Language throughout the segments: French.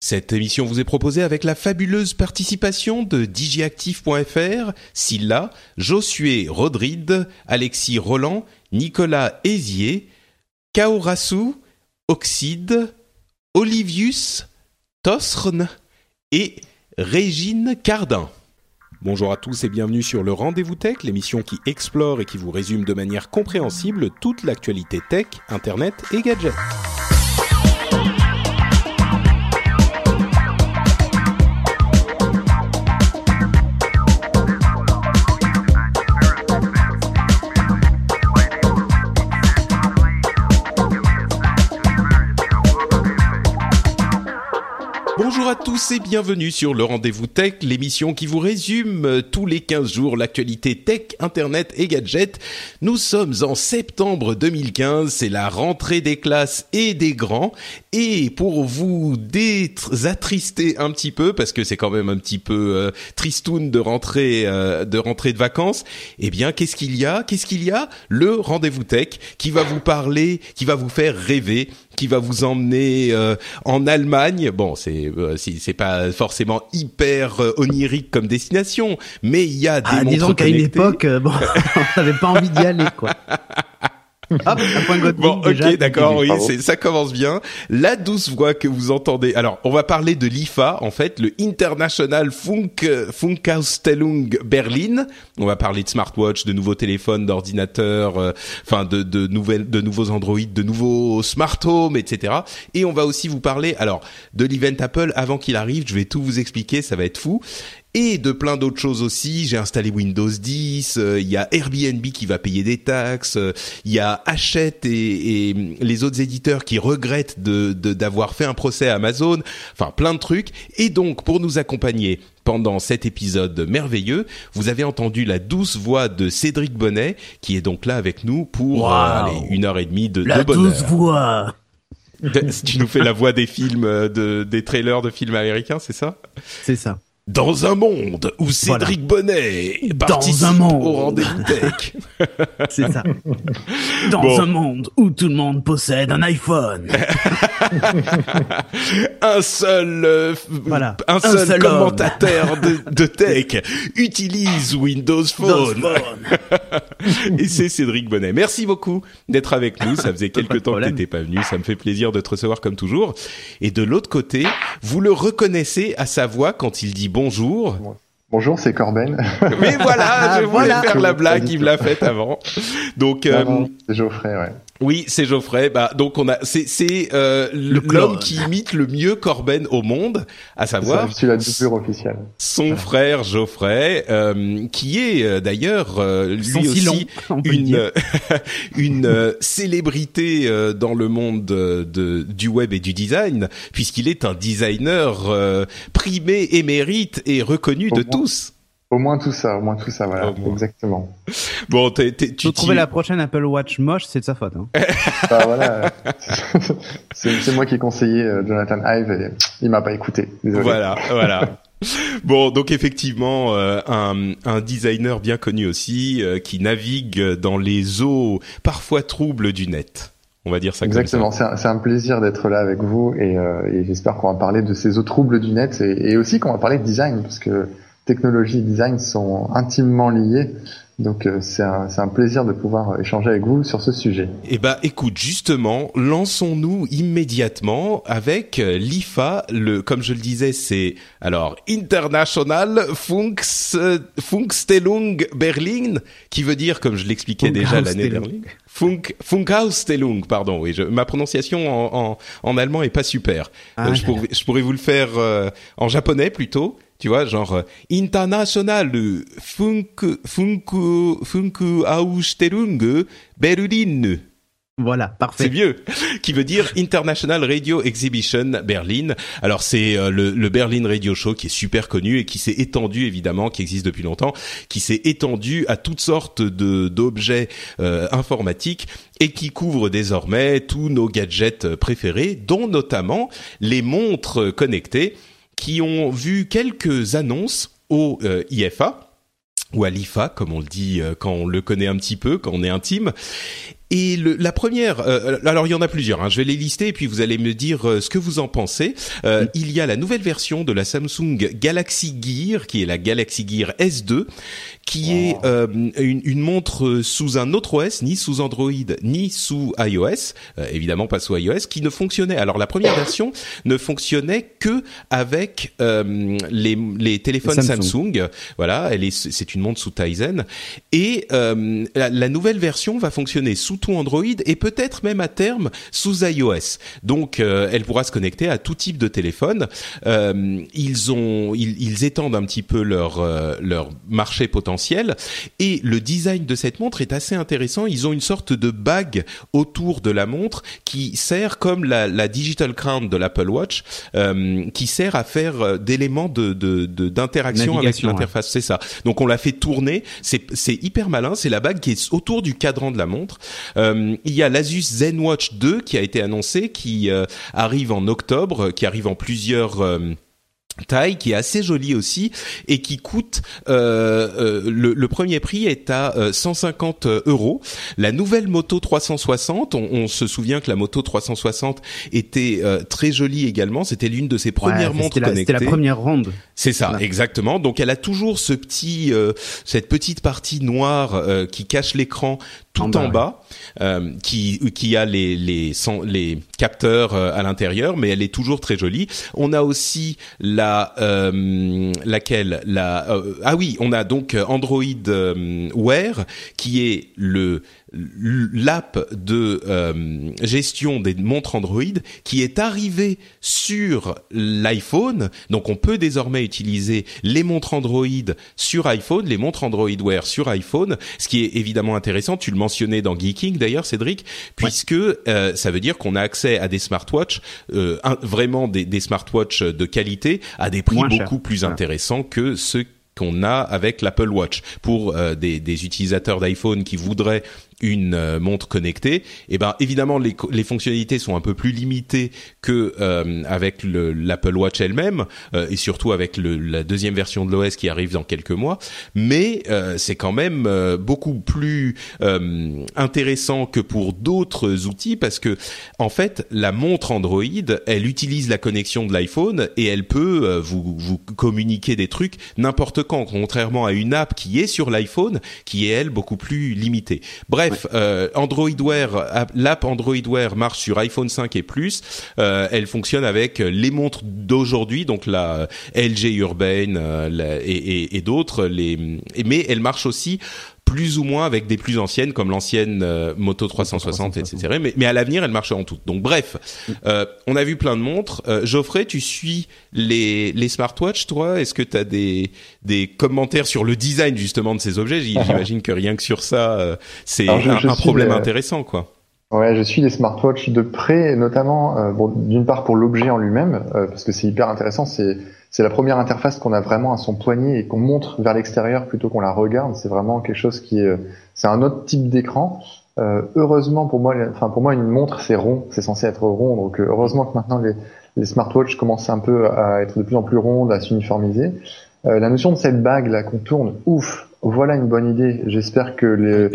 Cette émission vous est proposée avec la fabuleuse participation de digiactif.fr, Silla, Josué Rodride, Alexis Roland, Nicolas Hézier, Kaorasu, Oxide, Olivius, Tosrn et Régine Cardin. Bonjour à tous et bienvenue sur le Rendez-vous Tech, l'émission qui explore et qui vous résume de manière compréhensible toute l'actualité tech, internet et gadgets. Bonjour à tous et bienvenue sur le Rendez-vous Tech, l'émission qui vous résume tous les 15 jours l'actualité tech, internet et gadgets. Nous sommes en septembre 2015, c'est la rentrée des classes et des grands. Et pour vous attrister un petit peu, parce que c'est quand même un petit peu euh, tristoun de rentrer, euh, de rentrer de vacances, eh bien qu'est-ce qu'il y a? Qu'est-ce qu'il y a? Le Rendez-vous Tech qui va vous parler, qui va vous faire rêver qui va vous emmener euh, en Allemagne. Bon, c'est euh, c'est pas forcément hyper euh, onirique comme destination, mais il y a des ah, disons qu'à une époque, bon, on n'avait pas envie d'y aller, quoi. Hop, un point bon, ok, d'accord, oui, ça commence bien. La douce voix que vous entendez. Alors, on va parler de l'IFA, en fait, le International Funk Funkausstellung Berlin. On va parler de smartwatch, de nouveaux téléphones, d'ordinateurs, euh, enfin de, de nouvelles, de nouveaux Android, de nouveaux smart home, etc. Et on va aussi vous parler, alors, de l'event Apple avant qu'il arrive. Je vais tout vous expliquer, ça va être fou et de plein d'autres choses aussi. J'ai installé Windows 10, euh, il y a Airbnb qui va payer des taxes, euh, il y a Hachette et, et, les autres éditeurs qui regrettent de d'avoir fait un procès à Amazon, enfin plein de trucs. Et donc pour nous accompagner pendant cet épisode merveilleux, vous avez entendu la douce voix de Cédric Bonnet qui est donc là avec nous pour euh, une heure et demie de, la de bonheur. douce voix. tu nous fais la voix des films, de, des trailers de films américains, c'est ça? C'est ça. Dans un monde où Cédric Bonnet participe Dans un monde. au rendez-vous tech. C'est ça. Dans Bon. un monde où tout le monde possède un iPhone. un seul, euh, Voilà. un Un seul, seul commentateur de, de tech utilise Windows Phone. Et c'est Cédric Bonnet. Merci beaucoup d'être avec nous. Ça faisait quelques temps que problème. t'étais pas venu. Ça me fait plaisir de te recevoir comme toujours. Et de l'autre côté, vous le reconnaissez à sa voix quand il dit bonjour. Bonjour, c'est Corben. Mais voilà, je voulais Voilà. faire la blague, il me l'a faite avant. Donc, euh, Non, non, c'est Geoffrey, ouais. Oui, c'est Geoffrey. Bah, donc on a, c'est, c'est euh, Le l'homme qui imite le mieux Corben au monde, à savoir la officielle. son frère Geoffrey, euh, qui est euh, d'ailleurs euh, lui aussi une une célébrité euh, dans le monde de, du web et du design, puisqu'il est un designer euh, primé, émérite et reconnu Au de tous. Au moins tout ça, au moins tout ça, voilà, exactement. Bon, t'es, t'es- tu Tu trouver la prochaine Apple Watch moche, c'est de sa faute. Hein. Bah voilà, c'est c'est moi qui ai conseillé euh, Jonathan Ive et il m'a pas écouté. Désolé. Voilà, voilà. Bon, donc effectivement, euh, un, un designer bien connu aussi, euh, qui navigue dans les eaux parfois troubles du net. On va dire ça Exactement, comme ça. c'est un, c'est un plaisir d'être là avec vous et, euh, et j'espère qu'on va parler de ces eaux troubles du net et, et aussi qu'on va parler de design parce que technologie et design sont intimement liés. Donc euh, c'est un, c'est un plaisir de pouvoir échanger avec vous sur ce sujet. Eh ben, écoute, justement, lançons-nous immédiatement avec euh, l'IFA. Le, comme je le disais, c'est alors International Funks, euh, Funkstellung Berlin, qui veut dire, comme je l'expliquais déjà l'année dernière, Funk, Funkausstellung, pardon. Oui, je, ma prononciation en, en, en allemand est pas super. Ah, Euh, je, pourrais, je pourrais vous le faire euh, en japonais plutôt. Tu vois, genre euh, International Funk Funk Funkausstellung Berlin. Voilà, parfait. C'est mieux. Qui veut dire International Radio Exhibition Berlin. Alors c'est euh, le, le, Berlin Radio Show qui est super connu et qui s'est étendu évidemment, qui existe depuis longtemps, qui s'est étendu à toutes sortes de d'objets euh, informatiques et qui couvre désormais tous nos gadgets préférés, dont notamment les montres connectées, qui ont vu quelques annonces au euh, IFA ou à l'IFA, comme on le dit quand on le connaît un petit peu, quand on est intime. Et le, la première, euh, alors il y en a plusieurs, hein, je vais les lister et puis vous allez me dire euh, ce que vous en pensez. Euh, Il y a la nouvelle version de la Samsung Galaxy Gear, qui est la Galaxy Gear S2, qui est euh, une, une, montre sous un autre OS, ni sous Android, ni sous iOS, évidemment pas sous iOS, qui ne fonctionnait. Alors la première version ne fonctionnait que avec les, les téléphones Samsung. Voilà, elle est, c'est une montre sous Tizen. Et la, la nouvelle version va fonctionner sous tout Android et peut-être même à terme sous iOS. Donc, euh, elle pourra se connecter à tout type de téléphone. Euh, ils ont, ils, ils, étendent un petit peu leur euh, leur marché potentiel et le design de cette montre est assez intéressant. Ils ont une sorte de bague autour de la montre qui sert comme la, la digital crown de l'Apple Watch, qui sert à faire d'éléments de d'interaction de, avec l'interface. C'est ça. Donc on l'a fait tourner. C'est c'est hyper malin. C'est la bague qui est autour du cadran de la montre euh, il y a l'Asus ZenWatch 2 qui a été annoncé, qui euh, arrive en octobre, qui arrive en plusieurs euh, taille qui est assez jolie aussi et qui coûte euh, euh, le, le, premier prix est à 150 euh, euros. La nouvelle moto 360, on, on, se souvient que la moto 360 était très jolie également. C'était l'une de ses premières montres connectées. C'était la première ronde. C'est ça, exactement. Donc elle a toujours ce petit, cette petite partie noire qui cache l'écran tout en, bas, euh, qui qui a les les les capteurs à l'intérieur, mais elle est toujours très jolie. On a aussi la euh, laquelle la euh, ah oui, on a donc Android euh, Wear qui est le l'app de euh, gestion des montres Android qui est arrivée sur l'iPhone. Donc on peut désormais utiliser les montres Android sur iPhone, les montres Android Wear sur iPhone, ce qui est évidemment intéressant. Tu le mentionnais dans Geeking d'ailleurs, Cédric, puisque euh, ça veut dire qu'on a accès à des smartwatches, euh, vraiment des, des smartwatches de qualité à des prix beaucoup plus intéressants que ceux qu'on a avec l'Apple Watch. Pour euh, des, des, utilisateurs d'iPhone qui voudraient une euh, montre connectée, et eh ben évidemment les, les, fonctionnalités sont un peu plus limitées que euh, avec l'Apple Watch elle-même euh, et surtout avec la deuxième version de l'OS qui arrive dans quelques mois. Mais c'est quand même beaucoup plus intéressant que pour d'autres outils parce que en fait la montre Android, elle utilise la connexion de l'iPhone et elle peut vous vous communiquer des trucs n'importe quand, contrairement à une app qui est sur l'iPhone qui est elle beaucoup plus limitée. Bref Bref, euh, Android Wear, l'app Android Wear marche sur iPhone 5 et plus. Euh, elle fonctionne avec les montres d'aujourd'hui, donc la LG Urban euh, et, et, et d'autres. Les, mais elle marche aussi plus ou moins avec des plus anciennes comme l'ancienne euh, Moto 360, etc. Mais, mais à l'avenir, elles marcheront toutes. Donc bref, euh, on a vu plein de montres. Euh, Geoffrey, tu suis les, les smartwatches, toi? Est-ce que tu as des, des commentaires sur le design justement de ces objets? J'imagine que rien que sur ça, euh, c'est un, un problème intéressant, quoi. Ouais, je suis les smartwatches de près, notamment bon, d'une part pour l'objet en lui-même, parce que c'est hyper intéressant. C'est c'est la première interface qu'on a vraiment à son poignet et qu'on montre vers l'extérieur plutôt qu'on la regarde. C'est vraiment quelque chose qui est, c'est un autre type d'écran. Euh, heureusement pour moi, enfin pour moi une montre c'est rond, c'est censé être rond. Donc euh, heureusement que maintenant les, les smartwatches commencent un peu à être de plus en plus rondes, à s'uniformiser. Euh, la notion de cette bague là qu'on tourne, ouf, voilà une bonne idée. J'espère que les,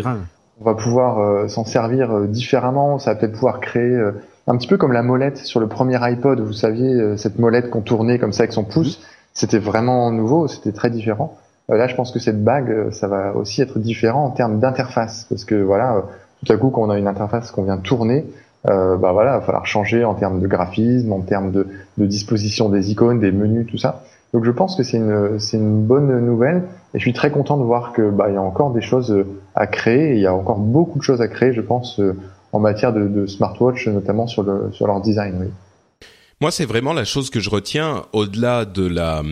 on va pouvoir euh, s'en servir différemment. Ça va peut-être pouvoir créer un petit peu comme la molette sur le premier iPod, vous saviez, euh, cette molette qu'on tournait comme ça avec son pouce, c'était vraiment nouveau, c'était très différent. Euh, là, je pense que cette bague, euh, ça va aussi être différent en termes d'interface, parce que voilà, tout à coup, quand on a une interface qu'on vient tourner, euh, bah voilà, il va falloir changer en termes de graphisme, en termes de, de, disposition des icônes, des menus, tout ça. Donc je pense que c'est une, c'est une bonne nouvelle, et je suis très content de voir que bah il y a encore des choses à créer, il y a encore beaucoup de choses à créer, je pense, en matière de, smartwatch, notamment sur, le, sur leur design. Moi, c'est vraiment la chose que je retiens au-delà de la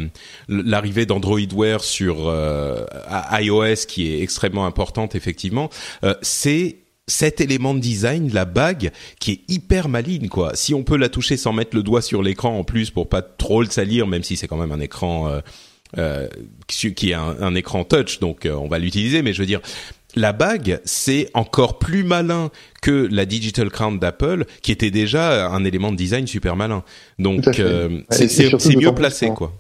l'arrivée d'Android Wear sur euh, iOS, qui est extrêmement importante effectivement. Euh, c'est cet élément de design, la bague, qui est hyper maligne, quoi. Si on peut la toucher sans mettre le doigt sur l'écran en plus pour pas trop le salir, même si c'est quand même un écran euh, qui est un, écran touch, donc on va l'utiliser. Mais je veux dire, la bague, c'est encore plus malin que la Digital Crown d'Apple, qui était déjà un élément de design super malin. Donc c'est mieux placé, quoi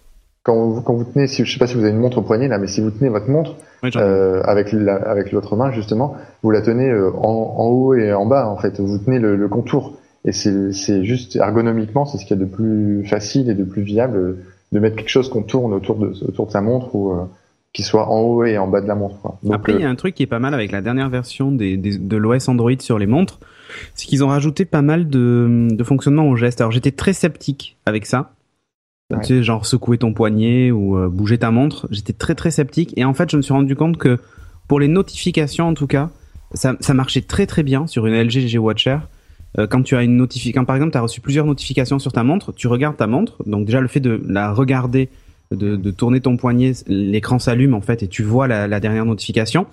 quand vous, quand vous tenez, si, je sais pas si vous avez une montre au poignet là, mais si vous tenez votre montre euh, avec avec l'autre main justement, vous la tenez euh, en, en, haut et en bas en fait. Vous tenez le, le contour et c'est juste ergonomiquement, c'est ce qu'il y a de plus facile et de plus viable de mettre quelque chose qu'on tourne autour de autour de sa montre ou euh, qui soit en haut et en bas de la montre. Quoi. Donc, Après, il y a un truc qui est pas mal avec la dernière version des, des de l'OS Android sur les montres, c'est qu'ils ont rajouté pas mal de, de fonctionnement au geste. Alors j'étais très sceptique avec ça tu sais, genre secouer ton poignet ou euh, bouger ta montre. J'étais très très sceptique et en fait, je me suis rendu compte que pour les notifications en tout cas, ça, ça marchait très très bien sur une LG G Watcher. Euh, quand tu as une notification, par exemple, tu as reçu plusieurs notifications sur ta montre, tu regardes ta montre, donc déjà le fait de la regarder, de, tourner ton poignet, l'écran s'allume en fait et tu vois la, la, dernière notification.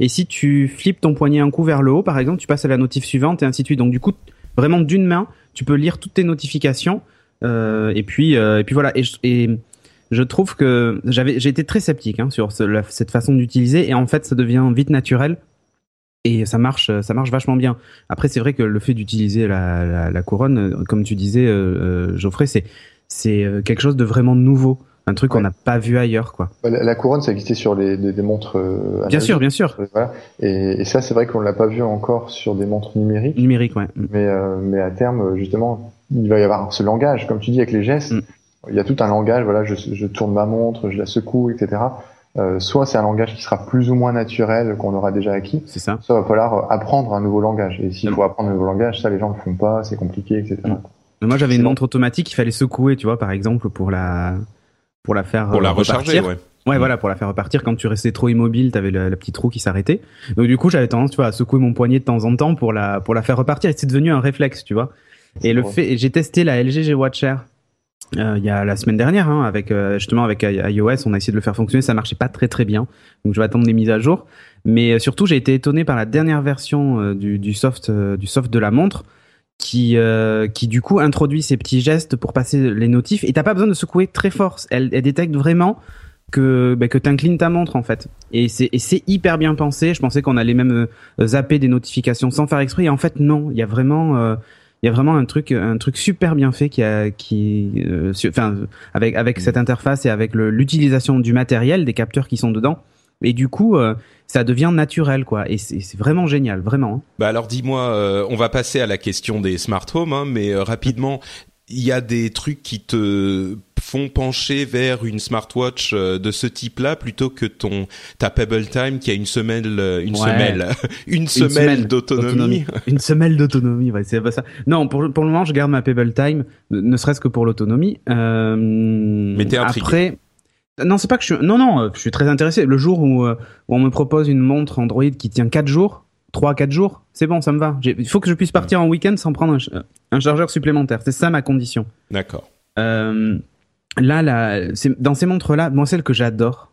Et si tu flippes ton poignet un coup vers le haut, par exemple, tu passes à la notif suivante et ainsi de suite. Donc du coup, vraiment d'une main, tu peux lire toutes tes notifications euh, et puis euh, et puis voilà. Et, je trouve que j'avais j'ai été très sceptique hein, sur cette façon d'utiliser et en fait ça devient vite naturel et ça marche ça marche vachement bien. Après c'est vrai que le fait d'utiliser la, couronne comme tu disais euh, Geoffrey c'est c'est quelque chose de vraiment nouveau un truc qu'on n'a pas vu ailleurs quoi. La, couronne ça existait sur les des, montres bien sûr bien sûr voilà. et, et, ça c'est vrai qu'on l'a pas vu encore sur des montres numériques numériques ouais mais mais à terme justement il va y avoir ce langage, comme tu dis, avec les gestes. Mm. Il y a tout un langage, voilà, je, je, tourne ma montre, je la secoue, etc. Euh, soit c'est un langage qui sera plus ou moins naturel, qu'on aura déjà acquis. C'est ça. Soit il va falloir apprendre un nouveau langage. Et s'il mm. faut apprendre un nouveau langage, ça les gens ne font pas, c'est compliqué, etc. Mm. Moi j'avais une montre automatique, il fallait secouer, tu vois, par exemple, pour la pour la faire pour la euh, recharger, ouais. Ouais, voilà, pour la faire repartir. Quand tu restais trop immobile, t'avais la, la petite roue qui s'arrêtait. Donc du coup, j'avais tendance, tu vois, à secouer mon poignet de temps en temps pour la pour la faire repartir. Et c'est devenu un réflexe, tu vois. Et le fait, j'ai testé la LG G Watcher euh, il y a la semaine dernière, hein, avec euh, justement avec iOS, on a essayé de le faire fonctionner, ça marchait pas très très bien, donc je vais attendre des mises à jour. Mais euh, surtout, j'ai été étonné par la dernière version euh, du, du, soft du soft de la montre, qui qui du coup introduit ces petits gestes pour passer les notifs, et t'as pas besoin de secouer très fort, elle, elle détecte vraiment que bah, que t'inclines ta montre en fait. Et c'est et c'est hyper bien pensé. Je pensais qu'on allait même zapper des notifications sans faire exprès, et en fait non, il y a vraiment il y a vraiment un truc un truc super bien fait qui a qui euh, enfin avec avec cette interface et avec l'utilisation du matériel des capteurs qui sont dedans et du coup euh, ça devient naturel quoi. Et c'est vraiment génial vraiment hein. bah alors dis-moi euh, on va passer à la question des smart home hein, mais rapidement il y a des trucs qui te font pencher vers une smartwatch euh, de ce type-là plutôt que ton ta Pebble Time qui a une semelle euh, une semelle une, semelle d'autonomie. une semelle d'autonomie ouais c'est pas ça. Non pour pour le moment je garde ma Pebble Time ne serait-ce que pour l'autonomie euh, mais t'es après non c'est pas que je suis non non je suis très intéressé. Le jour où, où on me propose une montre Android qui tient 4 jours 3 4 jours c'est bon ça me va. Il faut que je puisse partir en week-end sans prendre un, un chargeur supplémentaire. C'est ça ma condition. D'accord. Euh, là, là dans ces montres-là, moi, celle que j'adore,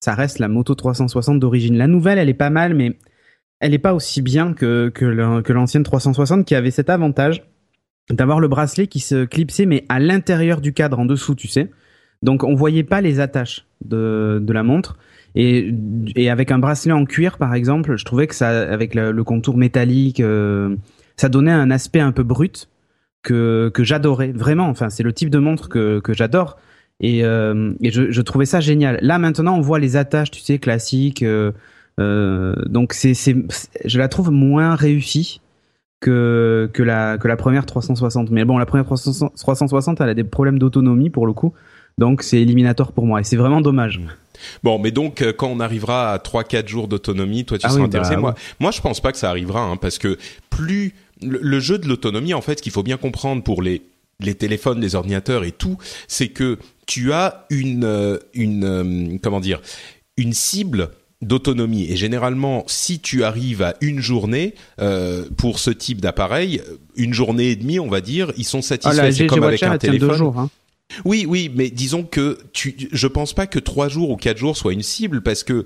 ça reste la Moto 360 d'origine. La nouvelle, elle est pas mal, mais elle est pas aussi bien que, que l'ancienne 360 qui avait cet avantage d'avoir le bracelet qui se clipsait, mais à l'intérieur du cadre, en dessous, tu sais. Donc, on voyait pas les attaches de, la montre. Et, avec un bracelet en cuir, par exemple, je trouvais que ça, avec le, contour métallique, euh, ça donnait un aspect un peu brut que, j'adorais vraiment. Enfin, c'est le type de montre que, j'adore. Et, euh, je, trouvais ça génial. Là maintenant, on voit les attaches, tu sais, classiques. Euh, donc c'est, je la trouve moins réussie que que la que la première 360. Mais bon, la première 360, elle a des problèmes d'autonomie pour le coup. Donc c'est éliminatoire pour moi et c'est vraiment dommage. Bon, mais donc euh, quand on arrivera à 3-4 jours d'autonomie, toi tu ah seras intéressé. Bah moi, moi je pense pas que ça arrivera, hein, parce que plus le, jeu de l'autonomie, en fait, ce qu'il faut bien comprendre pour les les téléphones, les ordinateurs et tout, c'est que tu as une euh, une euh, comment dire une cible d'autonomie et généralement si tu arrives à une journée euh, pour ce type d'appareil une journée et demie on va dire ils sont satisfaits ah, c'est comme avec un téléphone jours, hein. Oui oui mais disons que tu je pense pas que trois jours ou quatre jours soit une cible parce que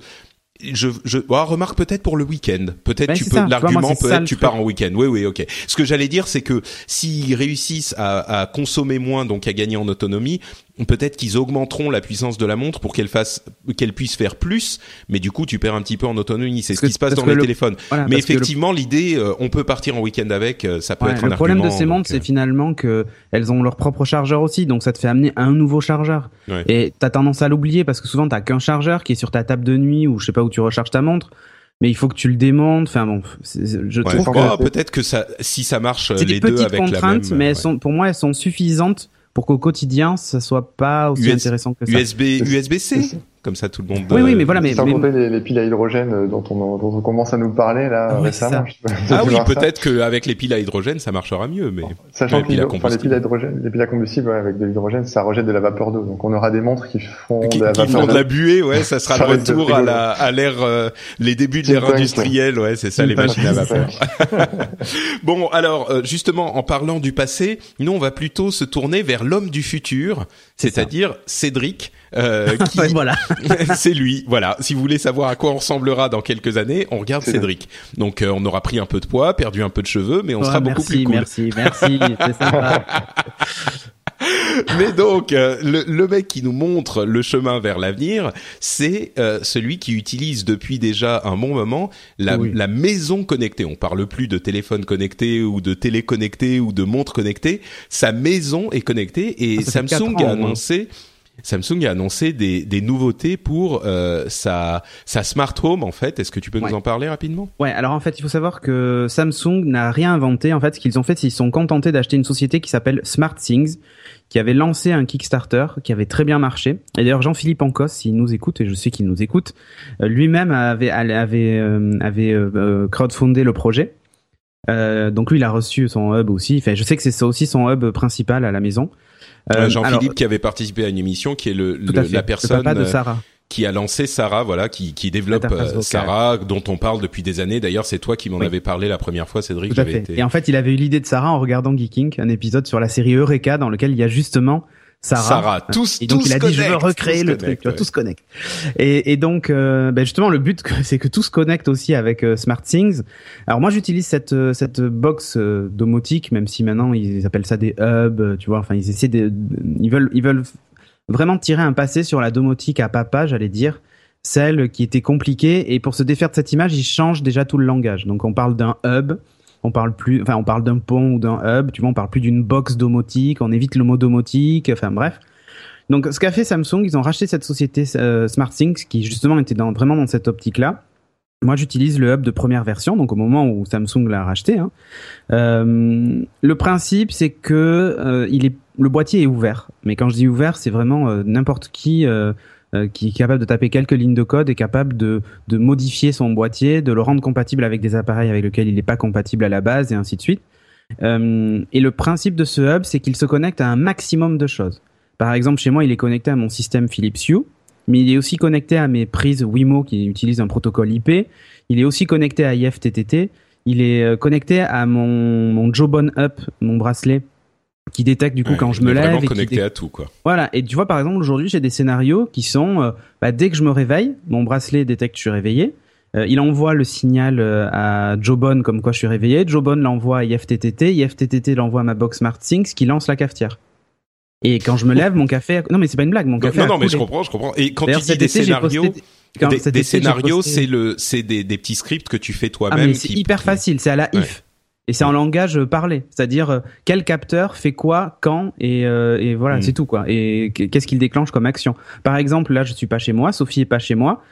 je, je oh, remarque peut-être pour le week-end. Peut-être tu peux l'argument peut-être tu pars en week-end. Oui oui ok. Ce que j'allais dire c'est que s'ils réussissent à, à, consommer moins donc à gagner en autonomie, peut-être qu'ils augmenteront la puissance de la montre pour qu'elle fasse qu'elle puisse faire plus. Mais du coup tu perds un petit peu en autonomie. C'est ce qui se passe dans les téléphones. mais effectivement l'idée euh, on peut partir en week-end avec euh, ça peut être un Le problème de ces montres c'est euh, finalement que elles ont leur propre chargeur aussi donc ça te fait amener un nouveau chargeur. Ouais. Et t'as tendance à l'oublier parce que souvent t'as qu'un chargeur qui est sur ta table de nuit ou je sais pas où tu recharges ta montre mais il faut que tu le démontes. Enfin bon, je trouve que peut-être que ça, si ça marche les deux avec la même, mais elles sont, pour moi, elles sont suffisantes pour qu'au quotidien, ça soit pas aussi intéressant que ça. USB, USB-C comme ça tout le monde. Oui, oui, mais voilà, mais, sans compter les, piles à hydrogène euh, dont on, dont on commence à nous parler là ah, récemment. Ah oui, peut-être qu'avec les piles à hydrogène ça marchera mieux, mais sachant que les, enfin, les piles à hydrogène, les piles à combustible ouais, avec de l'hydrogène, ça rejette de la vapeur d'eau, donc on aura des montres qui font qui, de la, qui font de la buée, ouais, ça sera le retour à la à l'ère euh, les débuts de l'ère industrielle, ouais, c'est ça les machines à vapeur. bon, alors euh, justement en parlant du passé, nous on va plutôt se tourner vers l'homme du futur, c'est-à-dire Cédric euh, qui... voilà. c'est lui. Voilà. Si vous voulez savoir à quoi on ressemblera dans quelques années, on regarde Cédric. Donc euh, on aura pris un peu de poids, perdu un peu de cheveux, mais on sera beaucoup plus cool. Merci, merci, c'est sympa. Mais donc, euh, le, le, mec qui nous montre le chemin vers l'avenir, c'est euh, celui qui utilise depuis déjà un bon moment la, la, maison connectée. On parle plus de téléphone connecté ou de télé connectée ou de montre connectée. Sa maison est connectée et Samsung a annoncé Samsung a annoncé des, des nouveautés pour euh, sa, sa smart home en fait. Est-ce que tu peux nous en parler rapidement? Ouais, alors en fait, il faut savoir que Samsung n'a rien inventé. En fait, ce qu'ils ont fait, c'est qu'ils sont contentés d'acheter une société qui s'appelle SmartThings, qui avait lancé un Kickstarter qui avait très bien marché. Et d'ailleurs, Jean-Philippe Ancos, s'il nous écoute, et je sais qu'il nous écoute, euh, lui-même avait avait euh, avait euh, crowdfundé le projet. Donc lui, il a reçu son hub aussi. Enfin, je sais que c'est ça aussi son hub principal à la maison. Euh, Jean-Philippe qui avait participé à une émission, qui est le, la personne de Sarah. qui a lancé Sarah, voilà, qui, qui développe euh, Sarah, dont on parle depuis des années. D'ailleurs, c'est toi qui m'en avais parlé la première fois, Cédric. Tout à fait. Et en fait, il avait eu l'idée de Sarah en regardant Geeking, un épisode sur la série Eureka, dans lequel il y a justement Sarah. Sarah, tous, et donc il a dit je veux recréer le truc, tu vois, tout se connecte. Et, et donc euh, ben justement le but c'est que tout se connecte aussi avec euh, SmartThings. Alors moi j'utilise cette euh, cette box domotique, même si maintenant ils appellent ça des hubs, tu vois. Enfin ils essaient de, ils veulent ils veulent vraiment tirer un passé sur la domotique à papa, j'allais dire, celle qui était compliquée. Et pour se défaire de cette image, ils changent déjà tout le langage. Donc on parle d'un hub on parle plus, enfin on parle d'un pont ou d'un hub, tu vois, on parle plus d'une box domotique, on évite le mot domotique, enfin bref. Donc ce qu'a fait Samsung, ils ont racheté cette société euh, SmartThings qui justement était dans, vraiment dans cette optique-là. Moi, j'utilise le hub de première version, donc au moment où Samsung l'a racheté. Hein. Euh, le principe, c'est que euh, il est, le boîtier est ouvert. Mais quand je dis ouvert, c'est vraiment euh, n'importe qui euh, qui est capable de taper quelques lignes de code et capable de, de modifier son boîtier, de le rendre compatible avec des appareils avec lesquels il n'est pas compatible à la base et ainsi de suite. Euh, et le principe de ce hub, c'est qu'il se connecte à un maximum de choses. Par exemple, chez moi, il est connecté à mon système Philips Hue, mais il est aussi connecté à mes prises Wimo qui utilisent un protocole IP. Il est aussi connecté à IFTTT. Il est euh, connecté à mon, mon Jawbone Up, mon bracelet, qui détecte du coup quand je me lève. Vraiment connecté à tout quoi. Voilà. Et tu vois par exemple aujourd'hui j'ai des scénarios qui sont euh, bah, dès que je me réveille, mon bracelet détecte que je suis réveillé. Euh, il envoie le signal euh, à Jobon comme quoi je suis réveillé. Jobon l'envoie à IFTTT. IFTTT l'envoie à ma box SmartThings qui lance la cafetière. Et quand je me lève, mon café. Non mais c'est pas une blague, mon café. Non non, mais je comprends, je comprends. Et quand tu dis des scénarios. Des, scénarios, c'est le, c'est des, des, petits scripts que tu fais toi-même. Ah, mais c'est hyper facile, c'est à la if. Et c'est en langage euh, parlé, c'est-à-dire euh, quel capteur fait quoi, quand, et, euh, et voilà, mm. c'est tout quoi. Et qu'est-ce qu'il déclenche comme action? Par exemple, là, je suis pas chez moi, Sophie est pas chez moi.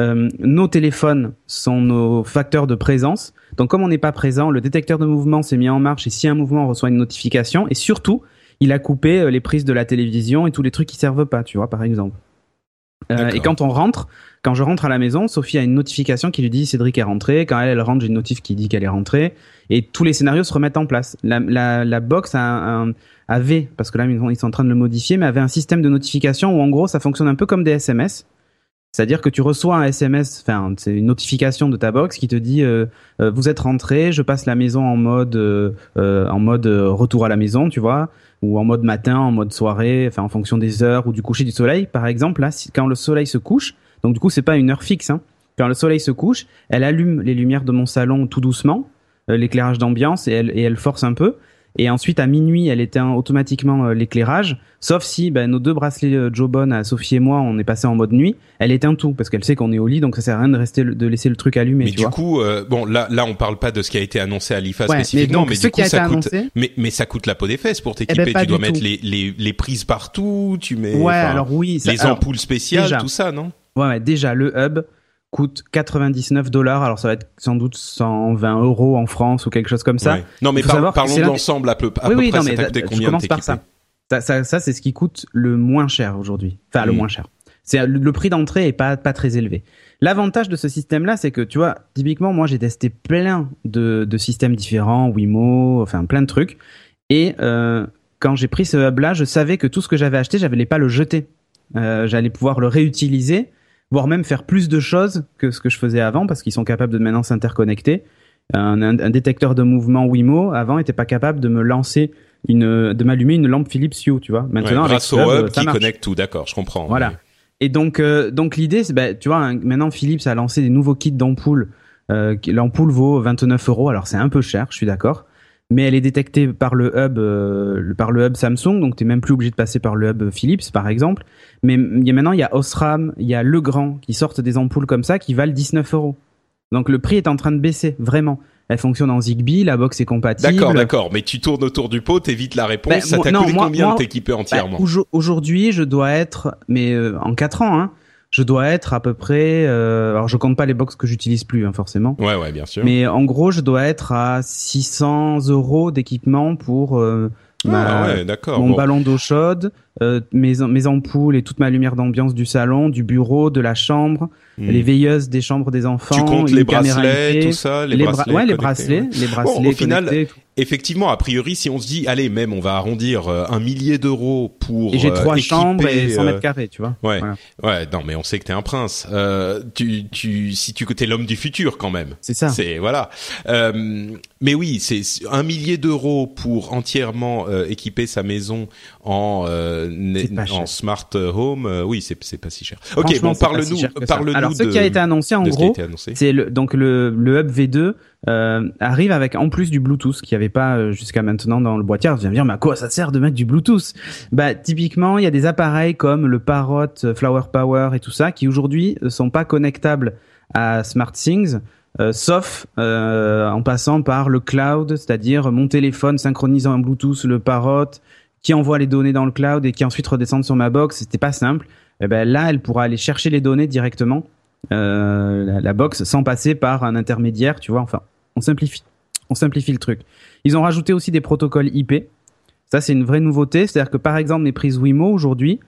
Euh, nos téléphones sont nos facteurs de présence. Donc, comme on n'est pas présent, le détecteur de mouvement s'est mis en marche et si un mouvement reçoit une notification, et surtout, il a coupé les prises de la télévision et tous les trucs qui servent pas, tu vois, par exemple. Euh, et quand on rentre, quand je rentre à la maison, Sophie a une notification qui lui dit Cédric est rentré. Quand elle, elle rentre, j'ai une notif qui dit qu'elle est rentrée. Et tous les scénarios se remettent en place. La, la, la box a un, avait, parce que là ils sont en train de le modifier, mais avait un système de notification où en gros ça fonctionne un peu comme des SMS. C'est-à-dire que tu reçois un SMS, enfin c'est une notification de ta box qui te dit euh, euh, vous êtes rentré, je passe la maison en mode euh, en mode retour à la maison, tu vois, ou en mode matin, en mode soirée, enfin en fonction des heures ou du coucher du soleil. Par exemple, là, quand le soleil se couche, donc du coup c'est pas une heure fixe, hein, Quand le soleil se couche, elle allume les lumières de mon salon tout doucement, euh, l'éclairage d'ambiance, et elle, et elle force un peu. Et ensuite, à minuit, elle éteint automatiquement euh, l'éclairage, sauf si ben, nos deux bracelets euh, Jobon, à Sophie et moi, on est passé en mode nuit. Elle éteint tout parce qu'elle sait qu'on est au lit, donc ça sert à rien de rester de laisser le truc allumé. Mais du coup, euh, bon, là, là, on parle pas de ce qui a été annoncé à l'IFA spécifiquement, mais, du coup, ça coûte. Mais, mais ça coûte la peau des fesses pour eh t'équiper. Ben, tu dois mettre les, les, les prises partout. Tu mets. Ouais, alors oui. Ça, les ampoules spéciales, tout ça, non? Ouais, ouais, déjà le hub coûte 99 dollars. Alors ça va être sans doute 120 euros en France ou quelque chose comme ça. Non, mais parlons de l'ensemble à peu, à oui, peu près. ça coûté combien je commence par ça. Ça, ça, ça c'est ce qui coûte le moins cher aujourd'hui. Enfin, le hmm. moins cher. C'est le prix d'entrée est pas pas très élevé. L'avantage de ce système-là, c'est que tu vois, typiquement, moi j'ai testé plein de, de systèmes différents, Wimo, enfin plein de trucs, et euh, quand j'ai pris ce hub-là, je savais que tout ce que j'avais acheté, j'allais pas le jeter. Euh, j'allais pouvoir le réutiliser voire même faire plus de choses que ce que je faisais avant, parce qu'ils sont capables de maintenant s'interconnecter. Un, un, détecteur de mouvement Wimo avant était pas capable de me lancer une, de m'allumer une lampe Philips Hue, tu vois. Maintenant, grâce au hub qui connecte tout, d'accord, je comprends. Voilà. Et donc, euh, donc l'idée, c'est, bah, tu vois, maintenant Philips a lancé des nouveaux kits d'ampoules. Euh, L'ampoule vaut 29 euros, alors c'est un peu cher, je suis d'accord mais elle est détectée par le hub, euh, par le hub Samsung, donc tu n'es même plus obligé de passer par le hub Philips, par exemple. Mais il y a maintenant, il y a Osram, il y a Legrand qui sortent des ampoules comme ça qui valent 19 euros. Donc le prix est en train de baisser, vraiment. Elle fonctionne en Zigbee, la box est compatible. D'accord, d'accord. Mais tu tournes autour du pot, t'évites la réponse. Ben, ça t'a coûté combien de t'équiper ben, entièrement? Aujourd'hui, je dois être, mais euh, en 4 ans, hein, je dois être à peu près. Euh, alors je compte pas les box que j'utilise plus, hein, forcément. Ouais, ouais, bien sûr. Mais en gros, je dois être à 600 euros d'équipement pour euh, ah, mon ballon d'eau chaude, euh, mes, mes ampoules et toute ma lumière d'ambiance du salon, du bureau, de la chambre, hmm. les veilleuses des chambres des enfants. Tu comptes les bracelets, tout ça, les, bracelets. Ouais, les bracelets, les bracelets. au final, effectivement, a priori, si on se dit, allez, même, on va arrondir euh, un millier d'euros pour. Et j'ai trois euh, chambres et 100 mètres carrés, tu vois. Ouais, ouais. Non, mais on sait que t'es un prince. Euh, tu, tu, si tu t'es l'homme du futur, quand même. C'est ça. C'est voilà. Euh, mais oui, c'est un millier d'euros pour entièrement équiper sa maison en en smart home, euh, oui, c'est c'est pas si cher. Ok, bon, parle-nous, parle-nous. Alors, ce qui a été annoncé en gros, c'est le, donc le, le Hub V2 euh, arrive avec en plus du Bluetooth qu'il n'y avait pas euh, jusqu'à maintenant dans le boîtier. Vous allez me dire, mais à quoi ça sert de mettre du Bluetooth? Bah, typiquement, il y a des appareils comme le Parrot, Flower Power et tout ça qui aujourd'hui sont pas connectables à SmartThings. Euh, sauf euh, en passant par le cloud, c'est-à-dire mon téléphone synchronisant en Bluetooth le Parrot, qui envoie les données dans le cloud et qui ensuite redescendent sur ma box. C'était pas simple. Et eh ben là, elle pourra aller chercher les données directement euh, la, box sans passer par un intermédiaire, tu vois. Enfin, on simplifie, on simplifie le truc. Ils ont rajouté aussi des protocoles IP. Ça, c'est une vraie nouveauté. C'est-à-dire que par exemple, les prises Wimo aujourd'hui,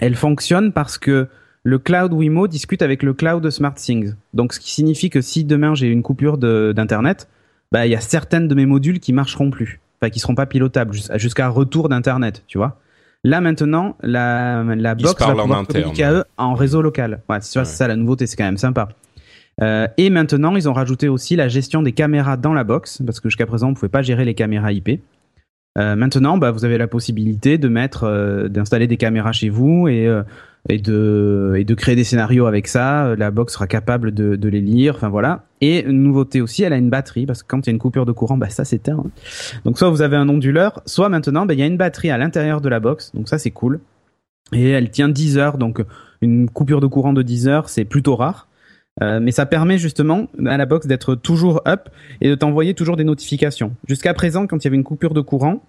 elles fonctionnent parce que le cloud Wimo discute avec le cloud SmartThings. Donc, ce qui signifie que si demain j'ai une coupure d'internet, bah, il y a certaines de mes modules qui marcheront plus enfin qui seront pas pilotables jusqu'à retour d'internet, tu vois. Là maintenant, la, la box va pouvoir communiquer à eux en réseau local. Ouais, c'est ça la nouveauté, c'est quand même sympa. Euh, et maintenant, ils ont rajouté aussi la gestion des caméras dans la box, parce que jusqu'à présent, on pouvait pas gérer les caméras IP. Euh, maintenant, bah, vous avez la possibilité de mettre, euh, d'installer des caméras chez vous et de créer des scénarios avec ça. La box sera capable de, les lire. Enfin voilà. Et une nouveauté aussi, elle a une batterie parce que quand il y a une coupure de courant, bah ça s'éteint. Donc soit vous avez un onduleur, soit maintenant, bah, il y a une batterie à l'intérieur de la box. Donc ça c'est cool. Et elle tient 10 heures. Donc une coupure de courant de 10 heures, c'est plutôt rare. Euh, mais ça permet justement à la box d'être toujours up et de t'envoyer toujours des notifications. Jusqu'à présent, quand il y avait une coupure de courant,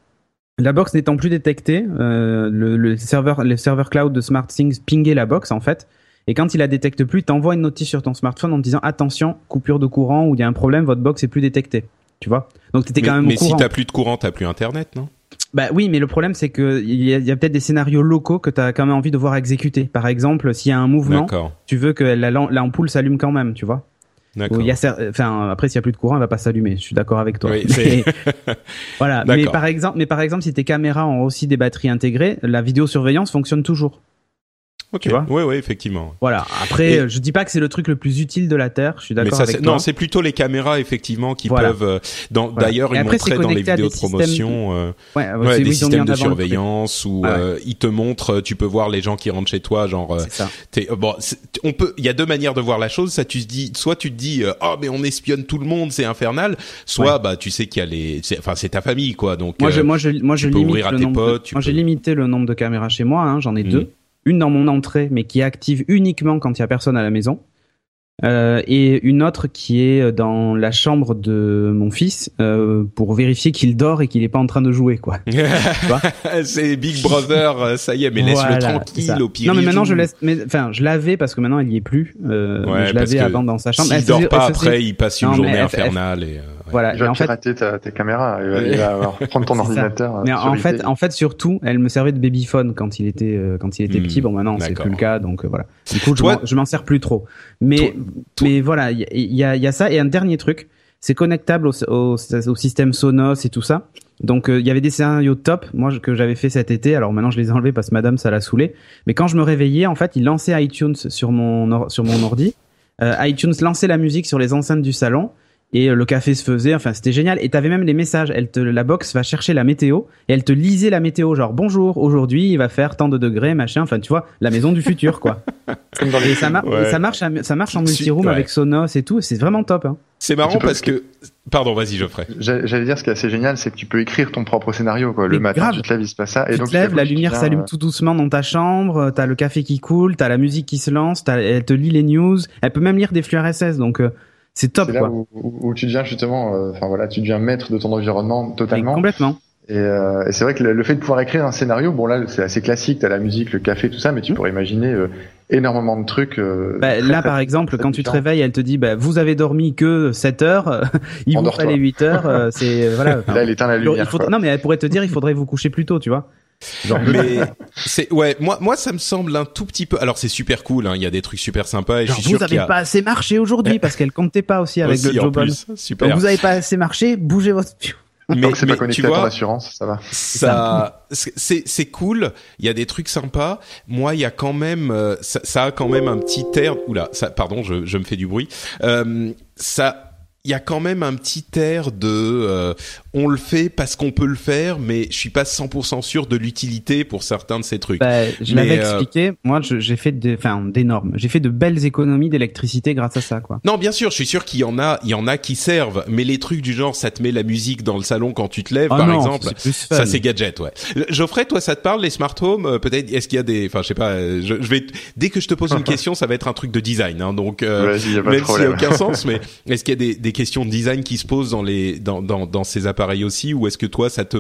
la box n'étant plus détectée, euh, le, serveur, le serveur cloud de SmartThings pingait la box en fait. Et quand il la détecte plus, il t'envoie une notice sur ton smartphone en te disant attention, coupure de courant ou il y a un problème, votre box est plus détectée. Tu vois? Donc t'étais quand même mais au courant. Mais si t'as plus de courant, t'as plus internet, non? Bah oui, mais le problème c'est que il y a, peut-être des scénarios locaux que tu as quand même envie de voir exécuter. Par exemple, s'il y a un mouvement, tu veux que l'ampoule s'allume quand même, tu vois. Il y a, enfin, après, s'il y a plus de courant, elle va pas s'allumer. Je suis d'accord avec toi. voilà. Mais par exemple, mais par exemple, si tes caméras ont aussi des batteries intégrées, la vidéosurveillance fonctionne toujours. Tu vois ouais, ouais, effectivement. Voilà. Après, je dis pas que c'est le truc le plus utile de la Terre. Je suis d'accord avec toi. Non, c'est plutôt les caméras effectivement qui peuvent. Euh, dans, D'ailleurs, ils montraient dans les vidéos de promotion, euh, ouais, ouais, des systèmes de surveillance où ah euh, ils te montrent. Tu peux voir les gens qui rentrent chez toi, genre. Ça. bon, on peut. Il y a deux manières de voir la chose. Ça, tu te dis, soit tu te dis, oh mais on espionne tout le monde, c'est infernal. Soit, bah, tu sais qu'il y a les. Enfin, c'est ta famille, quoi. Donc. Moi, je, moi, je, moi, je limite le nombre. Moi, j'ai limité le nombre de caméras chez moi. Hein, J'en ai deux une dans mon entrée, mais qui active uniquement quand il y a personne à la maison. Euh, et une autre qui est dans la chambre de mon fils euh, pour vérifier qu'il dort et qu'il n'est pas en train de jouer quoi. c'est Big Brother, euh, ça y est, mais laisse-le tranquille au pire. Non mais maintenant je laisse, mais enfin je l'avais parce que maintenant il y est plus. Euh, je l'avais avant dans sa chambre. S'il dort pas après, il passe une journée infernale et. Voilà. Il va en fait... pirater ta, tes caméras. Il va, prendre ton ordinateur. Mais en fait, en fait, surtout, elle me servait de babyphone quand il était euh, quand il était hmm, petit. Bon, maintenant, c'est plus le cas, donc euh, voilà. Du coup, je m'en sers plus trop. Mais mais voilà, il y a, y a ça et un dernier truc, c'est connectable au, au, au, système Sonos et tout ça. Donc euh, il y avait des scénarios top, moi que j'avais fait cet été. Alors maintenant je les ai enlevés parce que Madame ça l'a saoulé. Mais quand je me réveillais, en fait, il lançait iTunes sur mon sur mon ordi. Euh, iTunes lançait la musique sur les enceintes du salon et euh, le café se faisait. Enfin, c'était génial. Et t'avais même les messages. Elle te, la box va chercher la météo et elle te lisait la météo. Genre bonjour, aujourd'hui il va faire tant de degrés, machin. Enfin, tu vois, la maison du futur, quoi. et ça, ça marche, ça marche en multi-room avec Sonos et tout. C'est vraiment top. Hein. C'est marrant parce que. Pardon, vas-y, Geoffrey. J'allais dire ce qui est assez génial, c'est que tu peux écrire ton propre scénario. Quoi. Le matin, tu te lèves, il se passe ça. Et tu donc, te lèves, la lumière s'allume tout doucement dans ta chambre, t'as le café qui coule, t'as la musique qui se lance, elle te lit les news, elle peut même lire des flux RSS. Donc, euh, c'est top. C'est là Où, où, tu deviens justement, euh, enfin voilà, tu deviens maître de ton environnement totalement. complètement. Et, euh, et c'est vrai que le, fait de pouvoir écrire un scénario, bon là c'est assez classique, t'as la musique, le café, tout ça, mais tu mmh. pourrais imaginer euh, énormément de trucs. Euh, bah, là par exemple, quand tu te réveilles, elle te dit, bah, vous avez dormi que 7 heures, il vous fallait 8 heures, c'est voilà. là elle éteint la lumière. non mais elle pourrait te dire, il faudrait vous coucher plus tôt, tu vois. Genre mais c'est ouais moi moi ça me semble un tout petit peu alors c'est super cool hein, il y a des trucs super sympas et Genre, je suis vous avez pas assez marché aujourd'hui parce qu'elle comptait pas aussi avec le Jobon. Super. Donc vous avez pas assez marché, bougez votre mais, c'est pas connecté à ton assurance, ça va. Ça, c'est c'est cool. Il y a des trucs sympas. Moi, il y a quand même, euh, ça, ça, a quand même un petit air. Oula, ça, pardon, je, je me fais du bruit. Euh, ça, il y a quand même un petit air de euh, on le fait parce qu'on peut le faire, mais je suis pas 100% sûr de l'utilité pour certains de ces trucs. Bah, je l'avais euh, expliqué. Moi, j'ai fait des, enfin, d'énormes. J'ai fait de belles économies d'électricité grâce à ça, quoi. Non, bien sûr, je suis sûr qu'il y en a, il y en a qui servent, mais les trucs du genre, ça te met la musique dans le salon quand tu te lèves, ah par exemple, ça c'est gadget, ouais. Geoffrey, toi, ça te parle les smart home euh, Peut-être, est-ce qu'il y a des, enfin, je sais pas. Je, je, vais dès que je te pose une question, ça va être un truc de design, hein, donc euh, même s'il n'y a aucun sens, mais est-ce qu'il y a des, des questions de design qui se posent dans les, dans, dans, dans ces appareils aussi, ou est-ce que toi, ça te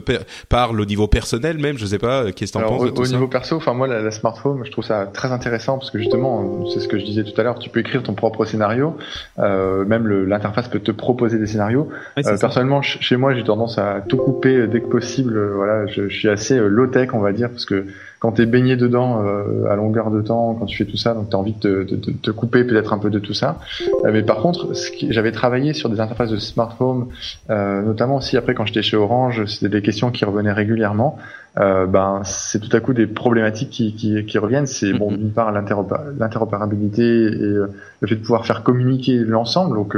parle au niveau personnel même Je sais pas. Qu'est-ce que t'en penses Au, au niveau perso, enfin moi, la, la smartphone, je trouve ça très intéressant parce que justement, c'est ce que je disais tout à l'heure. Tu peux écrire ton propre scénario. Euh, même l'interface peut te proposer des scénarios. euh, personnellement, chez moi, j'ai tendance à tout couper dès que possible. Voilà, je, je suis assez euh, low tech, on va dire, parce que quand tu es baigné dedans euh, à longueur de temps, quand tu fais tout ça, donc tu as envie de te couper peut-être un peu de tout ça. Euh, mais par contre, j'avais travaillé sur des interfaces de smartphone, euh, notamment aussi après quand j'étais chez Orange, c'était des questions qui revenaient régulièrement. Euh, ben c'est tout à coup des problématiques qui, qui, qui reviennent. C'est bon mm-hmm. d'une part l'interopérabilité et le fait de pouvoir faire communiquer l'ensemble. Donc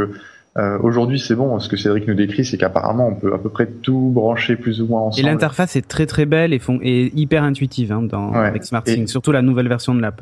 euh, Aujourd'hui, c'est bon. Ce que Cédric nous décrit, c'est qu'apparemment, on peut à peu près tout brancher plus ou moins ensemble. Et l'interface est très très belle et, font, et hyper intuitive hein, dans, avec SmartSync, surtout la nouvelle version de l'app.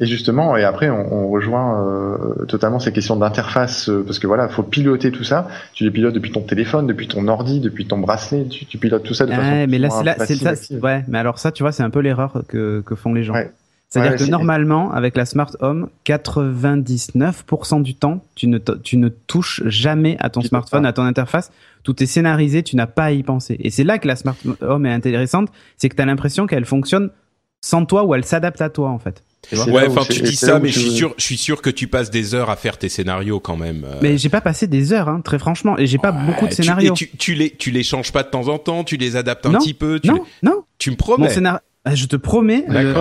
Et justement, et après, on, on rejoint euh, totalement ces questions d'interface, euh, parce que voilà, faut piloter tout ça. Tu les pilotes depuis ton téléphone, depuis ton ordi, depuis ton bracelet. Tu, tu pilotes tout ça de façon. Mais là, c'est là, c'est ça. Ouais, mais alors ça, tu vois, c'est un peu l'erreur que, que font les gens. Ouais. C'est-à-dire que normalement, avec la Smart Home, 99% du temps, tu ne, tu ne touches jamais à ton smartphone, à ton interface. Tout est scénarisé, tu n'as pas à y penser. Et c'est là que la Smart Home est intéressante, c'est que tu as l'impression qu'elle fonctionne sans toi ou elle s'adapte à toi en fait. Ouais, enfin tu dis ça, mais je suis sûr, je suis sûr que tu passes des heures à faire tes scénarios quand même. Euh. Mais j'ai pas passé des heures, hein, très franchement, et j'ai pas beaucoup de scénarios. Tu, tu, tu, les, tu les changes pas de temps en temps, tu les adaptes un petit peu. Tu non, non. Tu me promets. Mon Ah, je te promets, le,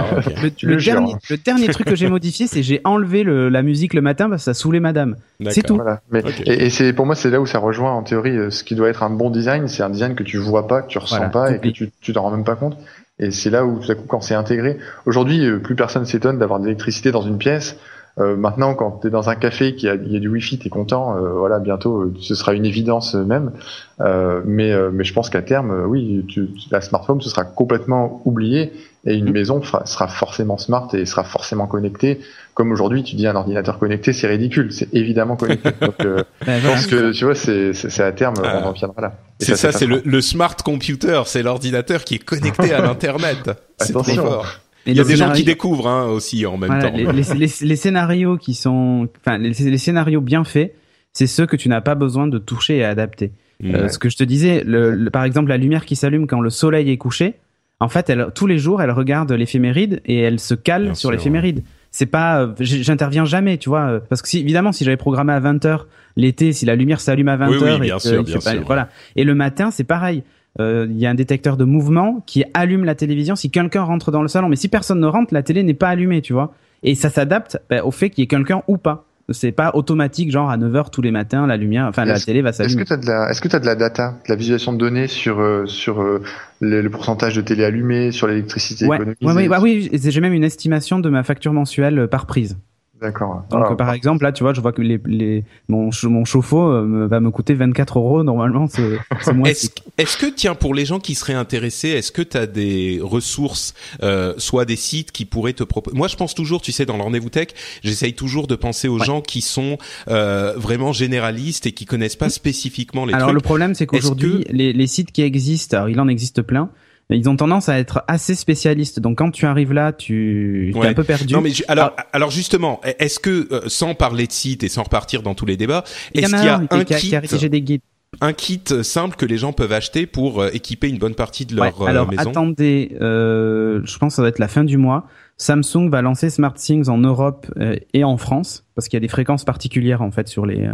dernier, le, dernier, truc que j'ai modifié, c'est j'ai enlevé le, la musique le matin parce que ça saoulait madame. C'est tout. Voilà. Mais, Et, c'est pour moi, c'est là où ça rejoint en théorie euh, ce qui doit être un bon design. C'est un design que tu vois pas, que tu ressens pas et que tu tu t'en rends même pas compte. Et c'est là où tout à coup, quand c'est intégré, aujourd'hui, euh, plus personne s'étonne d'avoir de l'électricité dans une pièce. Euh, maintenant, quand tu es dans un café qui a, il y a du wifi, t'es content. Euh, voilà, bientôt, euh, ce sera une évidence même. mais, mais je pense qu'à terme, oui, tu, la smartphone, ce sera complètement oublié et une mm. maison sera forcément smart et sera forcément connectée. Comme aujourd'hui, tu dis un ordinateur connecté, c'est ridicule. C'est évidemment connecté. Donc, ben je pense que tu vois, c'est à terme, on en viendra là. C'est ça, c'est le, le, smart computer, c'est l'ordinateur qui est connecté à l'internet. C'est trop fort. Il y a des gens qui découvrent hein, aussi en même temps. Les, les, les, scénarios qui sont, enfin, les, scénarios bien faits, c'est ceux que tu n'as pas besoin de toucher et adapter. Euh, ce que je te disais, le, par exemple, la lumière qui s'allume quand le soleil est couché, en fait, elle, tous les jours, elle regarde l'éphéméride et elle se cale sur l'éphéméride. C'est pas, euh, j'interviens jamais, tu vois, parce que si, évidemment, si j'avais programmé à 20 h l'été, si la lumière s'allume à 20 h oui, bien sûr, bien sûr. voilà. Et le matin, c'est pareil. Euh, il y a un détecteur de mouvement qui allume la télévision si quelqu'un rentre dans le salon. Mais si personne ne rentre, la télé n'est pas allumée, tu vois. Et ça s'adapte ben, au fait qu'il y ait quelqu'un ou pas. C'est pas automatique, genre à 9h tous les matins, la lumière, enfin la télé va s'allumer. Est-ce que tu as de la, est-ce que tu as de la data, de la visualisation de données sur euh, sur euh, le, pourcentage de télé allumée, sur l'électricité ouais. économisée bah oui, j'ai même une estimation de ma facture mensuelle par prise. D'accord. Donc par exemple là, tu vois, je vois que les, les mon, mon chauffe-eau euh, va me coûter 24 euros normalement. C'est Est-ce est que tiens pour les gens qui seraient intéressés, est-ce que tu as des ressources, euh, soit des sites qui pourraient te proposer Moi, je pense toujours, tu sais, dans le rendez-vous tech, j'essaye toujours de penser aux gens qui sont euh, vraiment généralistes et qui connaissent pas spécifiquement les alors, trucs. Alors le problème, c'est qu'aujourd'hui, les, les sites qui existent, alors il en existe plein ils ont tendance à être assez spécialistes. Donc quand tu arrives là, tu es un peu perdu. Non mais alors ah. alors justement, est-ce que euh, sans parler de site et sans repartir dans tous les débats, est-ce qu'il y a un, kit qui des guides un kit simple que les gens peuvent acheter pour euh, équiper une bonne partie de leur ouais, alors, maison. attendez, euh, je pense que ça va être la fin du mois. Samsung va lancer SmartThings en Europe et en France parce qu'il y a des fréquences particulières en fait sur les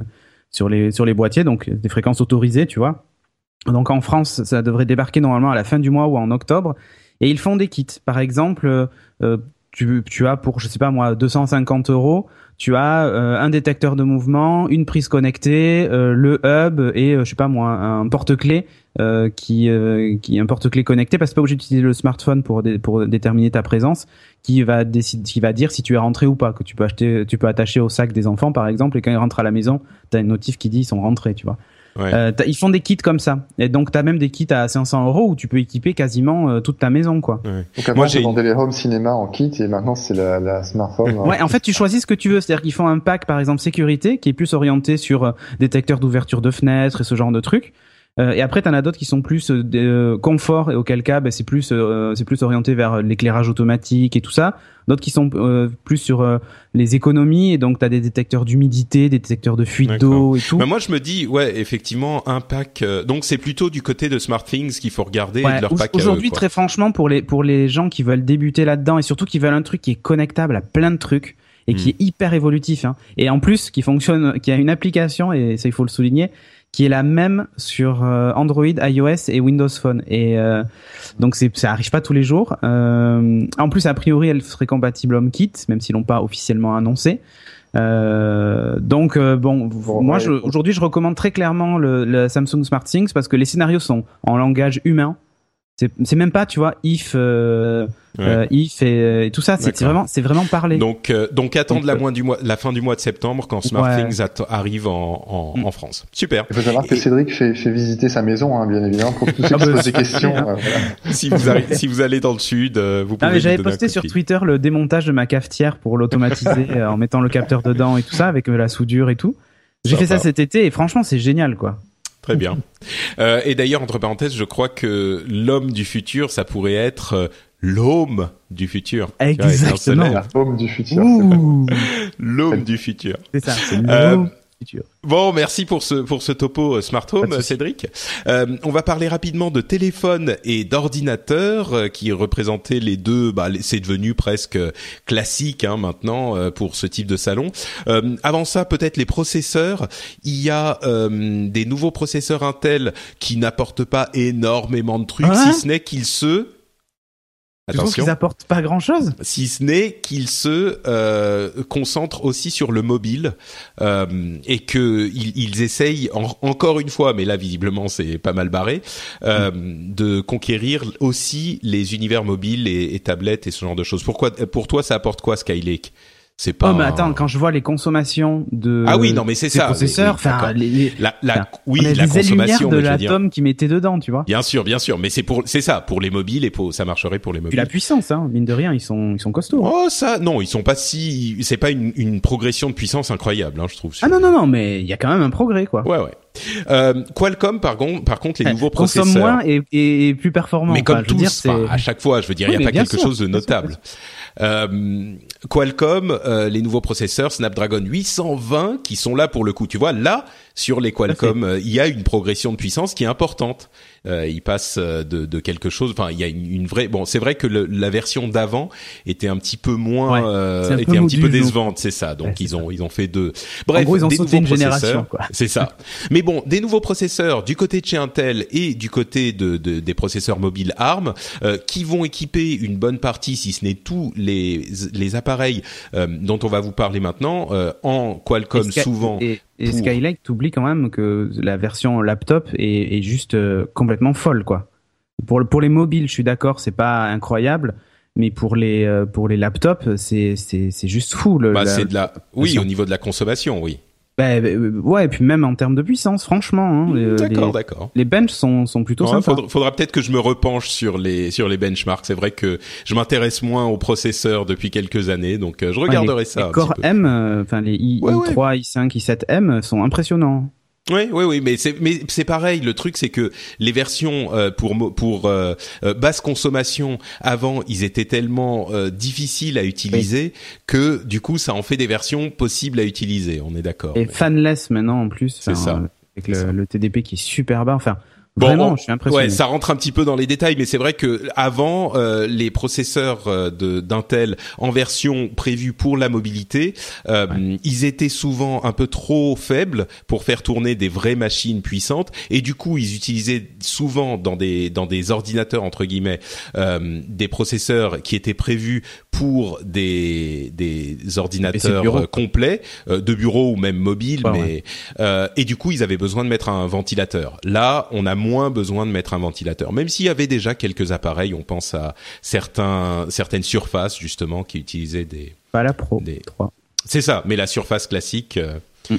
sur les sur les boîtiers, donc des fréquences autorisées, tu vois. Donc en France, ça devrait débarquer normalement à la fin du mois ou en octobre. Et ils font des kits. Par exemple, euh, tu, tu, as pour, je sais pas moi, 250 euros, tu as euh, un détecteur de mouvement, une prise connectée, euh, le hub et, je sais pas moi, un porte-clés qui, qui un porte-clés connecté, parce que pas obligé d'utiliser le smartphone pour, pour déterminer ta présence, qui va décider, qui va dire si tu es rentré ou pas, que tu peux acheter, tu peux attacher au sac des enfants par exemple, et quand ils rentrent à la maison, tu as une notif qui dit ils sont rentrés, tu vois. Euh, ils font des kits comme ça. Et donc, tu as même des kits à 500 euros où tu peux équiper quasiment euh, toute ta maison, quoi. Donc, Moi, j'ai vendu les home cinéma en kit et maintenant, c'est la, la smartphone. ouais, en fait, tu choisis ce que tu veux. C'est-à-dire qu'ils font un pack, par exemple, sécurité, qui est plus orienté sur euh, détecteur d'ouverture de fenêtres et ce genre de trucs. Euh, et après, t'en as d'autres qui sont plus euh, euh, confort et auquel cas, ben, c'est plus c'est plus orienté vers l'éclairage automatique et tout ça. D'autres qui sont plus sur les économies et donc t'as des détecteurs d'humidité, des détecteurs de fuite d'eau et tout. Bah moi, je me dis, ouais, effectivement, un pack. donc c'est plutôt du côté de SmartThings qu'il faut regarder de leur pack. Aujourd'hui, très franchement, pour les pour les gens qui veulent débuter là-dedans et surtout qui veulent un truc qui est connectable à plein de trucs et qui hmm. est hyper évolutif, hein, et en plus qui fonctionne, qui a une application et ça il faut le souligner qui est la même sur euh, Android, iOS et Windows Phone. Et euh, donc c'est ça arrive pas tous les jours. Euh, en plus, a priori, elle serait compatible HomeKit, même s'ils l'ont pas officiellement annoncé. Euh, donc bon, moi aujourd'hui je recommande très clairement le, le, Samsung SmartThings parce que les scénarios sont en langage humain. C'est même pas, tu vois, if euh, if euh, et, tout ça, c'est vraiment, c'est vraiment parlé. Donc, euh, donc attendre la, du mois, la fin du mois de septembre quand SmartThings arrive en, en, mm. en, France. Super. Il faut savoir que Cédric fait, fait, visiter sa maison, hein, bien évidemment, pour tous ceux qui se posent des questions. Si vous arrivez, si vous allez dans le sud, vous pouvez. Ah, j'avais posté sur Twitter le démontage de ma cafetière pour l'automatiser en mettant le capteur dedans et tout ça avec la soudure et tout. J'ai fait ça cet été et franchement, c'est génial, quoi. Très bien. Euh, et d'ailleurs, entre parenthèses, je crois que l'homme du futur, ça pourrait être l'homme du futur. Exactement. L'homme du futur. l'homme du futur. C'est ça. Euh, futur. Bon, merci pour ce pour ce topo euh, smart home, Cédric. Euh, on va parler rapidement de téléphone et d'ordinateur euh, qui représentaient les deux. Bah, c'est devenu presque classique hein, maintenant pour ce type de salon. avant ça, peut-être les processeurs. Il y a des nouveaux processeurs Intel qui n'apportent pas énormément de trucs, hein si ce n'est qu'ils se Attention. qu'ils apportent pas grand chose. Si ce n'est qu'ils se euh, concentrent aussi sur le mobile euh, et que ils, ils essayent encore une fois, mais là visiblement c'est pas mal barré, euh, mm. de conquérir aussi les univers mobiles et, et, tablettes et ce genre de choses. Pourquoi pour toi ça apporte quoi Skylake? C'est pas. Oh mais attends, quand je vois les consommations de. Ah oui, non mais c'est ça. Processeurs, enfin, les, la, la, oui, la consommation de l'atome qui mettait dedans, tu vois. Bien sûr, bien sûr, mais c'est pour, c'est ça, pour les mobiles et pour, ça marcherait pour les mobiles. Puis la puissance, hein, mine de rien, ils sont, ils sont costauds. Hein. Oh ça, non, ils sont pas si, c'est pas une, une progression de puissance incroyable, hein, je trouve. Ah non non non, mais il y a quand même un progrès, quoi. Ouais ouais. Euh, Qualcomm, par contre, par contre, les nouveaux processeurs moins et, et, plus performant. Mais comme tous, à chaque fois, je veux dire, il n'y a pas quelque chose de notable. Euh, Qualcomm, euh, les nouveaux processeurs Snapdragon 820 qui sont là pour le coup. Tu vois, là sur les Qualcomm, euh, il y a une progression de puissance qui est importante. Euh, il passe euh, de, de, quelque chose. Enfin, il y a une, une vraie. Bon, c'est vrai que le, la version d'avant était un petit peu moins, euh, était un petit peu décevante, c'est ça. Donc ils ont ils ont fait deux. Bref, ils ont des nouveaux une processeurs. C'est ça. Mais bon, des nouveaux processeurs du côté de chez Intel et du côté de, de des processeurs mobiles ARM euh, qui vont équiper une bonne partie, si ce n'est tous les les appareils dont on va vous parler maintenant en Qualcomm souvent. Et Skylake, t'oublies quand même que la version laptop est, est juste euh, complètement folle, quoi. Pour, pour les mobiles, je suis d'accord, c'est pas incroyable, mais pour les euh, pour les laptops, c'est c'est c'est juste fou. Le, bah, c'est de la, oui, au niveau de la consommation, oui. Bah, euh, ouais, et puis même en termes de puissance, franchement. Hein, d'accord, d'accord. Les benches sont, sont plutôt ouais, sympas. Faudra, peut-être que je me repenche sur les sur les benchmarks. C'est vrai que je m'intéresse moins aux processeurs depuis quelques années, donc euh, je regarderai ça. Les Core M, euh, enfin les i, i3, i5, i7M sont impressionnants. Oui, oui, oui, mais c'est mais c'est pareil. Le truc, c'est que les versions euh, pour pour euh, euh, basse consommation avant, ils étaient tellement difficiles à utiliser que du coup, ça en fait des versions possibles à utiliser. On est d'accord. Et fanless maintenant en plus. C'est ça. Avec le, le, TDP qui est super bas. Enfin, Vraiment, je suis impressionné. Ouais, ça rentre un petit peu dans les détails, mais c'est vrai que avant euh, les processeurs euh, de d'Intel en version prévue pour la mobilité, euh, ils étaient souvent un peu trop faibles pour faire tourner des vraies machines puissantes, et du coup ils utilisaient souvent dans des dans des ordinateurs entre guillemets euh, des processeurs qui étaient prévus pour des des ordinateurs complets de bureau ou même mobiles, mais et du coup ils avaient besoin de mettre un ventilateur. Là, on a moins besoin de mettre un ventilateur. Même s'il y avait déjà quelques appareils, on pense à certains, certaines surfaces justement qui utilisaient des. Pas la Pro. Des... C'est ça, mais la surface classique. Euh, mm.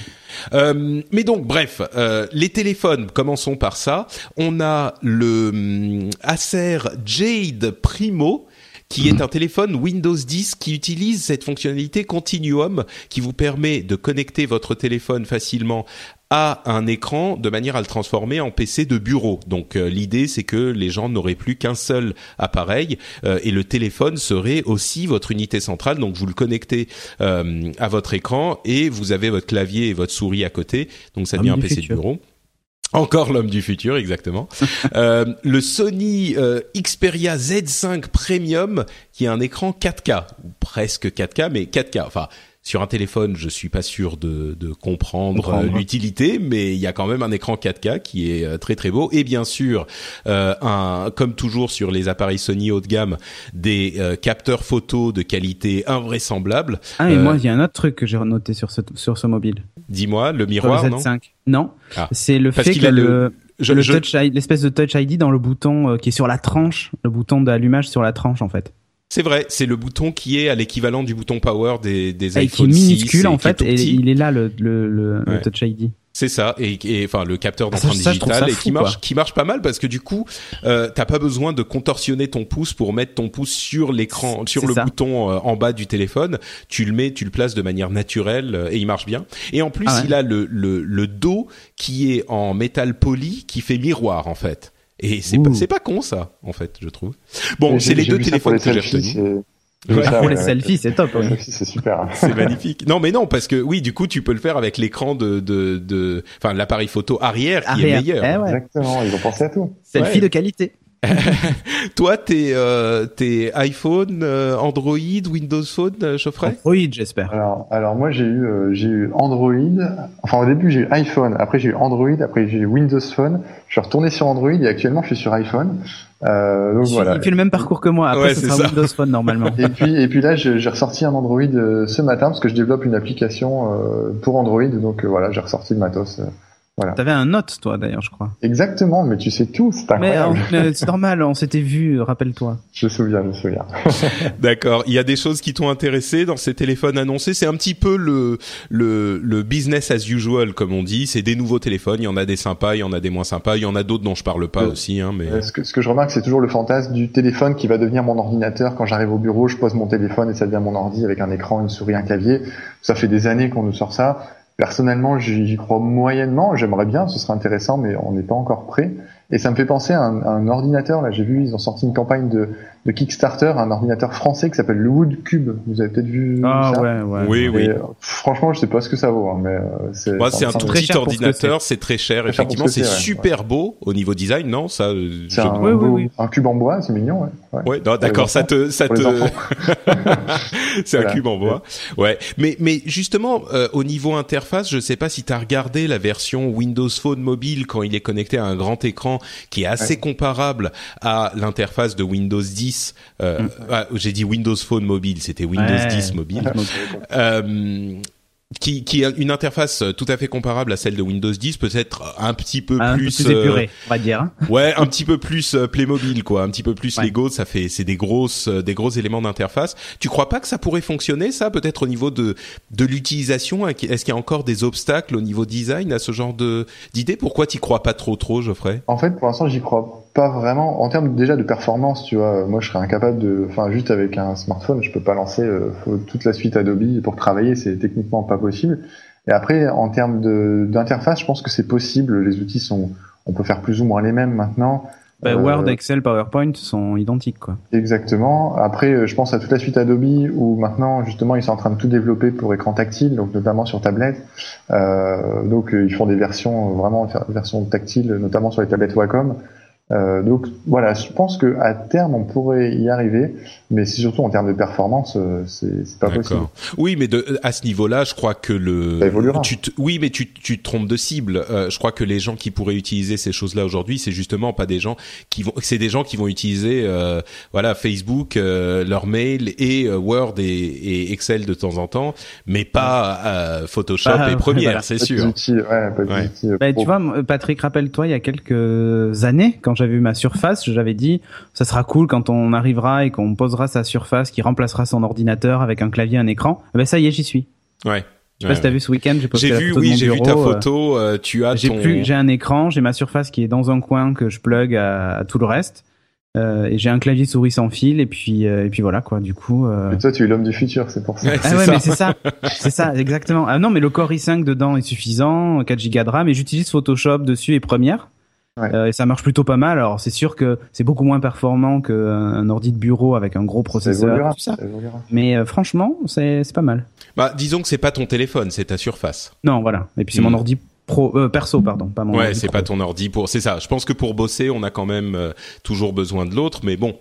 euh, mais donc, bref, euh, les téléphones, commençons par ça. On a le hum, Acer Jade Primo, qui est mm. un téléphone Windows 10 qui utilise cette fonctionnalité Continuum qui vous permet de connecter votre téléphone facilement à un écran de manière à le transformer en PC de bureau. Donc euh, l'idée c'est que les gens n'auraient plus qu'un seul appareil euh, et le téléphone serait aussi votre unité centrale. Donc vous le connectez euh, à votre écran et vous avez votre clavier et votre souris à côté. Donc ça devient un PC de bureau. Encore l'homme du futur, exactement. le Sony Xperia Z5 Premium, qui a un écran 4K, presque 4K, mais 4K. Enfin, sur un téléphone, je suis pas sûr de, de comprendre, euh, l'utilité, mais il y a quand même un écran 4K qui est euh, très très beau et bien sûr, euh, un, comme toujours sur les appareils Sony haut de gamme, des capteurs photo de qualité invraisemblable. Ah et moi il y a un autre truc que j'ai noté sur ce sur ce mobile. Dis-moi, le miroir, le Z5. non Non, c'est le fait que le, l'espèce de touch ID dans le bouton qui est sur la tranche, le bouton d'allumage sur la tranche en fait. C'est vrai, c'est le bouton qui est à l'équivalent du bouton power des, des et iPhone qui est minuscule en fait, et il est là le, le, le, Touch ID. C'est ça, et, et, enfin le capteur ah, d'empreinte digitale et qui marche, qui marche pas mal parce que du coup, euh, t'as pas besoin de contorsionner ton pouce pour mettre ton pouce sur l'écran, sur le bouton euh, en bas du téléphone. Tu le mets, tu le places de manière naturelle euh, et il marche bien. Et en plus, ah il a le, le, le dos qui est en métal poli qui fait miroir en fait. Et c'est pas, c'est pas con ça, en fait, je trouve. Bon, c'est les deux téléphones que j'ai retenus. pour les selfies, c'est top. C'est super. C'est magnifique. Non, mais non, parce que oui, du coup, tu peux le faire avec l'écran de, de, de, enfin, l'appareil photo arrière qui est meilleur. Eh Exactement. Ils ont pensé à tout. Selfie de qualité. Toi, t'es euh, t'es iPhone, euh, Android, Windows Phone, euh, Geoffrey? Android, j'espère. Alors, alors moi j'ai eu euh, j'ai eu Android. Enfin au début j'ai eu iPhone, après j'ai eu Android, après j'ai eu Windows Phone. Je suis retourné sur Android et actuellement je suis sur iPhone. Euh, donc il, voilà. il fait le même parcours que moi. Après, Ouais, ce c'est sera ça. Windows Phone normalement. Et puis et puis là je- j'ai ressorti un Android euh, ce matin parce que je développe une application euh, pour Android. Donc euh, voilà j'ai ressorti le matos. Euh. T'avais un Note, toi, d'ailleurs, je crois. Exactement, mais tu sais tout, c'est Mais incroyable. euh, c'est normal, on s'était vu, rappelle-toi. Je me souviens, je me souviens. D'accord. Il y a des choses qui t'ont intéressé dans ces téléphones annoncés? C'est un petit peu le, le le business as usual comme on dit. C'est des nouveaux téléphones. Il y en a des sympas, il y en a des moins sympas. Il y en a d'autres dont je parle pas aussi. Hein, mais Euh, ce, que, ce que je remarque, c'est toujours le fantasme du téléphone qui va devenir mon ordinateur. Quand j'arrive au bureau, je pose mon téléphone et ça devient mon ordi avec un écran, une souris, un clavier. Ça fait des années qu'on nous sort ça. Personnellement, j'y crois moyennement. J'aimerais bien, ce serait intéressant, mais on n'est pas encore prêt. Et ça me fait penser à un ordinateur. Là, j'ai vu, ils ont sorti une campagne de, de Kickstarter, un ordinateur français qui s'appelle le Wood Cube. Vous avez peut-être vu Ah ça ouais, ouais. oui, Et, oui. euh, franchement, je sais pas ce que ça vaut, hein, mais euh, c'est. C'est un tout très petit ordinateur, c'est très cher. Très Effectivement, c'est ouais, super beau au niveau design, non? Ça, euh, C'est un, Oui, oui, un cube en bois, c'est mignon, ouais. ouais. Ouais, non, d'accord, ça te, ça te, c'est un cube en bois. Ouais, mais mais justement euh, au niveau interface, je sais pas si tu as regardé la version Windows Phone mobile quand il est connecté à un grand écran qui est assez comparable à l'interface de Windows 10. Euh, ah, J'ai dit Windows Phone mobile, c'était Windows Ouais. 10 mobile. Euh, qui, qui a une interface tout à fait comparable à celle de Windows 10, peut-être un petit peu Un peu plus, euh, épuré, on va dire. hein. Ouais, un petit peu plus euh, Playmobil quoi, un petit peu plus Ouais. Lego, ça fait c'est des grosses euh, des gros éléments d'interface. Tu crois pas que ça pourrait fonctionner ça peut-être au niveau de de l'utilisation? Est-ce qu'il y a encore des obstacles au niveau design à ce genre de d'idée Pourquoi t'y crois pas trop trop Geoffrey? En fait, pour l'instant, j'y crois pas vraiment. En termes déjà de performance, tu vois, moi, je serais incapable de, enfin, juste avec un smartphone, je peux pas lancer euh, toute la suite Adobe pour travailler, c'est techniquement pas possible. Et après, en termes de d'interface, je pense que c'est possible. Les outils sont, on peut faire plus ou moins les mêmes maintenant. Bah, Euh, Word, Excel, PowerPoint sont identiques, quoi. Exactement. Après, euh, je pense à toute la suite Adobe où maintenant, justement, ils sont en train de tout développer pour écran tactile, donc notamment sur tablette. Euh, donc, euh, ils font des versions vraiment versions tactiles, notamment sur les tablettes Wacom. Euh, donc voilà, je pense que à terme on pourrait y arriver, mais c'est surtout en termes de performance, euh, c'est c'est pas possible. Oui, mais de, à ce niveau-là, je crois que le Ça évoluera. tu te- oui, mais tu tu te trompes de cible. Euh, je crois que les gens qui pourraient utiliser ces choses-là aujourd'hui, c'est justement pas des gens qui vont c'est des gens qui vont utiliser euh, voilà, Facebook, euh, leur mail et euh, Word et, et Excel de temps en temps, mais pas euh, Photoshop Ah, et Premiere, voilà. c'est Pas sûr. d'outils, ouais, pas Ouais. d'outils, euh, Bah, tu vois, Patrick, rappelle-toi, il y a quelques années, quand j'avais eu ma surface, j'avais dit, ça sera cool quand on arrivera et qu'on posera sa surface qui remplacera son ordinateur avec un clavier, un écran. Ben ça y est, j'y suis. Ouais. Je sais pas si t'as vu ce week-end, j'ai posté J'ai la vu, photo de oui, mon j'ai vu ta euh, photo. euh, tu as J'ai ton. plus, j'ai un écran, j'ai ma surface qui est dans un coin que je plug à, à tout le reste, euh, et j'ai un clavier souris sans fil, et puis euh, et puis voilà quoi. Du coup. Euh... Mais toi, tu es l'homme du futur, c'est pour ça. Ouais, Ah c'est ouais, ça. mais c'est ça, c'est ça, exactement. Ah non, mais le Core i5 dedans est suffisant, 4 Go de RAM, et j'utilise Photoshop dessus et Premiere. Ouais. Euh, et ça marche plutôt pas mal. Alors c'est sûr que c'est beaucoup moins performant qu'un ordi de bureau avec un gros processeur, évoluera, tout ça. ça évoluera. Mais euh, franchement, c'est pas mal. Bah, disons que c'est pas ton téléphone, c'est ta surface. Non, voilà. Et puis c'est mon ordi pro, euh, perso, pardon, pas mon. Ouais, c'est pas ton ordi pour. C'est ça. Je pense que pour bosser, on a quand même euh, toujours besoin de l'autre, mais bon.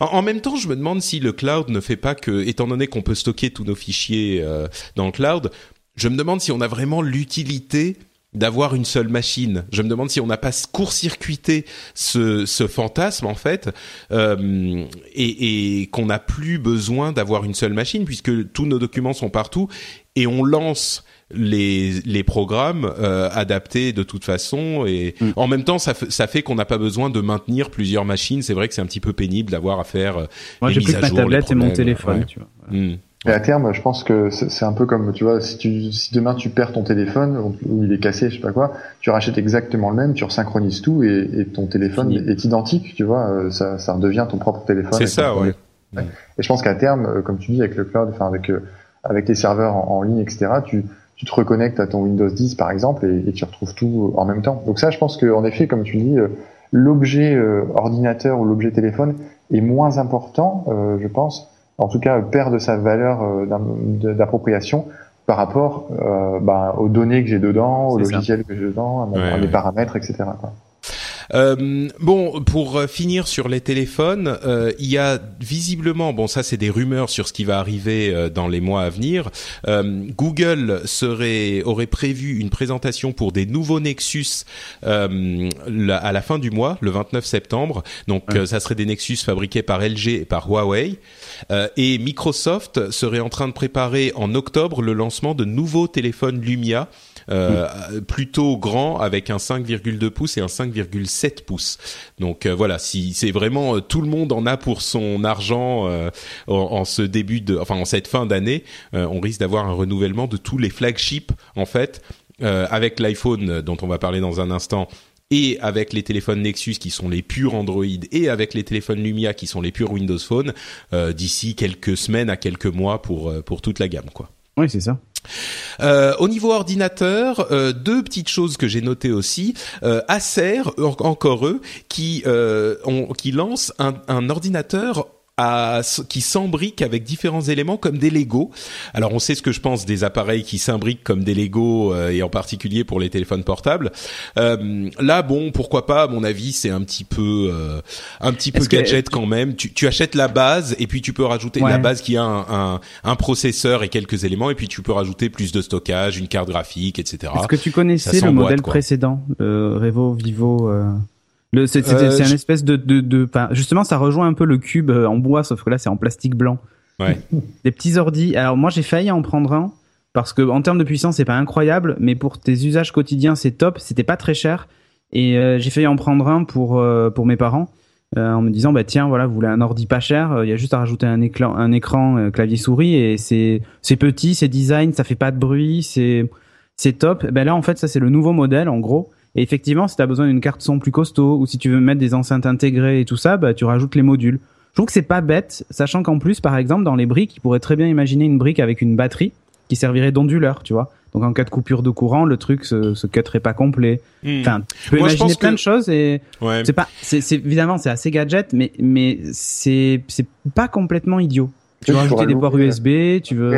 En, en même temps, je me demande si le cloud ne fait pas que, étant donné qu'on peut stocker tous nos fichiers euh, dans le cloud, je me demande si on a vraiment l'utilité d'avoir une seule machine. Je me demande si on n'a pas court-circuité ce, ce fantasme en fait, euh, et, et qu'on n'a plus besoin d'avoir une seule machine puisque tous nos documents sont partout et on lance les, les programmes euh, adaptés de toute façon et Mm. en même temps ça, fait- ça fait qu'on n'a pas besoin de maintenir plusieurs machines. C'est vrai que c'est un petit peu pénible d'avoir à faire. euh, Moi, j'ai plus que ma tablette et mon téléphone. ouais. Tu vois. Mm. Et à terme, je pense que c'est un peu comme, tu vois, si, tu, si demain tu perds ton téléphone ou il est cassé, je sais pas quoi, tu rachètes exactement le même, tu resynchronises tout et, et ton téléphone Fini. est identique, tu vois, euh, ça, ça redevient ton propre téléphone. C'est ça, ouais. Et je pense qu'à terme, euh, comme tu dis, avec le cloud, enfin avec euh, avec les serveurs en, en ligne, etc., tu, tu te reconnectes à ton Windows 10 par exemple et, et tu retrouves tout en même temps. Donc ça, je pense qu'en effet, comme tu dis, l'objet euh, ordinateur ou l'objet téléphone est moins important, euh, je pense, en tout cas perd de sa valeur euh, d'appropriation par rapport euh, bah, aux données que j'ai dedans, au C'est ça. logiciel que j'ai dedans, à, mon- Ouais, à mes ouais. paramètres, etc. quoi. Euh, bon, pour finir sur les téléphones, euh, il y a visiblement, bon ça c'est des rumeurs sur ce qui va arriver euh, dans les mois à venir. Euh, Google serait aurait prévu une présentation pour des nouveaux Nexus euh, à la fin du mois, le 29 septembre. Donc ça serait des Nexus fabriqués par LG et par Huawei. et Microsoft serait en train de préparer en octobre le lancement de nouveaux téléphones Lumia euh, plutôt grand avec un 5,2 pouces et un 5,7 pouces. Donc euh, voilà, si c'est vraiment euh, tout le monde en a pour son argent en, en, ce début de, enfin en cette fin d'année, on risque d'avoir un renouvellement de tous les flagships en fait. avec l'iPhone dont on va parler dans un instant, et avec les téléphones Nexus qui sont les purs Android et avec les téléphones Lumia qui sont les purs Windows Phone d'ici quelques semaines à quelques mois pour pour toute la gamme quoi. Oui, c'est ça. Euh, au niveau ordinateur, euh, deux petites choses que j'ai notées aussi. Euh, Acer, encore eux, qui, ont, qui lance un ordinateur qui s'embriquent avec différents éléments comme des Lego. Alors on sait ce que je pense des appareils qui s'imbriquent comme des Lego euh, et en particulier pour les téléphones portables. Euh, là bon pourquoi pas à mon avis c'est un petit peu euh, un petit peu gadget quand même. Tu, tu, achètes la base et puis tu peux rajouter la base qui a un, un, un, processeur et quelques éléments et puis tu peux rajouter plus de stockage, une carte graphique, etc. Est-ce que tu connaissais le modèle précédent, Revo Vivo le, c'est, c'est, euh, un espèce de, de, de, justement, ça rejoint un peu le cube euh, en bois, sauf que là, c'est en plastique blanc. Ouais. Des petits ordi. Alors moi, j'ai failli en prendre un parce que en termes de puissance, c'est pas incroyable, mais pour tes usages quotidiens, c'est top. C'était pas très cher et euh, j'ai failli en prendre un pour pour mes parents. en me disant bah tiens voilà vous voulez un ordi pas cher il y a juste à rajouter un écran un écran clavier souris et c'est c'est petit c'est design ça fait pas de bruit c'est c'est top ben là en fait ça c'est le nouveau modèle en gros et effectivement, si tu as besoin d'une carte son plus costaud ou si tu veux mettre des enceintes intégrées et tout ça, bah, tu rajoutes les modules. Je trouve que c'est pas bête, sachant qu'en plus, par exemple, dans les briques, il pourrait très bien imaginer une brique avec une batterie qui servirait d'onduleur, tu vois. Donc en cas de coupure de courant, le truc se, se cutterait pas complet. Hmm. Enfin, tu peux imaginer plein de choses et c'est pas, c'est évidemment c'est assez gadget, mais mais c'est c'est pas complètement idiot. Tu veux rajouter des ports USB, tu veux.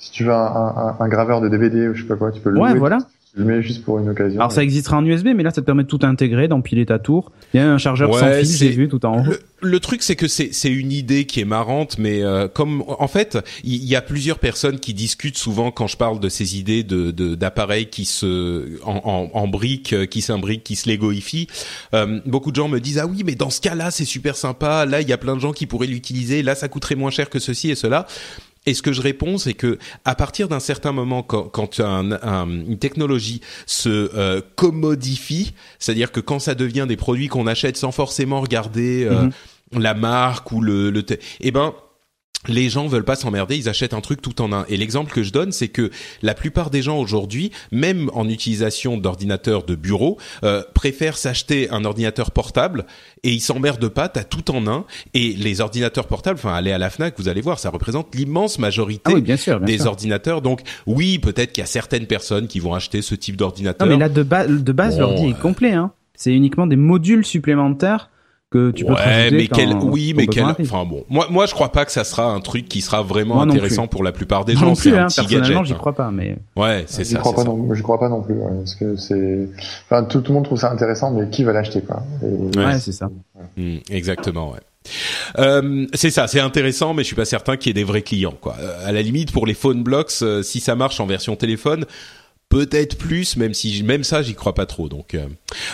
si tu veux un, un, graveur de DVD ou je sais pas quoi, tu peux le Ouais, voilà. Je le mets juste pour une occasion. Alors ça existera en USB, mais là ça te permet de tout intégrer, d'empiler ta tour. Il y a un chargeur sans fil, j'ai vu tout en haut. Le, truc c'est que c'est c'est une idée qui est marrante, mais euh, comme en fait il y, a plusieurs personnes qui discutent souvent quand je parle de ces idées de d'appareils qui se en, en, en briques, euh, qui s'imbriquent, qui se légoifient. Euh, beaucoup de gens me disent ah oui mais dans ce cas-là c'est super sympa. Là il y a plein de gens qui pourraient l'utiliser. Là ça coûterait moins cher que ceci et cela. Et ce que je réponds, c'est que à partir d'un certain moment, quand, quand une technologie se euh, commodifie, c'est-à-dire que quand ça devient des produits qu'on achète sans forcément regarder euh, mhm. la marque ou le, le eh ben les gens veulent pas s'emmerder, ils achètent un truc tout en un. Et l'exemple que je donne, c'est que la plupart des gens aujourd'hui, même en utilisation d'ordinateurs de bureau, euh, préfèrent s'acheter un ordinateur portable et ils s'emmerdent pas, t'as tout en un. Et les ordinateurs portables, enfin, allez à la Fnac, vous allez voir, ça représente l'immense majorité ah bien sûr, des ordinateurs. Donc oui, peut-être qu'il y a certaines personnes qui vont acheter ce type d'ordinateur. Non, mais là de, de base, l'ordi est complet. Hein. C'est uniquement des modules supplémentaires que tu peux ouais, mais quel, oui, mais quel, enfin bon, moi, moi, je crois pas que ça sera un truc qui sera vraiment intéressant pour la plupart des gens. C'est un hein, petit personnellement, j'y hein. crois pas, mais. Ouais, c'est ça. Crois pas non, je crois pas non plus, parce que c'est, enfin, tout, le monde trouve ça intéressant, mais qui va l'acheter, quoi? ouais, c'est ça. Mmh, exactement, ouais. Euh, c'est ça, c'est intéressant, mais je suis pas certain qu'il y ait des vrais clients. Quoi. Euh, à la limite, pour les phone blocks, euh, si ça marche en version téléphone, peut-être plus, même si même ça j'y crois pas trop. Donc euh,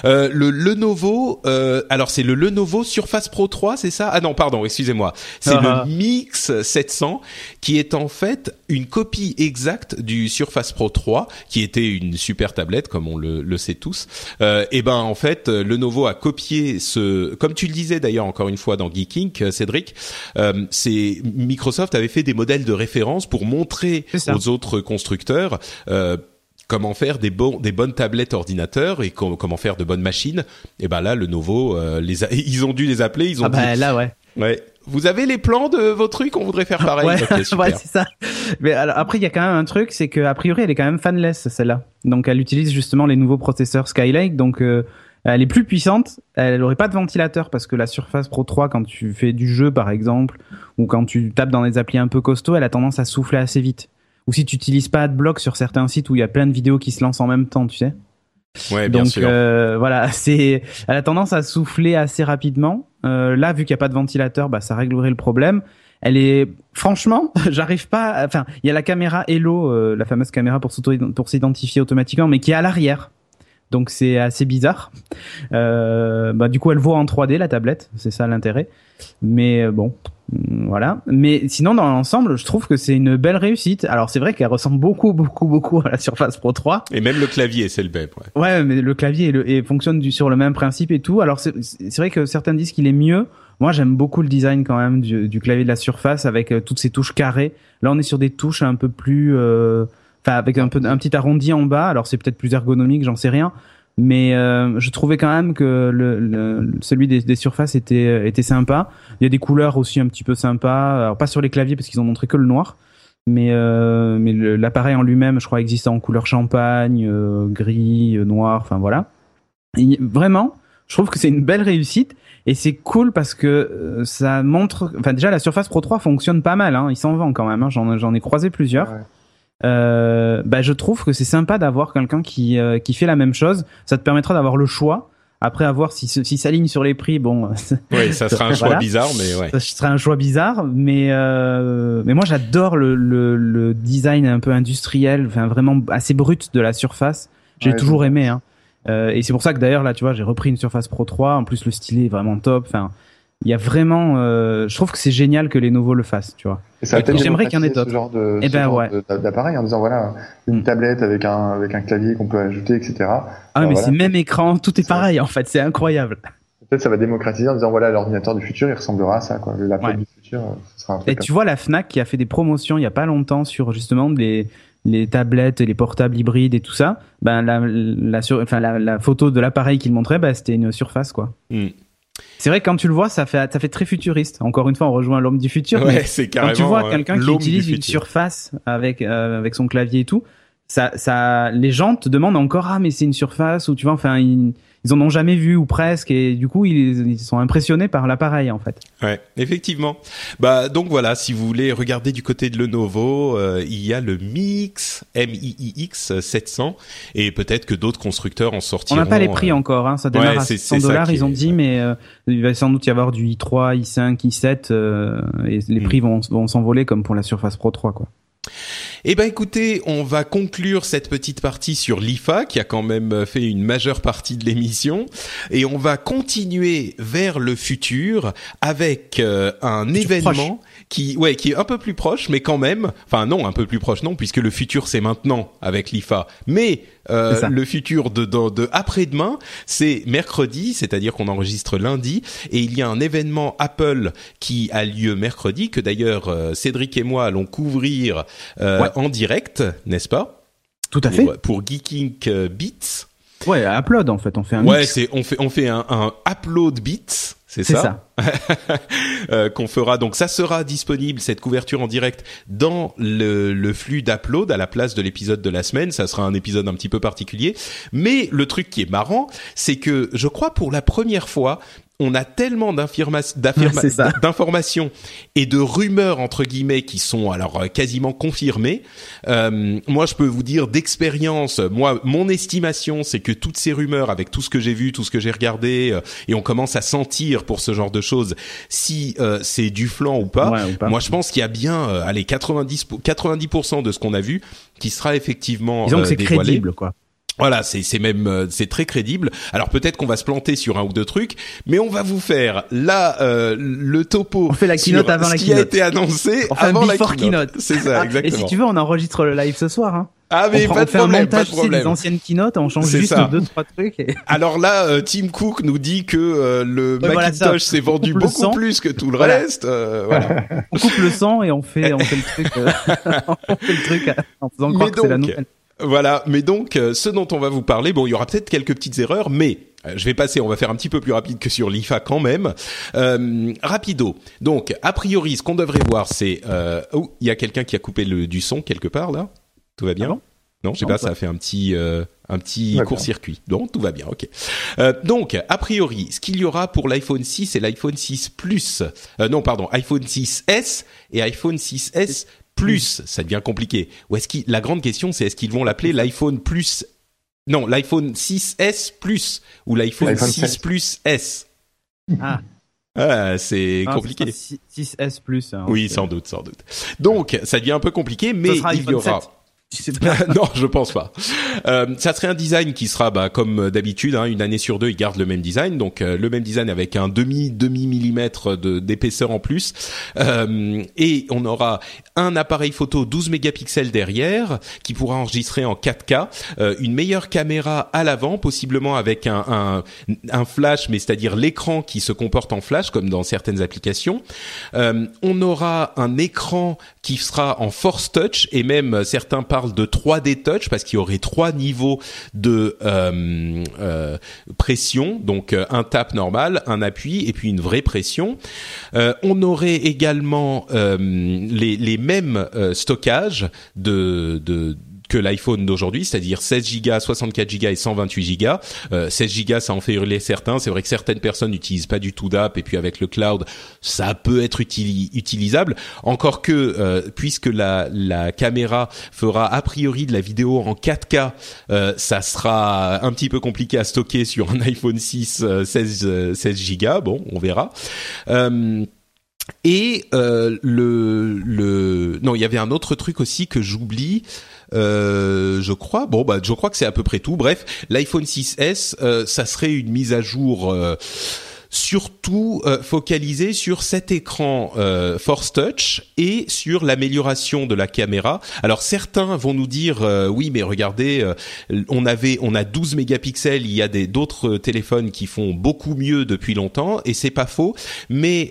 euh, le Lenovo, euh, alors c'est le Lenovo Surface Pro 3, c'est ça? Ah non, pardon, excusez-moi. C'est le ah. Mix 700 qui est en fait une copie exacte du Surface Pro 3, qui était une super tablette comme on le, le sait tous. Euh, et ben en fait, Lenovo a copié ce, comme tu le disais d'ailleurs encore une fois dans Geeking, Cédric, euh, c'est Microsoft avait fait des modèles de référence pour montrer aux autres constructeurs. Euh, comment faire des, bons, des bonnes tablettes ordinateurs et comment faire de bonnes machines. Et ben là, le Novo, euh, les ils ont dû les appeler. Ils ont ah bah là, ouais. Ouais. Vous avez les plans de vos trucs On voudrait faire pareil. ouais, c'est ça. Mais alors, après, il y a quand même un truc, c'est que a priori, elle est quand même fanless celle-là. Donc, elle utilise justement les nouveaux processeurs Skylake. Donc, euh, elle est plus puissante. Elle n'aurait pas de ventilateur parce que la Surface Pro 3, quand tu fais du jeu par exemple, ou quand tu tapes dans des applis un peu costauds, elle a tendance à souffler assez vite ou si tu utilises pas AdBlock sur certains sites où il y a plein de vidéos qui se lancent en même temps, tu sais. Ouais, bien Donc sûr. euh, voilà, c'est elle a tendance à souffler assez rapidement. Euh, là, vu qu'il n'y a pas de ventilateur, bah ça réglerait le problème. Elle est franchement, j'arrive pas. Enfin, il y a la caméra Hello, euh, la fameuse caméra pour s'auto pour s'identifier automatiquement, mais qui est à l'arrière. Donc c'est assez bizarre. Euh, bah du coup, elle voit en 3D la tablette, c'est ça l'intérêt. Mais euh, bon, voilà. Mais sinon, dans l'ensemble, je trouve que c'est une belle réussite. Alors c'est vrai qu'elle ressemble beaucoup, beaucoup, beaucoup à la Surface Pro 3. Et même le clavier, c'est le même. Ouais. Ouais, mais le clavier et le, et fonctionne du, sur le même principe et tout. Alors c'est vrai que certains disent qu'il est mieux. Moi, j'aime beaucoup le design quand même du, du clavier de la Surface avec euh, toutes ces touches carrées. Là, on est sur des touches un peu plus, euh, enfin avec un peu un petit arrondi en bas. Alors c'est peut-être plus ergonomique, j'en sais rien. Mais euh, je trouvais quand même que le, le- celui des, des surfaces était était sympa. Il y a des couleurs aussi un petit peu sympas. Alors pas sur les claviers parce qu'ils ont montré que le noir. Mais euh, mais l'appareil en lui-même, je crois, existe en couleur champagne, euh, gris, euh, noir. Enfin voilà. Vraiment, je trouve que c'est une belle réussite et c'est cool parce que euh, ça montre. Enfin déjà, la Surface Pro 3 fonctionne pas mal. Hein, il s'en vend quand même. Hein, j'en j'en ai croisé plusieurs. Ouais. Euh, bah, je trouve que c'est sympa d'avoir quelqu'un qui euh, qui fait la même chose. Ça te permettra d'avoir le choix. Après, à voir si si s'aligne sur les prix. Bon, Oui, ça sera un choix Voilà. bizarre, mais ouais. ça serait un choix bizarre, mais euh, mais moi j'adore le, le le design un peu industriel, enfin vraiment assez brut de la Surface. J'ai Ouais, toujours aimé. Hein. Euh, et c'est pour ça que d'ailleurs là, tu vois, j'ai repris une Surface Pro 3. En plus, le stylet est vraiment top. Enfin, il y a vraiment. euh, je trouve que c'est génial que les nouveaux le fassent, tu vois. Et Et j'aimerais qu'il y en ait d'autres. ce genre de, Eh ben, ouais. d'appareil en disant voilà une Mm. tablette avec un avec un clavier qu'on peut ajouter etc. Ah Alors mais voilà. c'est même écran, tout est pareil en fait, c'est incroyable. Peut-être ça va démocratiser en disant voilà l'ordinateur du futur il ressemblera à ça quoi. Ouais. du futur euh, ce sera un truc Et tu vois la Fnac qui a fait des promotions il y a pas longtemps sur justement les les tablettes, les portables hybrides et tout ça. Ben la la sur, enfin la, la photo de l'appareil qu'il montrait, ben c'était une surface quoi. Hmm. C'est vrai que quand tu le vois, ça fait ça fait très futuriste. Encore une fois, on rejoint l'homme du futur. Ouais, c'est quand tu vois quelqu'un qui utilise une surface avec euh, avec son clavier et tout, ça ça les gens te demandent encore ah mais c'est une surface ou tu vois enfin ils, ils en ont jamais vu ou presque et du coup ils, ils sont impressionnés par l'appareil en fait. Ouais, effectivement. Bah donc voilà, si vous voulez regarder du côté de Lenovo, euh, il y a le Mix M-I-I-X 700 et peut-être que d'autres constructeurs en On sortiront. n'a pas les prix euh, encore, hein, ça démarre ouais, à c'est- 100 c'est ça dollars, ils ont est- dit, mais euh, il va sans doute y avoir du i3, i5, i7, euh, et les Mm. prix vont, vont s'envoler comme pour la Surface Pro 3, quoi. Eh ben écoutez, on va conclure cette petite partie sur l'IFA qui a quand même fait une majeure partie de l'émission. Et on va continuer vers le futur avec euh, un événement qui ouais qui est un peu plus proche mais quand même enfin non un peu plus proche non puisque le futur c'est maintenant avec l'IFA. Mais euh, le futur de, de, de après-demain, c'est mercredi, c'est-à-dire qu'on enregistre lundi, et il y a un événement Apple qui a lieu mercredi, que d'ailleurs euh, Cédric et moi allons couvrir euh, Ouais. en direct, n'est-ce pas? Tout à pour, pour Geeking euh, Beats. Ouais, upload en fait, on fait un Ouais, c'est on fait on fait un, un upload Beats, c'est ça, ça. euh, qu'on fera. Donc ça sera disponible cette couverture en direct dans le, le flux d'upload à la place de l'épisode de la semaine. Ça sera un épisode un petit peu particulier. Mais le truc qui est marrant, c'est que je crois pour la première fois. On a tellement d'informations et de rumeurs entre guillemets qui sont alors euh, quasiment confirmées. Euh, moi, je peux vous dire d'expérience, moi, mon estimation, c'est que toutes ces rumeurs, avec tout ce que j'ai vu, tout ce que j'ai regardé, euh, et on commence à sentir pour ce genre de choses si euh, c'est du flan ou pas. Ouais, ou pas. Moi, je pense qu'il y a bien, euh, allez, 90 pour- 90% de ce qu'on a vu qui sera effectivement Disons euh, que c'est crédible, quoi. Voilà, c'est c'est même euh, c'est très crédible. Alors peut-être qu'on va se planter sur un ou deux trucs, mais on va vous faire là euh, le topo. On fait la keynote avant ce la qui a keynote. été annoncé avant la keynote. keynote. C'est ça, Ah, exactement. Et si tu veux, on enregistre le live ce soir. Hein. ah mais on, pas on de fait problème, un pas montage de sais, des problème. anciennes keynotes, on change juste ça. deux trois trucs. Et... Alors là, euh, Tim Cook nous dit que euh, le Ouais, Macintosh s'est vendu beaucoup sang. plus que tout le Voilà. reste. euh, voilà. On coupe le sang et on fait, on fait le truc, euh, on fait le truc en faisant croire que c'est la donc, nouvelle. Voilà, mais donc euh, ce dont on va vous parler, bon, il y aura peut-être quelques petites erreurs, mais euh, je vais passer, on va faire un petit peu plus rapide que sur l'IFA quand même. Euh, rapido. Donc, a priori, ce qu'on devrait voir, c'est... Euh... Oh, il y a quelqu'un qui a coupé le, du son quelque part, là Tout va bien? Ah bon Non, je sais Non, pas, ça a fait un petit... Euh, un petit court-circuit. Donc, tout va bien, ok. Euh, donc, a priori, ce qu'il y aura pour l'iPhone 6 et l'iPhone 6 Plus... Euh, non, pardon, iPhone 6S et iPhone 6S Plus, ça devient compliqué. Ou est-ce qu'il... La grande question, c'est est-ce qu'ils vont l'appeler l'iPhone Plus Non, l'iPhone 6S Plus ou l'iPhone 6 Plus S? Ah. Ah, c'est ah, compliqué. 6S Plus. Hein, oui, sans doute, sans doute. Donc, ça devient un peu compliqué, mais il y aura. non, je pense pas. Euh, ça serait un design qui sera, bah, comme d'habitude, hein, une année sur deux, ils gardent le même design, donc euh, le même design avec un demi demi millimètre de d'épaisseur en plus, euh, et on aura un appareil photo 12 mégapixels derrière qui pourra enregistrer en 4K, euh, une meilleure caméra à l'avant, possiblement avec un, un, un flash, mais c'est-à-dire l'écran qui se comporte en flash, comme dans certaines applications. Euh, on aura un écran qui sera en Force Touch et même certains parle de 3D touch parce qu'il y aurait trois niveaux de euh, euh, pression, donc euh, un tap normal, un appui et puis une vraie pression. on aurait également les, mêmes stockages de que l'iPhone d'aujourd'hui, c'est-à-dire 16 Go, 64 Go et 128 Go. Euh, 16 Go, ça en fait hurler certains. C'est vrai que certaines personnes n'utilisent pas du tout d'app et puis avec le cloud, ça peut être utilisable. Encore que euh, puisque la, la caméra fera a priori de la vidéo en 4K, euh, ça sera un petit peu compliqué à stocker sur un iPhone 6 16 16 Go. Bon, on verra. Euh, et euh, le, le non, il y avait un autre truc aussi que j'oublie. Euh, je crois. Bon, bah, je crois que c'est à peu près tout. Bref, l'iPhone 6s, euh, ça serait une mise à jour euh, surtout euh, focalisé sur cet écran euh, Force Touch et sur l'amélioration de la caméra. Alors certains vont nous dire euh, oui mais regardez euh, on avait on a 12 mégapixels, il y a des d'autres téléphones qui font beaucoup mieux depuis longtemps et c'est pas faux, mais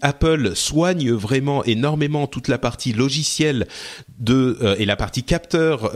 Apple soigne vraiment énormément toute la partie logicielle de et la partie capteur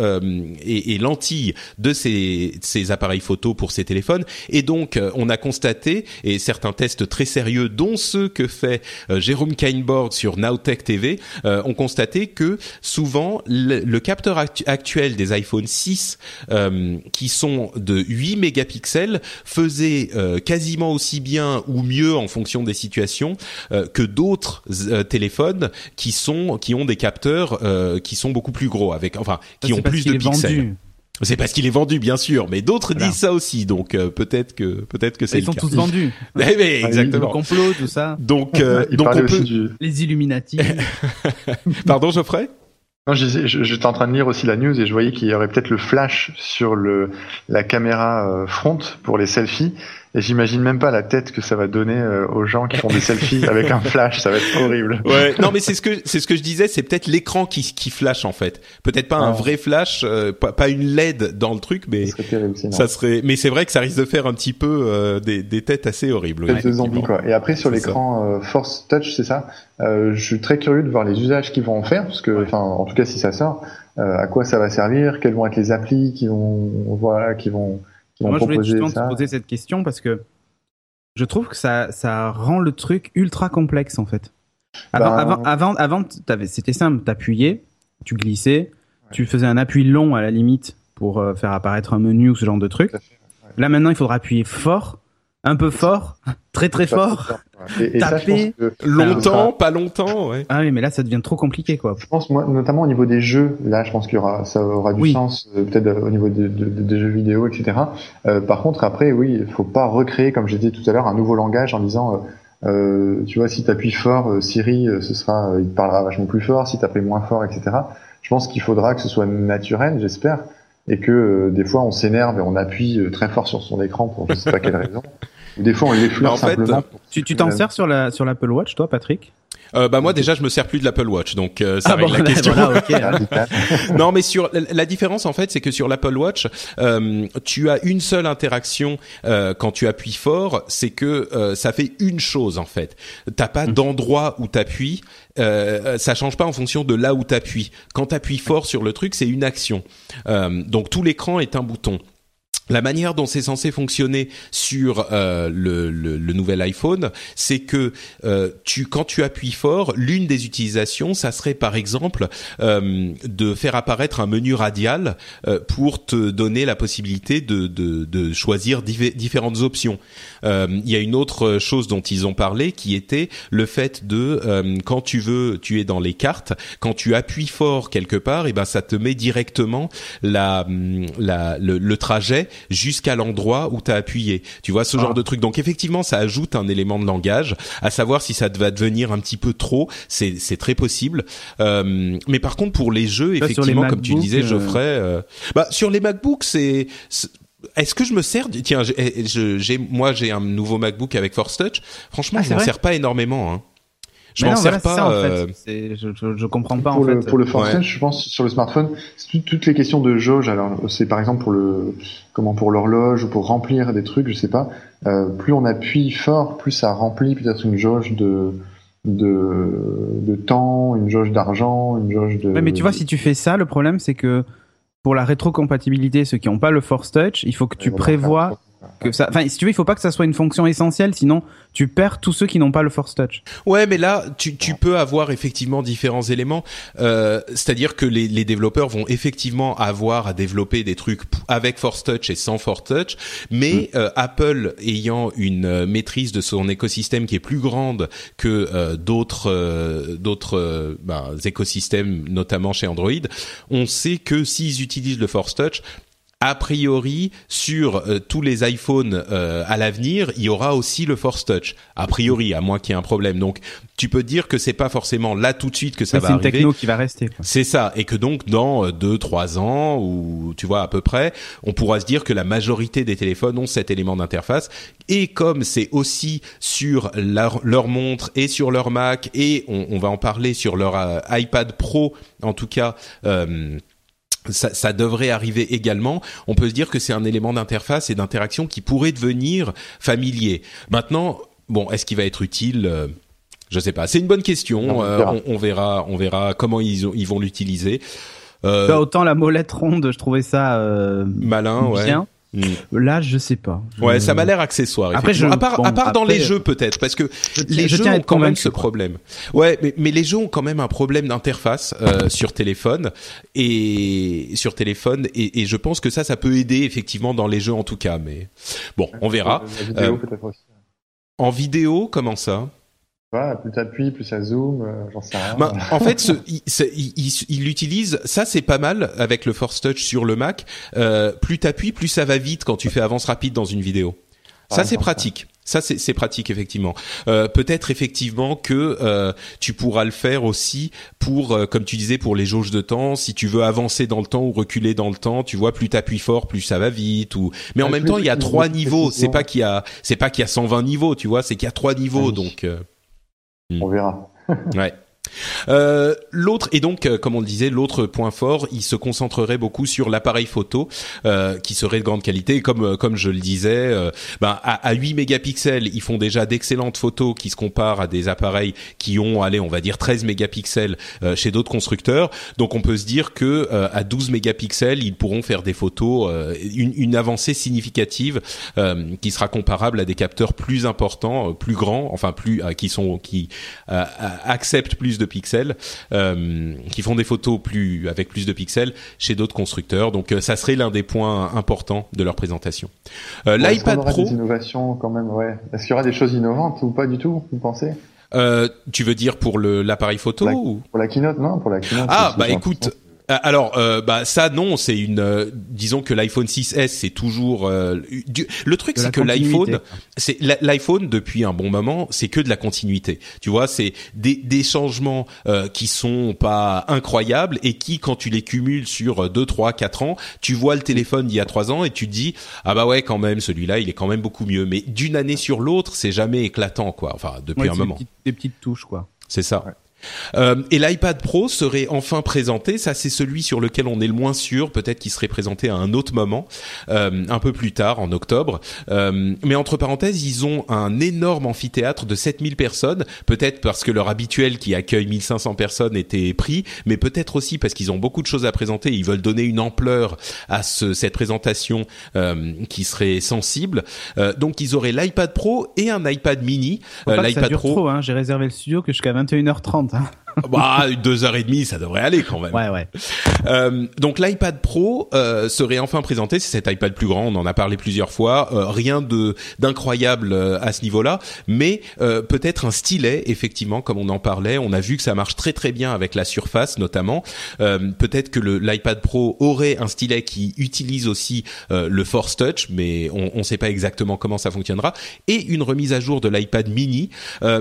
et, et lentille de ces, ces appareils photo pour ces téléphones et donc on a constaté et certains tests très sérieux, dont ceux que fait euh, Jérôme Kainborg sur Nowtech TV, euh, ont constaté que souvent le, capteur actuel des iPhone 6 euh, qui sont de 8 mégapixels faisait quasiment aussi bien ou mieux en fonction des situations que d'autres téléphones qui sont qui ont des capteurs qui sont beaucoup plus gros avec enfin qui ont plus de pixels. C'est parce qu'il est vendu, bien sûr, mais d'autres disent ça aussi, donc euh, peut-être que peut-être que c'est. Ils sont tous vendus. Eh, mais, exactement. Le complot, tout ça. Donc, euh, donc on peut... les Illuminati. Pardon, Geoffrey? Non, j'étais en train de lire aussi la news et je voyais qu'il y aurait peut-être le flash sur le la caméra euh, front pour les selfies et j'imagine même pas la tête que ça va donner euh, aux gens qui font des selfies avec un flash, ça va être horrible. Ouais, non mais c'est ce que c'est ce que je disais, c'est peut-être l'écran qui qui flash en fait. Peut-être pas un vrai flash, euh, pas, une LED dans le truc, mais ça serait, ça serait mais c'est vrai que ça risque de faire un petit peu euh, des, des têtes assez horribles. Têtes de zombies quoi. Et après sur l'écran Force Touch, c'est ça. je suis très curieux de voir les usages qu'ils vont en faire parce que enfin en tout cas si ça sort, à quoi ça va servir, quelles vont être les applis qui vont voilà qui vont moi, je voulais justement te poser cette question parce que je trouve que ça, ça rend le truc ultra complexe en fait. Avant, ben, avant, avant, avant c'était simple, t'appuyais, tu glissais, tu faisais un appui long à la limite pour euh, faire apparaître un menu ou ce genre de truc. Là maintenant, il faudra appuyer fort un peu fort, très très fort, et, taper longtemps, pas longtemps. Ouais. Ah oui, mais là ça devient trop compliqué quoi. Je pense moi, notamment au niveau des jeux, là je pense qu'il y aura, ça aura du sens euh, peut-être euh, au niveau des jeux vidéo, etc. Euh, par contre après, oui, il faut pas recréer comme j'ai dit tout à l'heure un nouveau langage en disant euh, tu vois, si tu appuies fort, Siri, ce sera, il te parlera vachement plus fort. Si tu appuies moins fort, etc. Je pense qu'il faudra que ce soit naturel, j'espère, et que des fois on s'énerve et on appuie très fort sur son écran pour je sais pas quelle raison. Des fois, on l'effleure en simplement. tu t'en sers sur la sur l'Apple Watch, toi, Patrick euh, bah moi déjà je me sers plus de l'Apple Watch donc euh, ça ah règle la question. non mais sur la différence en fait c'est que sur l'Apple Watch euh, tu as une seule interaction euh, quand tu appuies fort c'est que euh, ça fait une chose en fait. T'as pas mmh. d'endroit où t'appuies euh, ça change pas en fonction de là où t'appuies. Quand t'appuies fort sur le truc c'est une action donc tout l'écran est un bouton. La manière dont c'est censé fonctionner sur euh, le, nouvel iPhone, c'est que euh, tu, quand tu appuies fort, l'une des utilisations, ça serait par exemple euh, de faire apparaître un menu radial pour te donner la possibilité de, choisir différentes options. Il y a une autre chose dont ils ont parlé qui était le fait de quand tu veux, tu es dans les cartes, quand tu appuies fort quelque part, et ben ça te met directement la, le trajet jusqu'à l'endroit où tu as appuyé. Tu vois ce genre ah. de truc. Donc effectivement, ça ajoute un élément de langage. À savoir si ça va devenir un petit peu trop, c'est c'est très possible. Euh, mais par contre, pour les jeux, effectivement, comme tu disais, euh, Geoffrey, euh, bah sur les MacBooks, c'est est-ce que je me sers Tiens, j'ai moi j'ai un nouveau MacBook avec Force Touch. Franchement, ah, je m'en sers pas énormément. Hein. Je m'en sers pas. en fait. Euh, je, je, je, comprends pas pour en le, fait. Pour le Force je pense sur le smartphone, toutes les questions de jauge. Alors c'est par exemple pour le comment pour l'horloge ou pour remplir des trucs, je sais pas. Euh, plus on appuie fort, plus ça remplit peut-être une jauge de de, de temps, une jauge d'argent, une jauge de. Ouais, mais tu vois, si tu fais ça, le problème c'est que pour la rétrocompatibilité, ceux qui n'ont pas le Force Touch, il faut que tu prévois que ça enfin si tu veux il faut pas que ça soit une fonction essentielle sinon tu perds tous ceux qui n'ont pas le force touch ouais mais là tu, tu peux avoir effectivement différents éléments euh, c'est à dire que les, les développeurs vont effectivement avoir à développer des trucs avec force touch et sans force touch mais mm. euh, Apple ayant une euh, maîtrise de son écosystème qui est plus grande que euh, d'autres euh, d'autres bah, écosystèmes notamment chez Android on sait que s'ils utilisent le force touch a priori, sur euh, tous les iPhones euh, à l'avenir, il y aura aussi le Force Touch. A priori, à moins qu'il y ait un problème. Donc, tu peux dire que c'est pas forcément là tout de suite que ça va arriver. C'est une techno qui va rester. C'est ça, et que donc dans euh, deux, trois ans ou tu vois à peu près, on pourra se dire que la majorité des téléphones ont cet élément d'interface. Et comme c'est aussi sur leur, leur, montre et sur leur Mac et on, on va en parler sur leur iPad Pro, en tout cas. Euh, ça, ça, devrait arriver également. On peut se dire que c'est un élément d'interface et d'interaction qui pourrait devenir familier. Maintenant, bon, est-ce qu'il va être utile euh, Je sais pas. C'est une bonne question. Euh, on, verra, on verra comment ils, ils vont l'utiliser. Euh, bah, autant la molette ronde, je trouvais ça malin, bien. Ouais. Mm. Là, je sais pas. Ouais, ça m'a l'air accessoire. Après, je, à part, à part dans les jeux peut-être, parce que les jeux ont quand même ce problème. Ouais, mais, mais les jeux ont quand même un problème d'interface euh, sur téléphone et sur téléphone et, et, je pense que ça, ça peut aider effectivement dans les jeux en tout cas. Mais bon, on verra. Euh, en vidéo, comment ça? Plus t'appuies, plus ça zoom, euh, j'en sais rien. Ben, en fait, ce, il, il, il, utilise ça, c'est pas mal avec le Force Touch sur le Mac. Euh, plus t'appuies, plus ça va vite quand tu fais avance rapide dans une vidéo. Ça, c'est pratique. Ça, c'est pratique effectivement. Euh, Peut-être effectivement que euh, tu pourras le faire aussi pour, euh, comme tu disais, pour les jauges de temps. Si tu veux avancer dans le temps ou reculer dans le temps, tu vois, plus t'appuies fort, plus ça va vite. Ou mais en même temps, il y a trois niveaux. C'est pas qu'il y a, c'est pas qu'il y a 120 niveaux, tu vois. C'est qu'il y a trois niveaux, donc. On verra. ouais. Euh, l'autre et donc euh, comme on le disait l'autre point fort il se concentrerait beaucoup sur l'appareil photo euh, qui serait de grande qualité. Comme euh, comme je le disais euh, ben, à, à, 8 mégapixels ils font déjà d'excellentes photos qui se comparent à des appareils qui ont allez on va dire 13 mégapixels chez d'autres constructeurs. Donc on peut se dire que à 12 mégapixels ils pourront faire des photos une, une, avancée significative qui sera comparable à des capteurs plus importants plus grands enfin plus qui sont qui acceptent plus de pixels, euh, qui font des photos plus avec plus de pixels chez d'autres constructeurs. Donc euh, ça serait l'un des points importants de leur présentation. Euh, L'iPad Pro. Des innovations quand même, ouais. Est-ce qu'il y aura des choses innovantes ou pas du tout Vous pensez? Euh, tu veux dire pour l'appareil photo ou? Pour la keynote, non Pour la keynote. Ah bah écoute, alors, euh, bah ça non, c'est une. Euh, disons que l'iPhone 6s c'est toujours. le truc c'est que l'iPhone, c'est l'iPhone depuis un bon moment, c'est que de la continuité. Tu vois, c'est des, des changements qui sont pas incroyables et qui, quand tu les cumules sur 2, 3, 4 ans, tu vois le téléphone d'il y a 3 ans et tu te dis ah bah ouais quand même celui-là il est quand même beaucoup mieux. Mais d'une année sur l'autre, c'est jamais éclatant quoi. Enfin depuis un moment. des petites touches quoi. C'est ça. Euh, et l'iPad Pro serait enfin présenté. Ça, c'est celui sur lequel on est le moins sûr. Peut-être qu'il serait présenté à un autre moment, euh, un peu plus tard, en octobre. Euh, mais entre parenthèses, ils ont un énorme amphithéâtre de 7000 personnes. Peut-être parce que leur habituel qui accueille 1500 personnes était pris, mais peut-être aussi parce qu'ils ont beaucoup de choses à présenter. Ils veulent donner une ampleur à ce, cette présentation qui serait sensible. Donc, ils auraient l'iPad Pro et un iPad Mini. L'iPad Pro. Hein. J'ai réservé le studio que jusqu'à 21h30. Hein. bah, deux heures et demie, ça devrait aller quand même. Ouais, ouais. Euh, donc l'iPad Pro euh, serait enfin présenté. C'est cet iPad plus grand. On en a parlé plusieurs fois. Euh, rien de d'incroyable euh, à ce niveau-là, mais euh, peut-être un stylet, effectivement, comme on en parlait. On a vu que ça marche très très bien avec la Surface, notamment. peut-être que l'iPad Pro aurait un stylet qui utilise aussi le Force Touch, mais on ne sait pas exactement comment ça fonctionnera. Et une remise à jour de l'iPad Mini.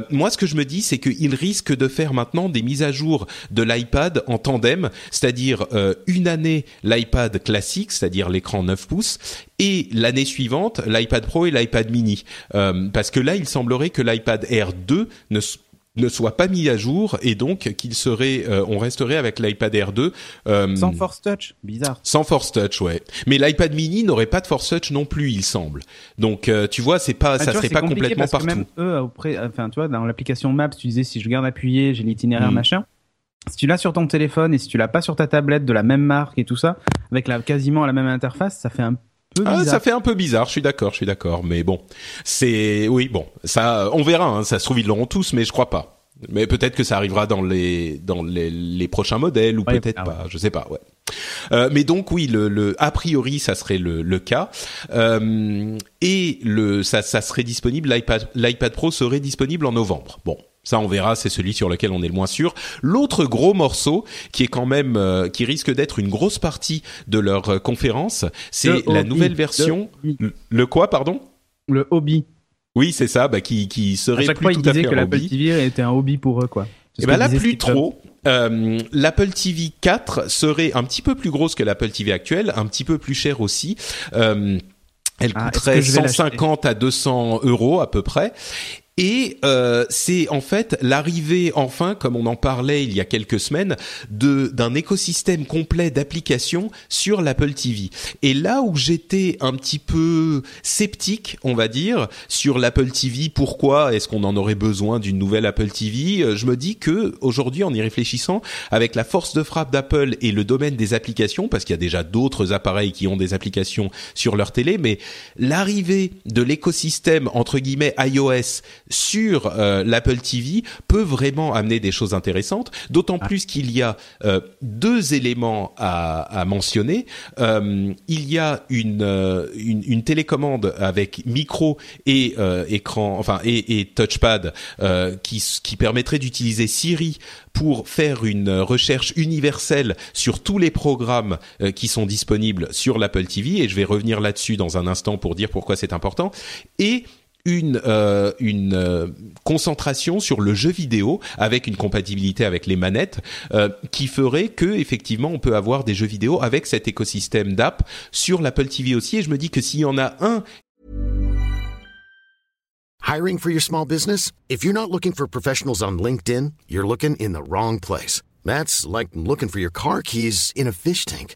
moi, ce que je me dis, c'est qu'il risque de faire maintenant des mise à jour de l'iPad en tandem, c'est-à-dire euh, une année l'iPad classique, c'est-à-dire l'écran 9 pouces, et l'année suivante l'iPad Pro et l'iPad Mini. Euh, parce que là, il semblerait que l'iPad Air 2 ne ne soit pas mis à jour et donc qu'il serait euh, on resterait avec l'iPad Air 2 sans Force Touch. Bizarre. sans Force Touch ouais. Mais l'iPad mini n'aurait pas de Force Touch non plus il semble. Donc tu vois c'est pas ah, ça serait pas complètement partout même eux auprès, enfin tu vois dans l'application Maps tu disais si je garde appuyé j'ai l'itinéraire mm. machin. Si tu l'as sur ton téléphone et si tu l'as pas sur ta tablette de la même marque et tout ça, avec la, quasiment la même interface, ça fait un peu ah, ça fait un peu bizarre, je suis d'accord, je suis d'accord, mais bon, c'est oui, bon, ça, on verra. Hein, ça se trouve ils l'auront tous, mais je crois pas. Mais peut-être que ça arrivera dans les dans les, les prochains modèles ou peut-être pas, je sais pas. Ouais. Euh, mais donc oui, le, le, a priori ça serait le, le cas euh, et le ça ça serait disponible l'iPad l'iPad Pro serait disponible en novembre. Bon, ça, on verra, c'est celui sur lequel on est le moins sûr. L'autre gros morceau, qui est quand même, euh, qui risque d'être une grosse partie de leur euh, conférence, c'est la nouvelle version. Le, quoi, pardon? Le hobby. Oui, c'est ça, bah, qui, qui serait à chaque fois, ils disaient que l'Apple TV était un hobby pour eux, quoi. Et eh ben là, plus trop. Euh, L'Apple TV 4 serait un petit peu plus grosse que l'Apple TV actuelle, un petit peu plus cher aussi. Elle ah, coûterait 150 à 200 euros à peu près. Et euh, c'est en fait l'arrivée enfin, comme on en parlait il y a quelques semaines, de d'un écosystème complet d'applications sur l'Apple TV. Et là où j'étais un petit peu sceptique, on va dire, sur l'Apple TV, pourquoi est-ce qu'on en aurait besoin d'une nouvelle Apple TV euh, Je me dis que aujourd'hui, en y réfléchissant, avec la force de frappe d'Apple et le domaine des applications, parce qu'il y a déjà d'autres appareils qui ont des applications sur leur télé, mais l'arrivée de l'écosystème entre guillemets iOS sur euh, l'Apple TV peut vraiment amener des choses intéressantes, d'autant ah. plus qu'il y a euh, deux éléments à, à mentionner. Euh, il y a une, une, une, télécommande avec micro et écran, enfin et, et touchpad qui, qui permettrait d'utiliser Siri pour faire une recherche universelle sur tous les programmes qui sont disponibles sur l'Apple TV et je vais revenir là-dessus dans un instant pour dire pourquoi c'est important et une euh, une euh, concentration sur le jeu vidéo avec une compatibilité avec les manettes euh, qui ferait que effectivement on peut avoir des jeux vidéo avec cet écosystème d'app sur l'Apple TV aussi. Et je me dis que s'il y en a un Hiring for your small business? If you're not looking for professionals on LinkedIn you're looking in the wrong place. That's like looking for your car keys in a fish tank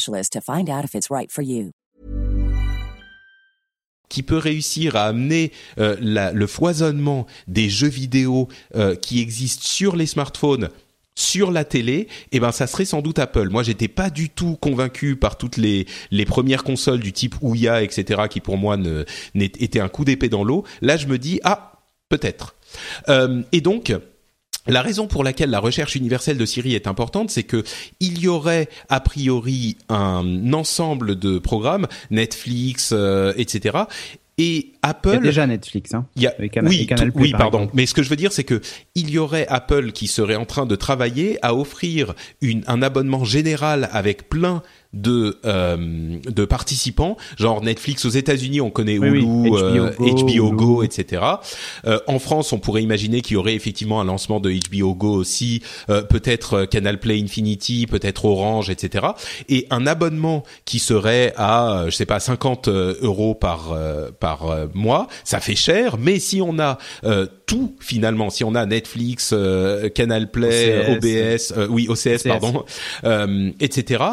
to find out if it's right for you. qui peut réussir à amener euh, le foisonnement des jeux vidéo euh, qui existent sur les smartphones sur la télé, eh ben ça serait sans doute Apple. Moi, j'étais pas du tout convaincu par toutes les premières consoles du type Ouya, etc., qui pour moi ne un coup d'épée dans l'eau. Là, je me dis ah peut-être. Euh, et donc la raison pour laquelle la recherche universelle de Siri est importante, c'est que il y aurait a priori un ensemble de programmes, Netflix, euh, etc. Et Apple. Il y a déjà Netflix, hein. Il y a, oui, oui, pardon. Mais ce que je veux dire, c'est que il y aurait Apple qui serait en train de travailler à offrir une, un abonnement général avec plein de euh, de participants, genre Netflix aux États-Unis, on connaît Hulu, HBO, euh, Go, Go, etc. Euh, en France, on pourrait imaginer qu'il y aurait effectivement un lancement de HBO Go aussi, euh, peut-être Canal Play Infinity, peut-être Orange, etc. Et un abonnement qui serait à, je sais pas, 50 euros par par mois, ça fait cher, mais si on a tout finalement, si on a Netflix, Canal Play, OBS, oui OCS, pardon, etc.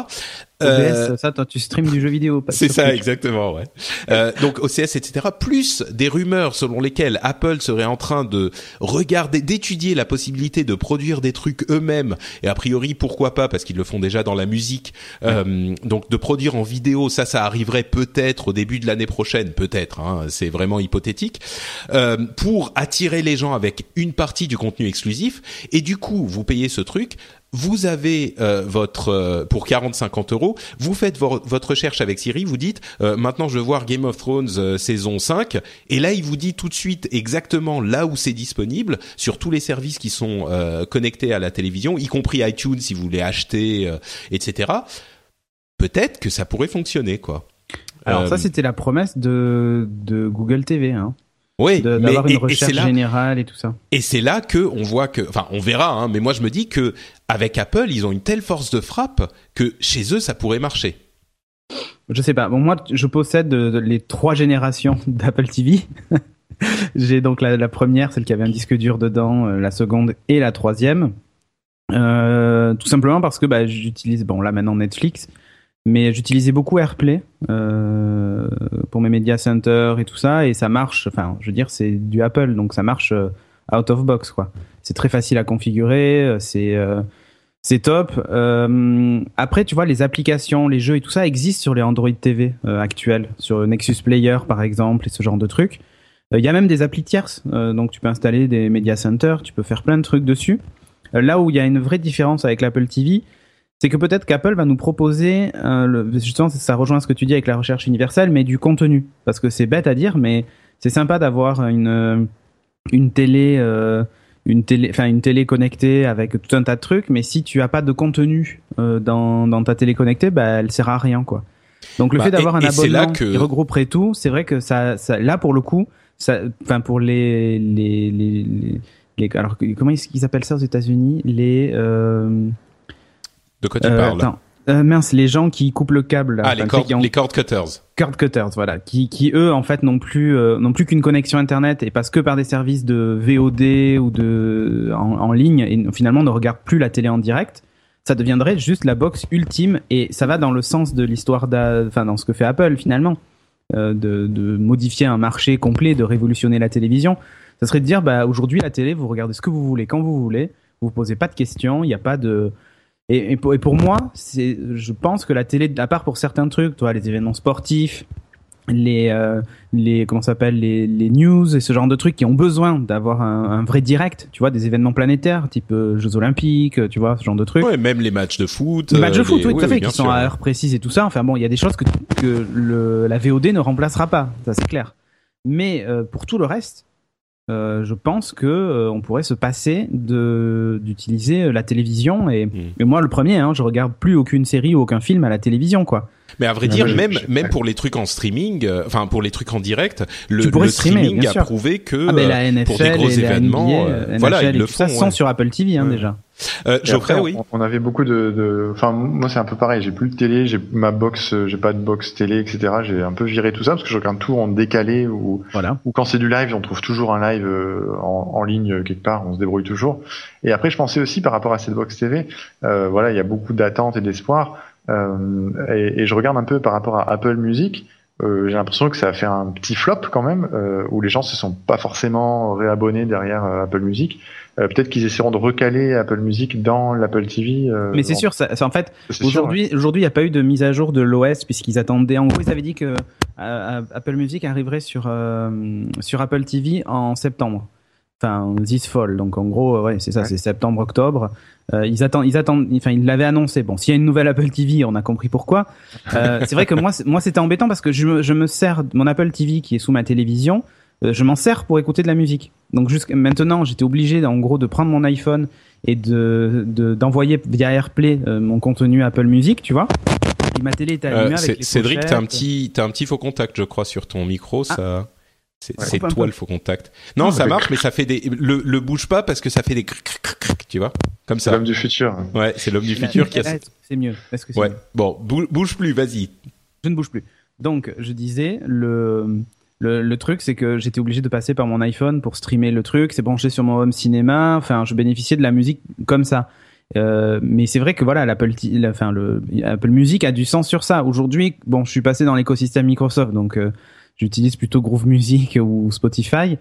Euh, ça, toi, tu streams du jeu vidéo. C'est ça, exactement, ouais. euh, donc OCS, etc. Plus des rumeurs selon lesquelles Apple serait en train de regarder, d'étudier la possibilité de produire des trucs eux-mêmes. Et a priori, pourquoi pas, parce qu'ils le font déjà dans la musique. Euh, donc de produire en vidéo, ça, ça arriverait peut-être au début de l'année prochaine, peut-être. Hein, c'est vraiment hypothétique. Euh, pour attirer les gens avec une partie du contenu exclusif. Et du coup, vous payez ce truc vous avez euh, votre euh, pour 40-50 euros, vous faites votre recherche avec Siri, vous dites euh, maintenant je veux voir Game of Thrones saison 5 et là il vous dit tout de suite exactement là où c'est disponible sur tous les services qui sont connectés à la télévision, y compris iTunes si vous voulez acheter, etc. Peut-être que ça pourrait fonctionner quoi. Alors ça c'était la promesse de de Google TV hein. Oui, d'avoir une recherche générale et tout ça. Et c'est là que on voit que, enfin, on verra, hein, mais moi je me dis que avec Apple, ils ont une telle force de frappe que chez eux, ça pourrait marcher. Je sais pas. Moi, je possède les trois générations d'Apple TV. J'ai donc la, première, celle qui avait un disque dur dedans, euh, la seconde et la troisième. Euh, tout simplement parce que bah, j'utilise, bon là maintenant Netflix, mais j'utilisais beaucoup AirPlay euh, pour mes media centers et tout ça, et ça marche. Enfin, je veux dire, c'est du Apple, donc ça marche euh, out of box, quoi. C'est très facile à configurer, euh, c'est euh, c'est top. Euh, après, tu vois, les applications, les jeux et tout ça existent sur les Android TV euh, actuels, sur Nexus Player par exemple, et ce genre de trucs. Il y a même des applis tierces, donc tu peux installer des media centers, tu peux faire plein de trucs dessus. là où il y a une vraie différence avec l'Apple TV, c'est que peut-être qu'Apple va nous proposer, euh, justement, ça rejoint ce que tu dis avec la recherche universelle, mais du contenu. Parce que c'est bête à dire, mais c'est sympa d'avoir une, euh, une télé, euh, une télé, enfin une télé connectée avec tout un tas de trucs, mais si tu as pas de contenu euh, dans, dans ta télé connectée, bah elle sert à rien, quoi. Donc le bah, fait d'avoir un abonnement que... qui regrouperait tout, c'est vrai que ça, ça, là pour le coup, enfin pour les, les, les, les, alors comment ils appellent ça aux États-Unis, les euh, de quoi tu euh, parles attends. Euh, mince, les gens qui coupent le câble. Ah, les, cord, les cord cutters. Cord cutters, voilà, qui, qui eux en fait n'ont plus euh, n'ont plus qu'une connexion internet et passent que par des services de VOD ou de en, en, ligne et finalement ne regardent plus la télé en direct. Ça deviendrait juste la box ultime et ça va dans le sens de l'histoire, enfin dans ce que fait Apple finalement, euh, de, de modifier un marché complet, de révolutionner la télévision. Ça serait de dire bah aujourd'hui la télé, vous regardez ce que vous voulez quand vous voulez, vous, vous posez pas de questions, il n'y a pas de et, et, pour, et pour, moi, c'est, je pense que la télé, à part pour certains trucs, toi, les événements sportifs, les, euh, les comment s'appelle, les, les news et ce genre de trucs qui ont besoin d'avoir un, un, vrai direct, tu vois, des événements planétaires, type euh, Jeux Olympiques, tu vois, ce genre de trucs. Ouais, même les matchs de foot. Les matchs de foot, oui, tout à fait, qui sont à heure précise et tout ça. Enfin bon, il y a des choses que, que le, la VOD ne remplacera pas, ça c'est clair. Mais euh, pour tout le reste, euh, je pense que euh, on pourrait se passer de d'utiliser la télévision et, hmm. moi le premier, hein, je regarde plus aucune série ou aucun film à la télévision quoi. Mais à vrai dire, même même pour les trucs en streaming, euh, enfin pour les trucs en direct, le, le streaming a prouvé que ah, la NFL pour des gros événements, voilà, ils le font. Ça sont sur Apple TV hein, déjà. Euh, Geoffrey, oui. On, avait beaucoup de, de, enfin moi c'est un peu pareil. J'ai plus de télé, j'ai ma box, j'ai pas de box télé, etc. J'ai un peu viré tout ça parce que je regarde tout en décalé ou voilà. ou quand c'est du live, on trouve toujours un live euh, en, en, ligne quelque part. On se débrouille toujours. Et après, je pensais aussi par rapport à cette box TV, euh, voilà, il y a beaucoup d'attentes et d'espoir. Euh, et, et, je regarde un peu par rapport à Apple Music. Euh, j'ai l'impression que ça a fait un petit flop quand même, euh, où les gens se sont pas forcément réabonnés derrière Apple Music. Peut-être qu'ils essaieront de recaler Apple Music dans l'Apple TV. Mais c'est sûr, ça, en fait, aujourd'hui, aujourd'hui, il n'y a pas eu de mise à jour de l'OS puisqu'ils attendaient. En gros, ils avaient dit que Apple Music arriverait sur sur Apple TV en septembre. Enfin, this fall. Donc en gros, ouais, c'est ça, c'est septembre, octobre. ils attendent, ils attendent. Enfin, ils l'avaient annoncé. Bon, s'il y a une nouvelle Apple TV, on a compris pourquoi. c'est vrai que moi, moi, c'était embêtant parce que je me, je me sers de mon Apple TV qui est sous ma télévision. je m'en sers pour écouter de la musique. Donc jusqu'à maintenant, j'étais obligé en gros de prendre mon iPhone et de d'envoyer via AirPlay euh, mon contenu Apple Music, tu vois. Et ma télé était allumée euh, avec les Cédric, t'as un petit t'as un petit faux contact, je crois, sur ton micro, ah. ça. C'est toi le faux contact. Non, ça marche, mais ça fait des. Le, le bouge pas parce que ça fait des. Tu vois, comme ça. C'est l'homme du futur. Ouais, c'est l'homme du futur qui a. C'est mieux. Est-ce que ouais. Bon, bouge plus, vas-y. Je ne bouge plus. Donc, je disais le le, le truc, c'est que j'étais obligé de passer par mon iPhone pour streamer le truc. C'est branché sur mon home cinéma. Enfin, je bénéficiais de la musique comme ça. Euh, mais c'est vrai que voilà, l'Apple, enfin le Apple Music a du sens sur ça. Aujourd'hui, bon, je suis passé dans l'écosystème Microsoft, donc euh, j'utilise plutôt Groove Music ou Spotify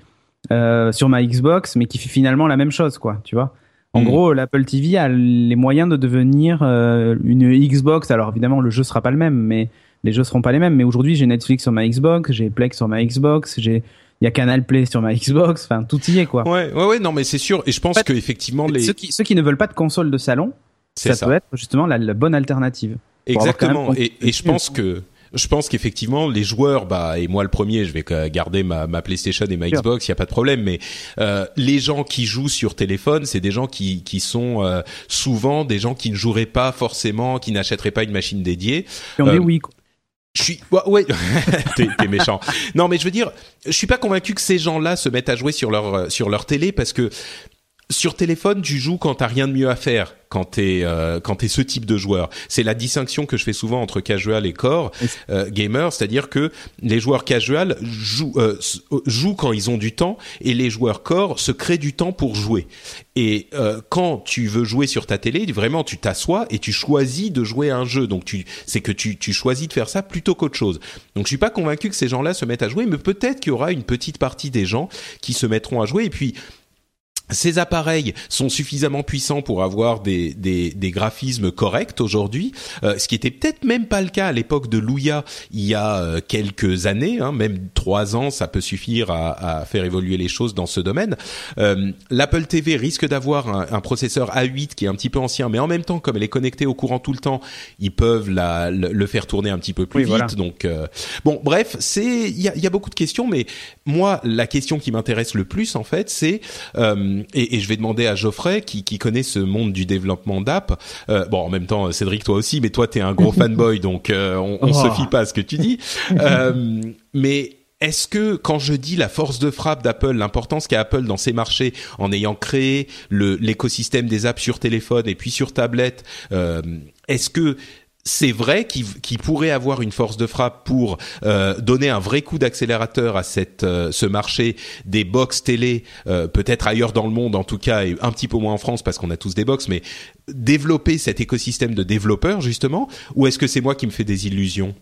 euh, sur ma Xbox, mais qui fait finalement la même chose, quoi. Tu vois. En mm. gros, l'Apple TV a les moyens de devenir euh, une Xbox. Alors évidemment, le jeu sera pas le même, mais les jeux seront pas les mêmes. Mais aujourd'hui, j'ai Netflix sur ma Xbox, j'ai Plex sur ma Xbox, j'ai il y a Canal Play sur ma Xbox, enfin tout y est quoi. Ouais, ouais, ouais, non, mais c'est sûr. Et je pense qu'effectivement, que effectivement les ceux qui, ceux qui ne veulent pas de console de salon, ça, peut être justement la, bonne alternative. Exactement. Et, et je pense que je pense qu'effectivement les joueurs, bah et moi le premier, je vais garder ma, ma PlayStation et ma Xbox, il y a pas de problème. Mais euh, les gens qui jouent sur téléphone, c'est des gens qui qui sont euh, souvent des gens qui ne joueraient pas forcément, qui n'achèteraient pas une machine dédiée. Et on euh, oui. Je suis ouais, t'es, méchant. Non, mais je veux dire, je suis pas convaincu que ces gens-là se mettent à jouer sur leur sur leur télé parce que sur téléphone, tu joues quand t'as rien de mieux à faire. Quand t'es euh, quand t'es ce type de joueur, c'est la distinction que je fais souvent entre casual et core euh, gamer, c'est-à-dire que les joueurs casual jouent euh, euh, jouent quand ils ont du temps et les joueurs core se créent du temps pour jouer. Et euh, quand tu veux jouer sur ta télé, vraiment tu t'assois et tu choisis de jouer à un jeu. Donc tu c'est que tu tu choisis de faire ça plutôt qu'autre chose. Donc je suis pas convaincu que ces gens-là se mettent à jouer, mais peut-être qu'il y aura une petite partie des gens qui se mettront à jouer et puis ces appareils sont suffisamment puissants pour avoir des, des, des graphismes corrects aujourd'hui, euh, ce qui était peut-être même pas le cas à l'époque de Luya il y a euh, quelques années, hein, même trois ans, ça peut suffire à, à, faire évoluer les choses dans ce domaine. Euh, L'Apple TV risque d'avoir un, un, processeur A8 qui est un petit peu ancien, mais en même temps, comme elle est connectée au courant tout le temps, ils peuvent la, le, faire tourner un petit peu plus vite. Donc euh, bon, bref, c'est il y a, y a, beaucoup de questions, mais moi, la question qui m'intéresse le plus en fait, c'est et, et, je vais demander à Geoffrey qui, qui connaît ce monde du développement d'app. Euh, bon, en même temps, Cédric, toi aussi, mais toi, t'es un gros fanboy, donc euh, on, on se oh. fie pas à ce que tu dis. Euh, mais est-ce que quand je dis la force de frappe d'Apple, l'importance qu'a Apple dans ses marchés en ayant créé l'écosystème des apps sur téléphone et puis sur tablette, euh, est-ce que c'est vrai qu'il pourrait avoir une force de frappe pour euh, donner un vrai coup d'accélérateur à cette euh, ce marché des box télé, euh, peut-être ailleurs dans le monde en tout cas, et un petit peu moins en France parce qu'on a tous des box, mais développer cet écosystème de développeurs justement, ou est-ce que c'est moi qui me fais des illusions?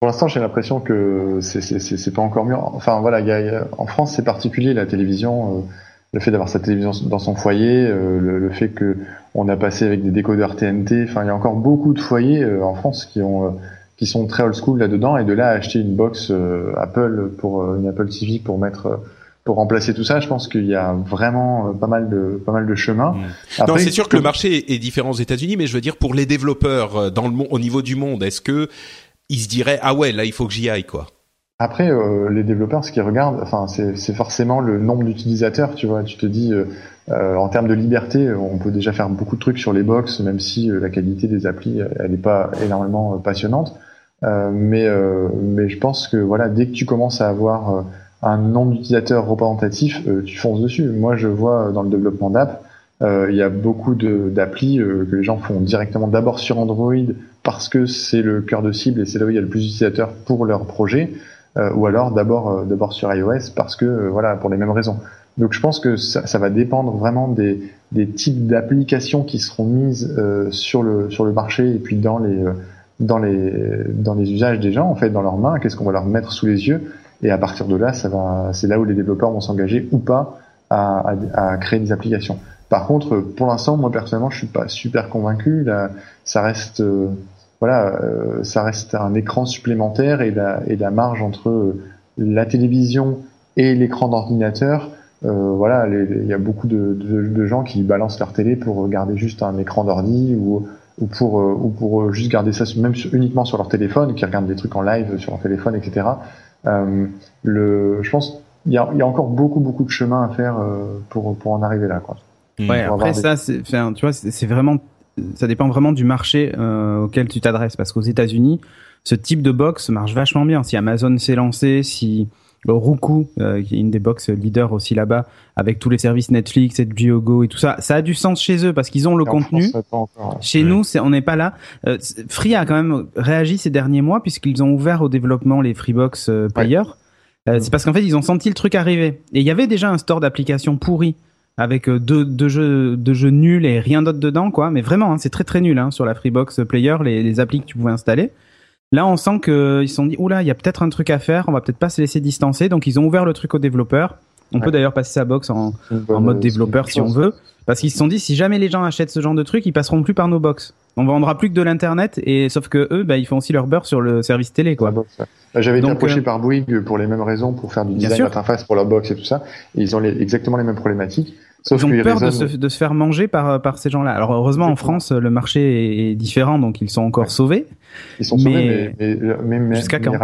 Pour l'instant, j'ai l'impression que c'est pas encore mieux. Enfin voilà, y a, en France, c'est particulier la télévision le fait d'avoir sa télévision dans son foyer, euh, le, fait que on a passé avec des décodeurs TNT. Enfin, il y a encore beaucoup de foyers euh, en France qui ont euh, qui sont très old school là-dedans et de là acheter une box Apple pour une Apple TV pour mettre pour remplacer tout ça, je pense qu'il y a vraiment pas mal de pas mal de chemin. Non, c'est sûr que le marché est différent aux États-Unis, mais je veux dire pour les développeurs dans le au niveau du monde, est-ce que ils se diraient ah ouais là il faut que j'y aille quoi? Après, euh, les développeurs, ce qu'ils regardent, enfin, c'est forcément le nombre d'utilisateurs. Tu vois, tu te dis, euh, euh, en termes de liberté, on peut déjà faire beaucoup de trucs sur les box, même si la qualité des applis, elle n'est pas énormément passionnante. mais, mais je pense que voilà, dès que tu commences à avoir un nombre d'utilisateurs représentatif, tu fonces dessus. Moi, je vois dans le développement d'app, il y a beaucoup d'applis que les gens font directement d'abord sur Android parce que c'est le cœur de cible et c'est là où il y a le plus d'utilisateurs pour leur projet. Euh, ou alors d'abord euh, d'abord sur iOS parce que euh, voilà pour les mêmes raisons. Donc je pense que ça, va dépendre vraiment des, des types d'applications qui seront mises sur le sur le marché et puis dans les dans les dans les usages des gens en fait dans leurs mains. Qu'est-ce qu'on va leur mettre sous les yeux et à partir de là c'est là où les développeurs vont s'engager ou pas à, à, créer des applications. Par contre, pour l'instant, moi personnellement, je suis pas super convaincu. Là, ça reste voilà, euh, ça reste un écran supplémentaire et la, et la marge entre euh, la télévision et l'écran d'ordinateur. Euh, voilà, il y a beaucoup de, de, de, gens qui balancent leur télé pour regarder juste un écran d'ordi ou, ou pour ou pour juste garder ça même uniquement sur leur téléphone, qui regardent des trucs en live sur leur téléphone, etc. Euh, le, je pense il y a, y a, encore beaucoup beaucoup de chemin à faire pour pour en arriver là, quoi. Ouais, après ça, c'est, tu vois, c'est vraiment ça dépend vraiment du marché euh, auquel tu t'adresses. Parce qu'aux États-Unis, ce type de box marche vachement bien. Si Amazon s'est lancé, si Roku, euh, qui est une des box leaders aussi là-bas, avec tous les services Netflix, HBO Go et tout ça, ça a du sens chez eux parce qu'ils ont le contenu. Chez nous, c'est, on n'est pas là. Euh, Free a quand même réagi ces derniers mois puisqu'ils ont ouvert au développement les Freebox euh, Player. Euh, c'est parce qu'en fait, ils ont senti le truc arriver. Et il y avait déjà un store d'applications pourri avec euh, deux, deux, jeux, deux jeux nuls et rien d'autre dedans, quoi. Mais vraiment, hein, c'est très très nul hein, sur la Freebox Player, les, les applis que tu pouvais installer. Là, on sent qu'ils se sont dit, oula, il y a peut-être un truc à faire, on va peut-être pas se laisser distancer. Donc, ils ont ouvert le truc aux développeurs. On peut d'ailleurs passer sa box en, en mode développeur si on veut. Parce qu'ils se sont dit, si jamais les gens achètent ce genre de truc, ils passeront plus par nos box. On vendra plus que de l'internet et sauf que eux, bah, ils font aussi leur beurre sur le service télé, quoi. Bah, j'avais été approché euh, par Bouygues pour les mêmes raisons, pour faire du design d'interface pour leur box et tout ça. Et ils ont exactement les mêmes problématiques. Sauf ils ont peur de, se, de, se, faire manger par, par ces gens-là. Alors heureusement en France le marché est différent donc ils sont encore sauvés. Ils sont sauvés mais, mais, mais, jusqu'à quand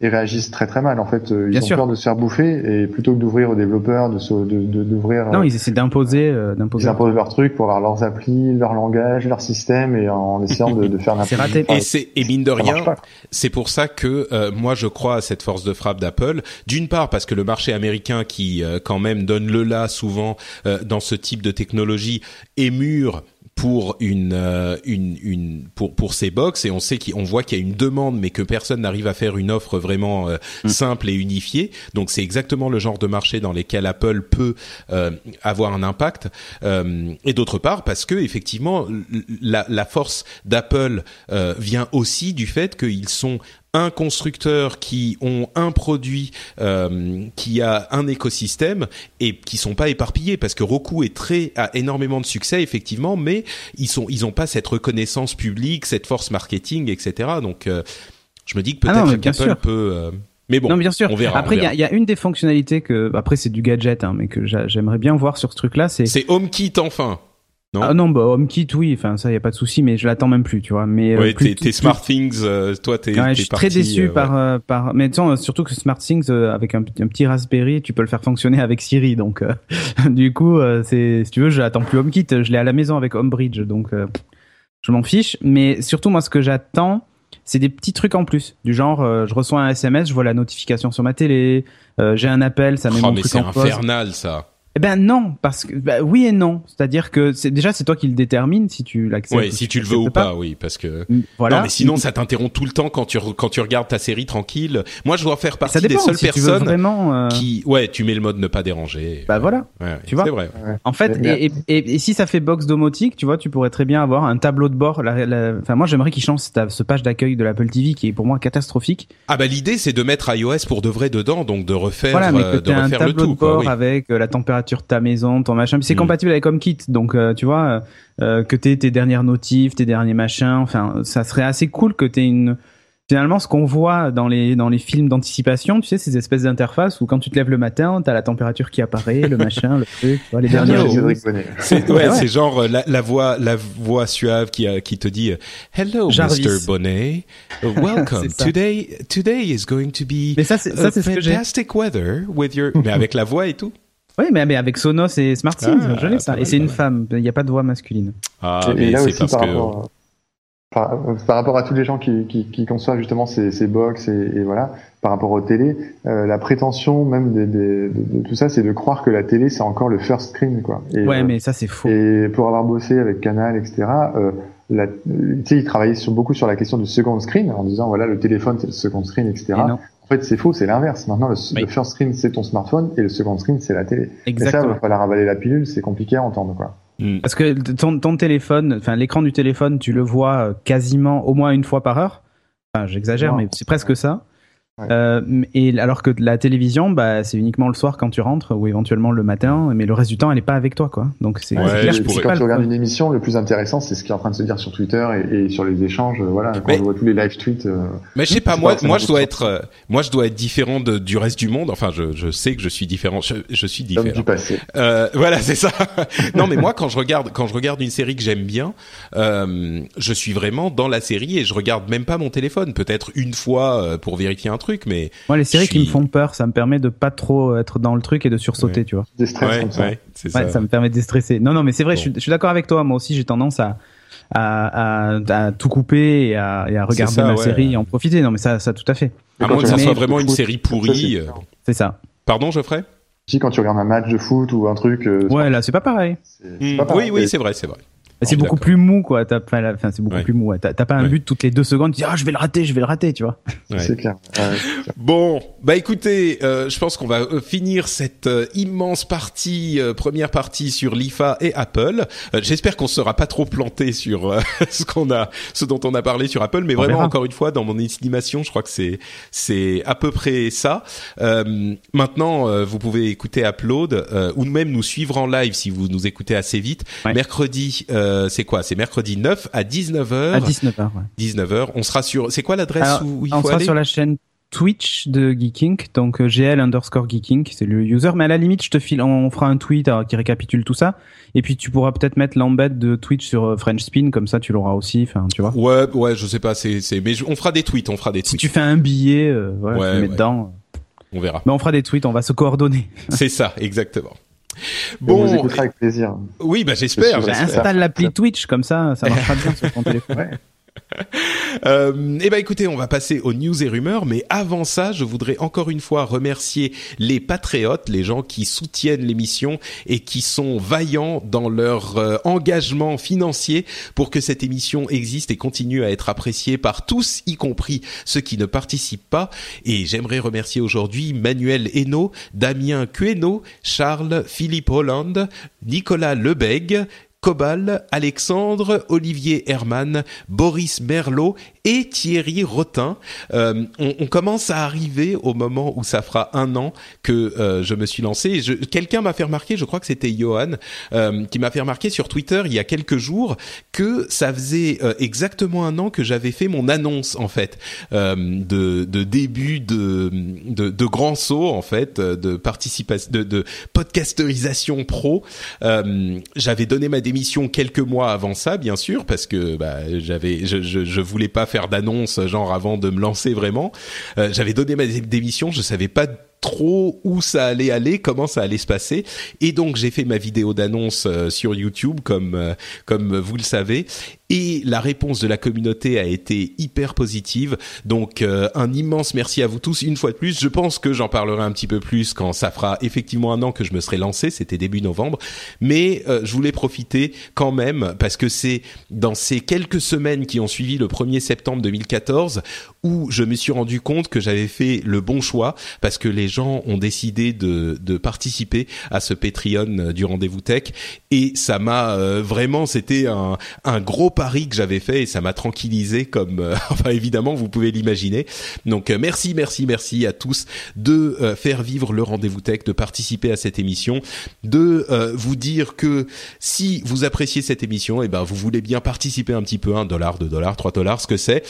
ils réagissent très très mal. En fait, euh, ils ont peur de se faire bouffer et plutôt que d'ouvrir aux développeurs, de d'ouvrir. De, non, ils essaient d'imposer, euh, d'imposer. Ils imposent leurs trucs pour avoir leurs applis, leur langage, leur système et en essayant de, de faire n'importe raté. Et c'est et mine de rien, c'est pour ça que euh, moi je crois à cette force de frappe d'Apple. D'une part parce que le marché américain qui quand même donne le là souvent dans ce type de technologie est mûr pour une, euh, une, une pour pour ces box et on sait qu'on voit qu'il y a une demande mais que personne n'arrive à faire une offre vraiment euh, mm. simple et unifiée. Donc c'est exactement le genre de marché dans lesquels Apple peut euh, avoir un impact. et d'autre part parce que effectivement la, la force d'Apple vient aussi du fait qu'ils sont un constructeur qui ont un produit euh, qui a un écosystème et qui sont pas éparpillés parce que Roku est très a énormément de succès effectivement mais ils sont ils ont pas cette reconnaissance publique cette force marketing etc donc euh, je me dis que ah peut-être qu'Apple peut euh, mais bon, non, bien sûr. On verra, après, il y, a, y, a, une des fonctionnalités que, après, c'est du gadget, hein, mais que j'aimerais bien voir sur ce truc-là, c'est. C'est HomeKit enfin. Non ah non, bah HomeKit, oui, enfin ça y a pas de souci, mais je l'attends même plus, tu vois. Mais euh, ouais, tes, Smart Things, euh, toi t'es. Ouais, je suis très déçu euh, par par, mais tu surtout que Smart Things avec un, un, petit Raspberry, tu peux le faire fonctionner avec Siri, donc du coup c'est si tu veux, j'attends plus HomeKit, je l'ai à la maison avec HomeBridge, donc je m'en fiche. Mais surtout moi, ce que j'attends, c'est des petits trucs en plus, du genre je reçois un SMS, je vois la notification sur ma télé, j'ai un appel, ça met oh, mon truc en pause. C'est infernal ça. Eh ben non, parce que bah, oui et non. C'est-à-dire que c'est déjà c'est toi qui le détermine si tu l'acceptes. Oui, si tu, le veux ou pas, oui, parce que mm, voilà. Non, mais sinon ça t'interrompt tout le temps quand tu quand tu regardes ta série tranquille. Moi, je dois faire partie des seules personnes vraiment, euh, qui ouais, tu mets le mode ne pas déranger. Bah voilà. Ouais, tu vois. C'est vrai. En fait, et, et, et, si ça fait box domotique, tu vois, tu pourrais très bien avoir un tableau de bord. Enfin, moi, j'aimerais qu'il change ce page d'accueil de l'Apple TV qui est pour moi catastrophique. Ah bah l'idée c'est de mettre iOS pour de vrai dedans, donc de refaire voilà, mais euh, de refaire un tableau de bord avec euh, la température de ta maison ton machin. c'est mm. compatible avec HomeKit, donc euh, tu vois euh, euh, que t'aies tes dernières notifs, tes derniers machins. Enfin, ça serait assez cool que t'aies une Finalement, ce qu'on voit dans les dans les films d'anticipation, tu sais, ces espèces d'interfaces où quand tu te lèves le matin, t'as la température qui apparaît, le machin, le truc, tu vois, les derniers. C'est ouais, genre euh, la, la, voix la voix suave qui qui te dit Hello Mr Bonnet, welcome. today today is going to be mais ça c'est ça c'est fantastic weather with your mais avec la voix et tout. Oui, mais, mais avec Sonos et SmartSync, ah, ça. Et c'est une femme, il n'y a pas de voix masculine. Ah, mais c'est parce que par, par, rapport à tous les gens qui, qui, qui conçoivent justement ces, ces box et, et, voilà, par rapport aux télé, euh, la prétention même de, tout ça, c'est de croire que la télé c'est encore le first screen, quoi. Et, ouais, euh, mais ça c'est faux. Et pour avoir bossé avec Canal, etc. Euh, la, tu sais, ils travaillaient sur, beaucoup sur la question du second screen en disant voilà le téléphone c'est le second screen, etc. en fait, c'est faux, c'est l'inverse. Maintenant, le, first screen c'est ton smartphone et le second screen c'est la télé. Exactement. Et ça, il va falloir avaler la pilule, c'est compliqué à entendre, quoi. Mm. Parce que ton, ton téléphone, enfin l'écran du téléphone, tu le vois euh, quasiment au moins une fois par heure. Enfin, j'exagère, mais c'est presque ça. Euh, et alors que la télévision, bah, c'est uniquement le soir quand tu rentres ou éventuellement le matin, mais le reste du temps, elle est pas avec toi, quoi. Donc c'est clair. Quand tu regardes une émission, le plus intéressant, c'est ce qui est en train de se dire sur Twitter et, et sur les échanges. Voilà, quand on voit tous les live tweets. Euh, mais je sais pas, moi, moi, je dois être, euh, moi, je dois être différent de, du reste du monde. Enfin, je, je sais que je suis différent. Je, je suis différent. du passé. Euh, voilà, c'est ça. non, mais moi, quand je regarde, quand je regarde une série que j'aime bien, euh, je suis vraiment dans la série et je regarde même pas mon téléphone. Peut-être une fois pour vérifier un truc, mais les séries qui me font peur, ça me permet de pas trop être dans le truc et de sursauter, tu vois. Comme ça. Ouais, ça. ça. me permet de déstresser. Non, non, mais c'est vrai, je, suis, d'accord avec toi. Moi aussi, j'ai tendance à, à, à, tout couper et à, et à regarder ma série et en profiter. Non, mais ça, ça tout à fait. À moins que ça soit vraiment une série pourrie. Euh. C'est ça. Pardon, Geoffrey? Si, quand tu regardes un match de foot ou un truc. Euh, ouais, là, c'est pas pareil. Hmm. Oui, oui, c'est vrai, c'est vrai. C'est beaucoup plus mou, quoi. T'as pas, enfin, c'est beaucoup plus mou. T'as pas un but toutes les deux secondes. Tu dis, ah, je vais le rater, je vais le rater, tu vois. C'est clair. Bon, bah écoutez, euh, je pense qu'on va euh, finir cette euh, immense partie, première partie sur l'IFA et Apple. J'espère qu'on sera pas trop planté sur ce qu'on a, ce dont on a parlé sur Apple, mais vraiment encore une fois, dans mon estimation, je crois que c'est c'est à peu près ça. maintenant, vous pouvez écouter Upload ou même nous suivre en live si vous nous écoutez assez vite. Mercredi. Euh, c'est quoi? C'est mercredi 9 à 19h. À 19h, ouais. 19h. On sera sur. C'est quoi l'adresse où il faut aller? On sera sur la chaîne Twitch de Geeking, donc euh, GL underscore Geeking, c'est le user. Mais à la limite, je te file, on fera un tweet euh, qui récapitule tout ça. Et puis tu pourras peut-être mettre l'embed de Twitch sur French Spin, comme ça tu l'auras aussi. Enfin, tu vois. Ouais, ouais, je sais pas. C'est, c'est, mais on fera des tweets, on fera des tweets. Si tu fais un billet, ouais, tu le mets dedans. On verra. Mais on fera des tweets, on va se coordonner. c'est ça, exactement. Bon, on vous avec plaisir. Oui, bah j'espère. Installe l'appli Twitch comme ça, ça marchera bien sur ton téléphone. Ouais. Euh, eh ben écoutez, on va passer aux news et rumeurs, mais avant ça, je voudrais encore une fois remercier les patriotes, les gens qui soutiennent l'émission et qui sont vaillants dans leur euh, engagement financier pour que cette émission existe et continue à être appréciée par tous, y compris ceux qui ne participent pas. Et j'aimerais remercier aujourd'hui Manuel Hainaut, Damien Queno, Charles, Philippe Hollande, Nicolas Lebeg, Cobal, Alexandre, Olivier Herman, Boris Merlot et Thierry Rotin. Euh, on, commence à arriver au moment où ça fera un an que euh, je me suis lancé. Quelqu'un m'a fait remarquer, je crois que c'était Johan, euh, qui m'a fait remarquer sur Twitter il y a quelques jours que ça faisait exactement un an que j'avais fait mon annonce en fait de, début de, de, de grand saut en fait de participation de, de podcasterisation pro. j'avais donné ma démission quelques mois avant ça, bien sûr, parce que bah, j'avais je, je, voulais pas faire d'annonce genre avant de me lancer vraiment. Euh, j'avais donné ma démission, je savais pas trop où ça allait aller, comment ça allait se passer. Et donc j'ai fait ma vidéo d'annonce euh, sur YouTube, comme euh, comme vous le savez. Et la réponse de la communauté a été hyper positive. Donc euh, un immense merci à vous tous une fois de plus. Je pense que j'en parlerai un petit peu plus quand ça fera effectivement un an que je me serai lancé. C'était début novembre, mais je voulais profiter quand même parce que c'est dans ces quelques semaines qui ont suivi le 1er septembre 2014 où je me suis rendu compte que j'avais fait le bon choix parce que les gens ont décidé de, de participer à ce Patreon euh, du rendez-vous tech et ça m'a euh, vraiment c'était un, un gros pari que j'avais fait et ça m'a tranquillisé comme, enfin évidemment vous pouvez l'imaginer. Donc merci, merci, merci à tous de faire vivre le rendez-vous tech, de participer à cette émission, de vous dire que si vous appréciez cette émission, et eh ben vous voulez bien participer un petit peu, un dollar, deux dollars, trois dollars, ce que c'est,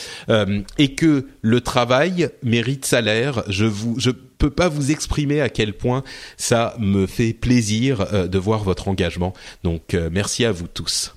et que le travail mérite salaire. Je vous, je peux pas vous exprimer à quel point ça me fait plaisir euh, de voir votre engagement. Donc euh, merci à vous tous.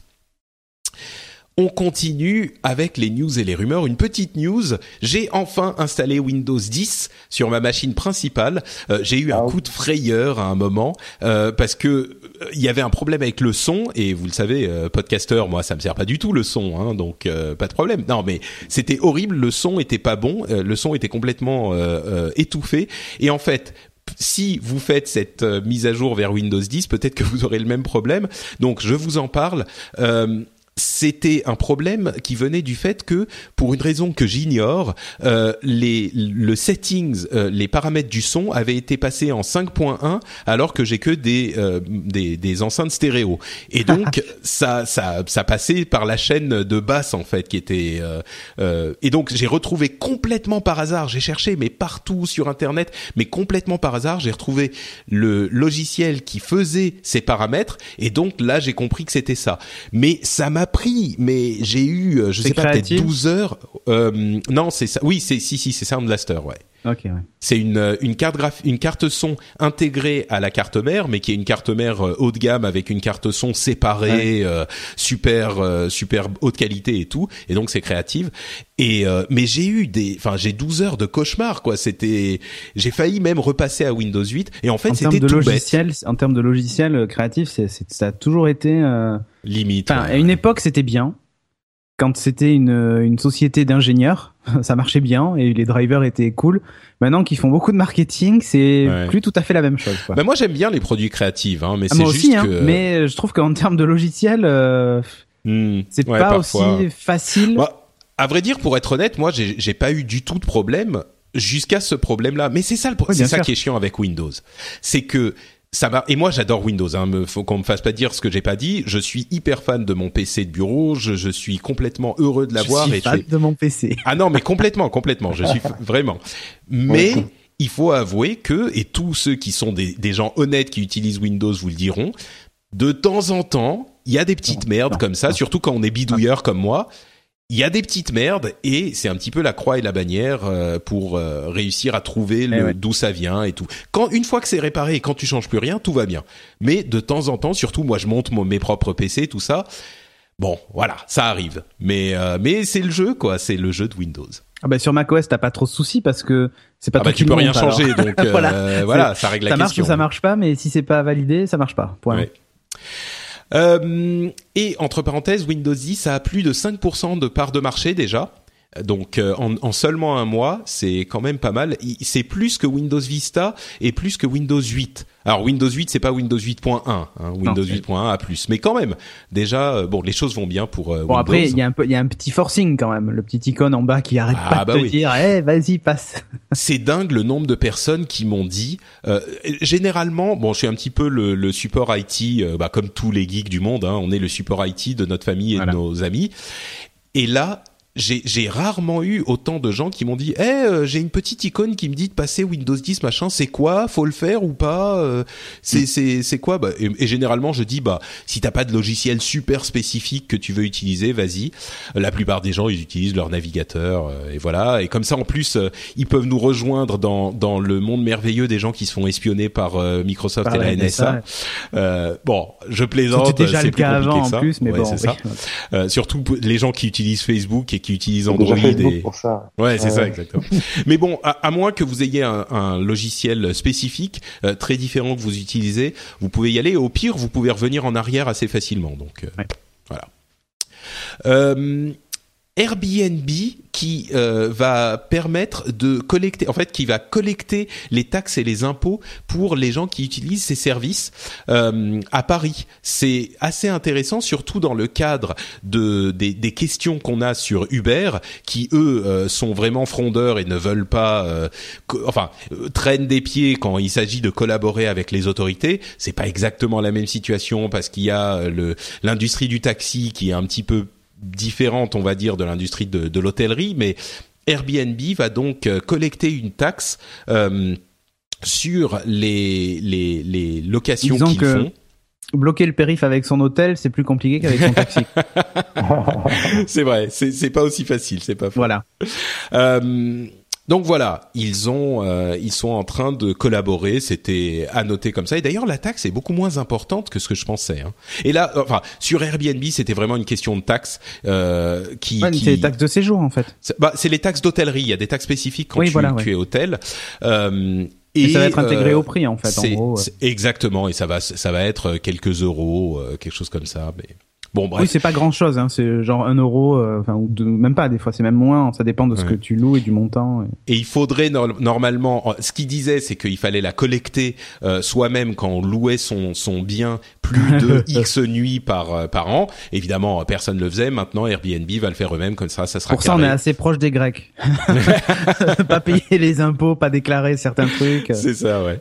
On continue avec les news et les rumeurs. Une petite news, j'ai enfin installé Windows 10 sur ma machine principale. Euh, j'ai eu un ah coup de frayeur à un moment euh, parce que il y avait un problème avec le son et vous le savez, euh, podcaster, moi ça me sert pas du tout le son, hein, donc pas de problème. Non mais c'était horrible, le son était pas bon, le son était complètement étouffé et en fait si vous faites cette mise à jour vers Windows 10, peut-être que vous aurez le même problème. Donc je vous en parle. Euh, c'était un problème qui venait du fait que, pour une raison que j'ignore, euh, les le settings, euh, les paramètres du son avaient été passés en 5.1 alors que j'ai que des, euh, des, des enceintes stéréo. Et donc ça ça ça passait par la chaîne de basse en fait qui était euh, et donc j'ai retrouvé complètement par hasard, j'ai cherché mais partout sur internet, mais complètement par hasard, j'ai retrouvé le logiciel qui faisait ces paramètres et donc là j'ai compris que c'était ça. Mais ça m'a pris, mais j'ai eu, euh, je sais pas, peut-être 12 heures. Euh, non, c'est ça. Oui, c'est si si, c'est Sound Blaster, ouais. C'est une euh, une carte une carte son intégrée à la carte mère, mais qui est une carte mère haut de gamme avec une carte son séparée, super super haute qualité et tout. Et donc c'est créative. Et mais j'ai eu des, enfin j'ai 12 heures de cauchemar quoi. C'était, j'ai failli même repasser à Windows 8. Et en fait c'était tout logiciel, En termes de logiciel créatif, c'est, ça a toujours été limite. Enfin, à une époque, c'était bien. Quand c'était une, une société d'ingénieurs, ça marchait bien et les drivers étaient cool. Maintenant qu'ils font beaucoup de marketing, c'est plus tout à fait la même chose. Quoi. Ben moi, j'aime bien les produits créatifs, hein, mais ah, c'est juste aussi, hein, Mais je trouve qu'en termes de logiciel, euh, hmm. c'est pas aussi facile. Bah, à vrai dire, pour être honnête, moi, j'ai pas eu du tout de problème jusqu'à ce problème-là. Mais c'est ça, le, c'est ça qui est chiant avec Windows, c'est que ça va et moi j'adore Windows hein me faut qu'on me fasse pas dire ce que j'ai pas dit. Je suis hyper fan de mon PC de bureau. Je, je suis complètement heureux de l'avoir je suis fan de mon PC ah non mais complètement complètement. Je suis vraiment. Mais il faut avouer que et tous ceux qui sont des, des gens honnêtes qui utilisent Windows vous le diront de temps en temps il y a des petites merdes comme ça surtout quand on est bidouilleur comme moi il y a des petites merdes et c'est un petit peu la croix et la bannière euh, pour euh, réussir à trouver eh d'où ça vient et tout. Quand une fois que c'est réparé et quand tu changes plus rien, tout va bien. Mais de temps en temps, surtout moi je monte mes propres PC, tout ça. Bon, voilà, ça arrive. Mais euh, mais c'est le jeu quoi, c'est le jeu de Windows. Ah bah sur macOS t'as pas trop de soucis parce que c'est pas ah bah tu peux rien changer donc voilà. voilà, ça règle la question. Ça marche ou ça marche pas, mais si c'est pas validé, ça marche pas. Point. Euh, et entre parenthèses, Windows 10 a plus de 5% de part de marché déjà. Donc euh, en, en, seulement un mois, c'est quand même pas mal. C'est plus que Windows Vista et plus que Windows 8. Alors Windows 8, c'est pas Windows 8.1, hein, Windows 8.1 a plus, mais quand même, déjà, euh, bon, les choses vont bien pour euh, bon, après, il y a un peu, il y a un petit forcing quand même, le petit icône en bas qui arrête ah, pas de bah te dire, eh, vas-y, passe. c'est dingue le nombre de personnes qui m'ont dit. Euh, généralement, bon, je suis un petit peu le, le support IT, bah, comme tous les geeks du monde, hein, on est le support IT de notre famille et de nos amis. Et là, j'ai rarement eu autant de gens qui m'ont dit "Eh, euh, j'ai une petite icône qui me dit de passer Windows 10 machin, c'est quoi? Faut le faire ou pas? Euh, C'est mm. c'est c'est quoi? Bah, et, généralement je dis bah si t'as pas de logiciel super spécifique que tu veux utiliser, vas-y. La plupart des gens ils utilisent leur navigateur euh, et voilà et comme ça en plus ils peuvent nous rejoindre dans dans le monde merveilleux des gens qui se font espionner par Microsoft et la NSA. bon, je plaisante, c'est plus compliqué que ça. En plus, mais bon, ça. surtout les gens qui utilisent Facebook et qui utilisent Android et pour ça. ouais c'est ça exactement. Mais bon à, moins que vous ayez un, un logiciel spécifique euh, très différent que vous utilisez vous pouvez y aller. Et au pire vous pouvez revenir en arrière assez facilement donc euh, voilà. Euh, Airbnb qui euh, va permettre de collecter, en fait, qui va collecter les taxes et les impôts pour les gens qui utilisent ces services euh, à Paris. C'est assez intéressant, surtout dans le cadre de des, des questions qu'on a sur Uber, qui eux euh, sont vraiment frondeurs et ne veulent pas, euh, enfin, traînent des pieds quand il s'agit de collaborer avec les autorités. C'est pas exactement la même situation parce qu'il y a le l'industrie du taxi qui est un petit peu différente, on va dire, de l'industrie de, de l'hôtellerie, mais Airbnb va donc collecter une taxe sur les les, les locations qu'ils font bloquer le périph avec son hôtel, c'est plus compliqué qu'avec son taxi. c'est vrai, c'est pas aussi facile, c'est pas faux. Voilà. Euh, donc voilà, ils ont, euh, ils sont en train de collaborer. C'était annoté comme ça. Et d'ailleurs, la taxe est beaucoup moins importante que ce que je pensais. Hein. Et là, enfin, sur Airbnb, c'était vraiment une question de taxe euh, qui. Ouais, qui... C'est les taxes de séjour en fait. C'est bah, les taxes d'hôtellerie. Il y a des taxes spécifiques quand tu, voilà, tu, es hôtel. Euh, et, ça va être intégré euh, au prix en fait. En gros, Exactement, et ça va, ça va être quelques euros, euh, quelque chose comme ça. Mais Bon, bref. Oui, c'est pas grand chose, hein. c'est genre un euro, euh, enfin ou même pas des fois, c'est même moins. Ça dépend de ce que tu loues et du montant. Et, il faudrait normalement, ce qu'il disait, c'est qu'il fallait la collecter euh, soi-même quand on louait son son bien plus de X nuits par euh, par an. Évidemment, personne ne le faisait. Maintenant, Airbnb va le faire eux-mêmes, comme ça, ça sera. Pour ça, on est assez proche des Grecs. pas payer les impôts, pas déclarer certains trucs. C'est ça, ouais.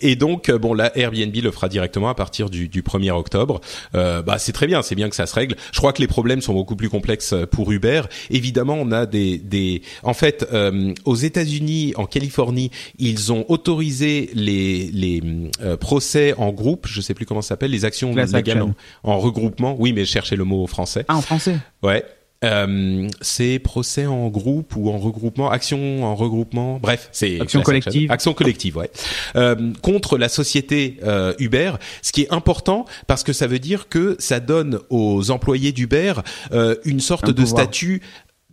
Et donc, bon, là, Airbnb le fera directement à partir du, du 1er octobre. bah, c'est très bien, c'est bien que ça se règle. Je crois que les problèmes sont beaucoup plus complexes euh, pour Uber. Évidemment, on a des, des... en fait, euh, aux États-Unis, en Californie, ils ont autorisé les, les euh, procès en groupe. Je sais plus comment ça s'appelle, les actions légales en, en, regroupement. Oui, mais cherchez le mot français. Ah, en français. Ouais. Euh, c'est procès en groupe ou en regroupement, action en regroupement, bref, c'est action collective. Action collective, ouais. Euh, contre la société euh, Uber, ce qui est important parce que ça veut dire que ça donne aux employés d'Uber euh, une sorte de statut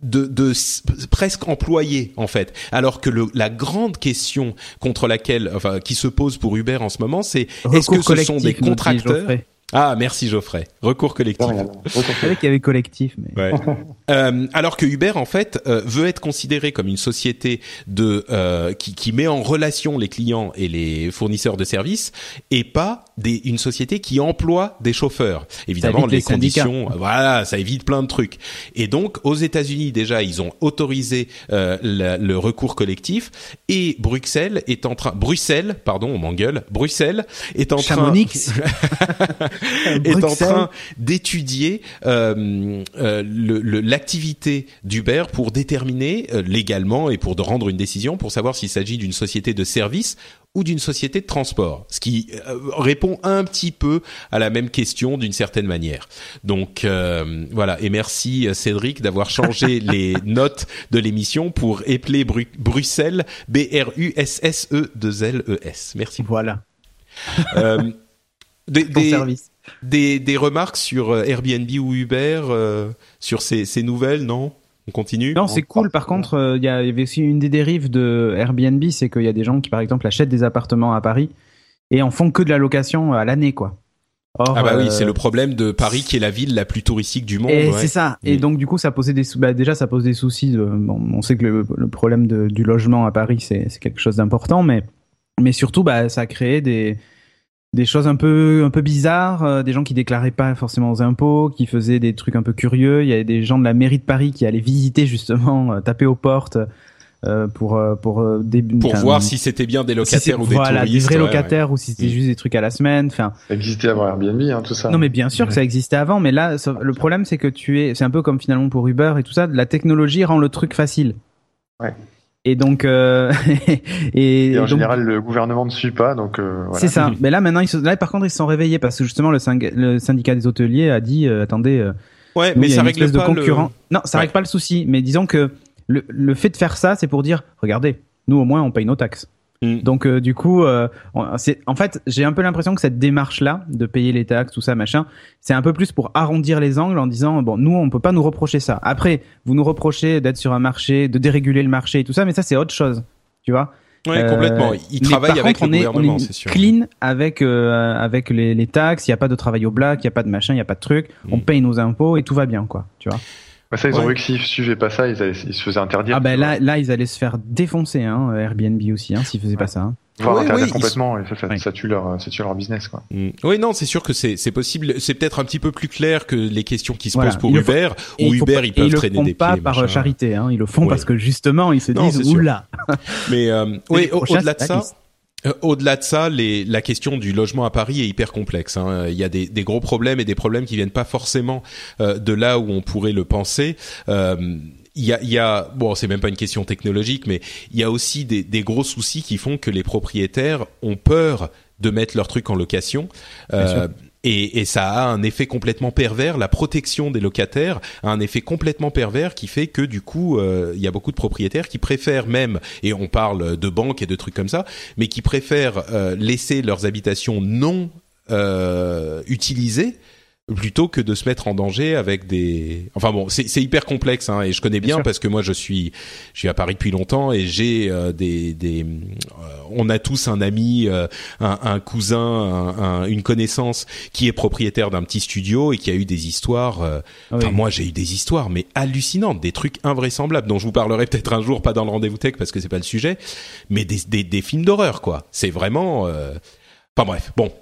de, de, presque employé en fait. Alors que le, la grande question contre laquelle, enfin, qui se pose pour Uber en ce moment, c'est est-ce que ce sont des contracteurs ah, merci Geoffrey. Recours collectif. Je savais qu'il y avait collectif, mais. Ouais. euh, alors que Uber, en fait, euh, veut être considéré comme une société de euh, qui, qui, met en relation les clients et les fournisseurs de services, et pas des, une société qui emploie des chauffeurs. Évidemment, les, conditions, voilà, ça évite plein de trucs. Et donc, aux États-Unis déjà, ils ont autorisé euh, le recours collectif, et Bruxelles est en train, Bruxelles, pardon, on m'engueule, Bruxelles est en Chamonix. train. est en train d'étudier euh, euh, l'activité d'Uber pour déterminer euh, légalement et pour de rendre une décision pour savoir s'il s'agit d'une société de service ou d'une société de transport, ce qui euh, répond un petit peu à la même question d'une certaine manière. Donc euh, voilà, et merci Cédric d'avoir changé les notes de l'émission pour épeler Bruxelles B R U S S E 2 L E S. Merci. Voilà. Euh, des, des, des, remarques sur euh, Airbnb ou Uber, euh, sur ces, ces nouvelles, non? On continue Non, c'est cool. Par contre, euh, il y, avait aussi une des dérives de Airbnb, c'est qu'il y a des gens qui, par exemple, achètent des appartements à Paris et en font que de la location à l'année, quoi. ah bah oui, c'est le problème de Paris qui est la ville la plus touristique du monde. Et c'est ça. Et mm. donc du coup, ça posait des bah, déjà ça pose des soucis. Bon, on sait que le, le problème de, du logement à Paris c'est quelque chose d'important, mais mais surtout bah ça a créé des des choses un peu un peu bizarres, euh, des gens qui déclaraient pas forcément aux impôts, qui faisaient des trucs un peu curieux. Il y avait des gens de la mairie de Paris qui allaient visiter justement, euh, taper aux portes. Euh, pour pour pour voir si c'était bien des locataires ou des voilà, des vrais locataires ou si c'était juste des trucs à la semaine enfin. Ça existait avant Airbnb hein, tout ça. Non mais bien sûr que ça existait avant mais là le problème c'est que tu es c'est un peu comme finalement pour Uber et tout ça la technologie rend le truc facile. Ouais et donc, euh, et, en général, le gouvernement ne suit pas, donc euh, voilà. C'est ça. Mais là, maintenant, ils là, par contre, ils se sont réveillés parce que justement, le, le syndicat des hôteliers a dit, euh, attendez, euh, ouais, mais ça règle pas concurrent. Non, ça règle pas le souci. Mais disons que le, le fait de faire ça, c'est pour dire, regardez, nous au moins, on paye nos taxes. Mm. Donc euh, du coup, euh, c'est en fait, j'ai un peu l'impression que cette démarche-là de payer les taxes, tout ça, machin, c'est un peu plus pour arrondir les angles en disant bon, nous, on peut pas nous reprocher ça. Après, vous nous reprochez d'être sur un marché, de déréguler le marché et tout ça, mais ça c'est autre chose, tu vois. Oui, complètement. Ils travaillent avec le gouvernement, c'est sûr. Clean avec euh, avec les, les taxes. Il y a pas de travail au black, il y a pas de machin, il y a pas de truc. On mm. paye nos impôts et tout va bien, quoi. Tu vois. Bah ça, ils ont vu que s'ils suivaient pas ça, ils, se faisaient interdire. Ah ben là, là, ils allaient se faire défoncer, hein, Airbnb aussi, hein, s'ils faisaient pas ça. Hein. Enfin, oui, interdire complètement, et ça, ça, tue leur, ça tue leur business, quoi. Mm. Oui, non, c'est sûr que c'est, c'est possible. C'est peut-être un petit peu plus clair que les questions qui se posent pour Uber. Ou Uber, ils peuvent traîner des pieds. Ils le font pas par charité, hein. Ils le font parce que justement, ils se disent, oula. Mais, euh, oui, au-delà de ça euh, au-delà de ça, les, la question du logement à Paris est hyper complexe. Hein. Il y a des, des, gros problèmes et des problèmes qui viennent pas forcément euh, de là où on pourrait le penser. Euh, il y a, il y a, bon, c'est même pas une question technologique, mais il y a aussi des, des, gros soucis qui font que les propriétaires ont peur de mettre leur truc en location. Euh, et, ça a un effet complètement pervers. La protection des locataires a un effet complètement pervers qui fait que du coup, euh, il y a beaucoup de propriétaires qui préfèrent même, et on parle de banques et de trucs comme ça, mais qui préfèrent euh, laisser leurs habitations non euh, utilisées plutôt que de se mettre en danger avec des. Enfin bon, c'est hyper complexe hein, et je connais bien, parce que moi je suis je suis à Paris depuis longtemps et j'ai euh, des des. Euh, on a tous un ami, euh, un, un, cousin, un, une connaissance qui est propriétaire d'un petit studio et qui a eu des histoires. Ah enfin moi j'ai eu des histoires mais hallucinantes, des trucs invraisemblables dont je vous parlerai peut-être un jour, pas dans le rendez-vous tech parce que c'est pas le sujet, mais des des, des films d'horreur quoi. C'est vraiment. Enfin bref, bon.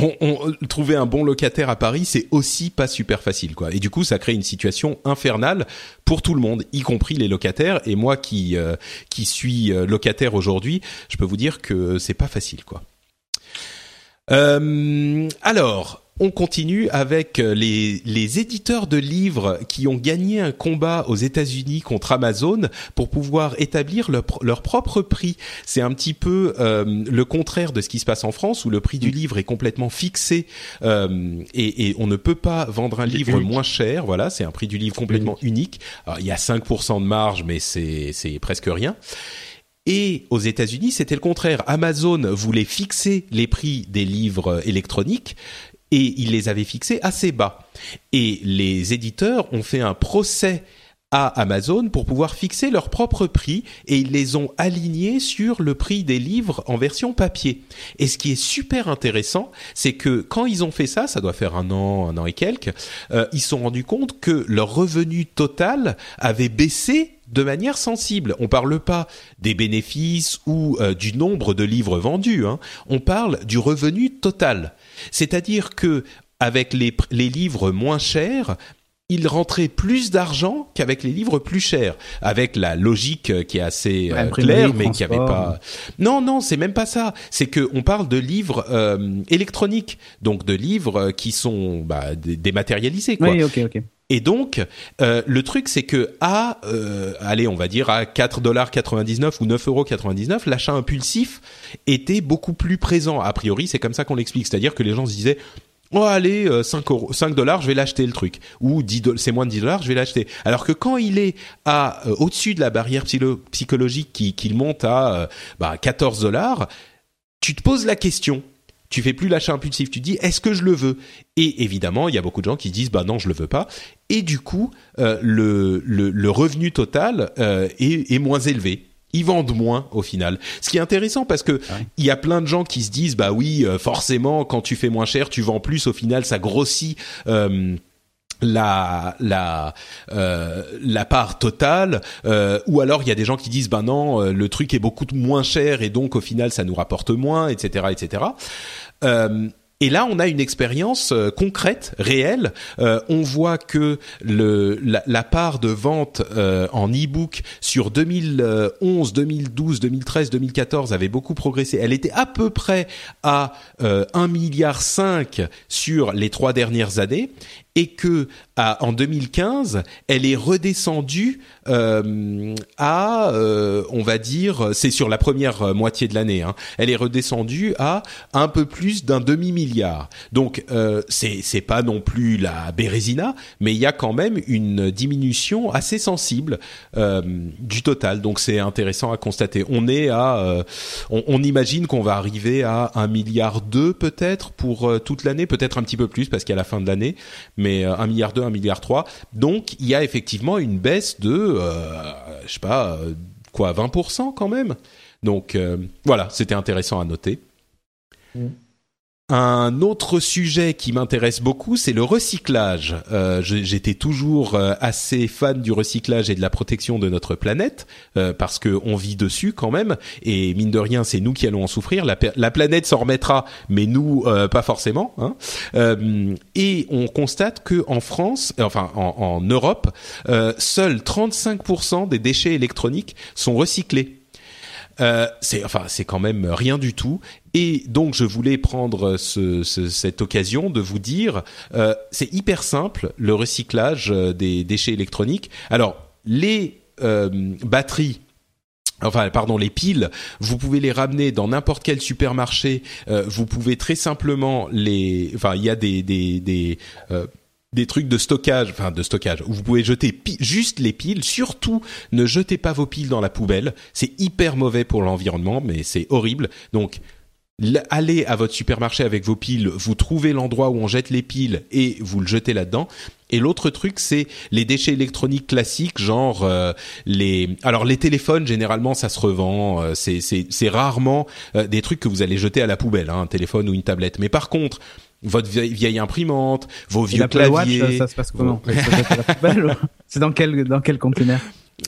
Euh, on, trouver un bon locataire à Paris, c'est aussi pas super facile, quoi. Et du coup, ça crée une situation infernale pour tout le monde, y compris les locataires. Et moi, qui euh, qui suis euh, locataire aujourd'hui, je peux vous dire que c'est pas facile, quoi. Euh, alors, on continue avec euh, les, les éditeurs de livres qui ont gagné un combat aux États-Unis contre Amazon pour pouvoir établir leur, leur propre prix. C'est un petit peu euh, le contraire de ce qui se passe en France où le prix du livre est complètement fixé euh, et, et, on ne peut pas vendre un livre moins cher. Voilà, c'est un prix du livre complètement unique. Alors, il y a 5% de marge, mais c'est presque rien. Et aux États-Unis, c'était le contraire. Amazon voulait fixer les prix des livres électroniques et il les avait fixés assez bas. Et les éditeurs ont fait un procès à Amazon pour pouvoir fixer leur propre prix et ils les ont alignés sur le prix des livres en version papier. Et ce qui est super intéressant, c'est que quand ils ont fait ça, ça doit faire un an, un an et quelques, euh, ils se sont rendus compte que leur revenu total avait baissé de manière sensible. On parle pas des bénéfices ou euh, du nombre de livres vendus. Hein. On parle du revenu total. C'est-à-dire que avec les, les livres moins chers, il rentrait plus d'argent qu'avec les livres plus chers, avec la logique euh, qui est assez euh, claire, mais qui avait pas. Non, non, c'est même pas ça. C'est que on parle de livres euh, électroniques, donc de livres qui sont bah, dématérialisés. Quoi. Oui, ok, ok. Et donc, euh, le truc, c'est que à, euh, allez, on va dire à 4,99$ ou 9,99$, l'achat impulsif était beaucoup plus présent. A priori, c'est comme ça qu'on l'explique. C'est-à-dire que les gens se disaient, oh allez, 5, euros, 5 dollars, je vais l'acheter le truc. Ou 10 c'est moins de 10 dollars, je vais l'acheter. Alors que quand il est à euh, au-dessus de la barrière psychologique qui, qui monte à bah, 14 dollars, tu te poses la question tu fais plus l'achat impulsif, tu dis est-ce que je le veux? Et évidemment, il y a beaucoup de gens qui disent bah non, je le veux pas. Et du coup, euh, le, le, revenu total euh, est, est, moins élevé. Ils vendent moins au final. Ce qui est intéressant parce que ah il y a plein de gens qui se disent bah oui, euh, forcément, quand tu fais moins cher, tu vends plus. Au final, ça grossit la la euh, la part totale euh, ou alors il y a des gens qui disent ben non euh, le truc est beaucoup moins cher et donc au final ça nous rapporte moins etc etc et là, on a une expérience euh, concrète, réelle. Euh, on voit que le, la, part de vente euh, en e-book sur 2011, 2012, 2013, 2014 avait beaucoup progressé. Elle était à peu près à 1 milliard 5 sur les trois dernières années et que en 2015, elle est redescendue euh, à, euh, on va dire, c'est sur la première moitié de l'année, hein, elle est redescendue à un peu plus d'un demi milliard. Donc euh, c'est pas non plus la Bérésina, mais il y a quand même une diminution assez sensible euh, du total. Donc c'est intéressant à constater. On est à, euh, on, imagine qu'on va arriver à un milliard deux peut-être pour euh, toute l'année, peut-être un petit peu plus parce qu'à la fin de l'année, milliard deux, un milliard trois. Donc il y a effectivement une baisse de, euh, je sais pas, quoi, 20% quand même. Donc euh, voilà, c'était intéressant à noter. Mm. Un autre sujet qui m'intéresse beaucoup, c'est le recyclage. Euh, J'étais toujours euh, assez fan du recyclage et de la protection de notre planète euh, parce que on vit dessus quand même et mine de rien, c'est nous qui allons en souffrir. La, la planète s'en remettra, mais nous euh, pas forcément. Hein. Euh, et on constate que en France, enfin en, en Europe, seuls 35% des déchets électroniques sont recyclés. Euh, c'est enfin c'est quand même rien du tout. Et donc je voulais prendre ce, cette occasion de vous dire, euh, c'est hyper simple le recyclage euh, des déchets électroniques. Alors les euh, batteries Enfin, pardon, les piles, vous pouvez les ramener dans n'importe quel supermarché. Euh, vous pouvez très simplement les. Enfin, il y a des des des euh, des trucs de stockage, enfin de stockage, où vous pouvez jeter juste les piles. Surtout, ne jetez pas vos piles dans la poubelle. C'est hyper mauvais pour l'environnement, mais c'est horrible. Donc, allez à votre supermarché avec vos piles, vous trouvez l'endroit où on jette les piles et vous le jetez là-dedans. Et l'autre truc, c'est les déchets électroniques classiques, genre euh, les. Alors les téléphones, généralement, ça se revend. Euh, c'est c'est rarement euh, des trucs que vous allez jeter à la poubelle, hein, un téléphone ou une tablette. Mais par contre, votre vieille, imprimante, vos vieux claviers. Watch, ça se passe comment? C'est dans quel dans quel conteneur?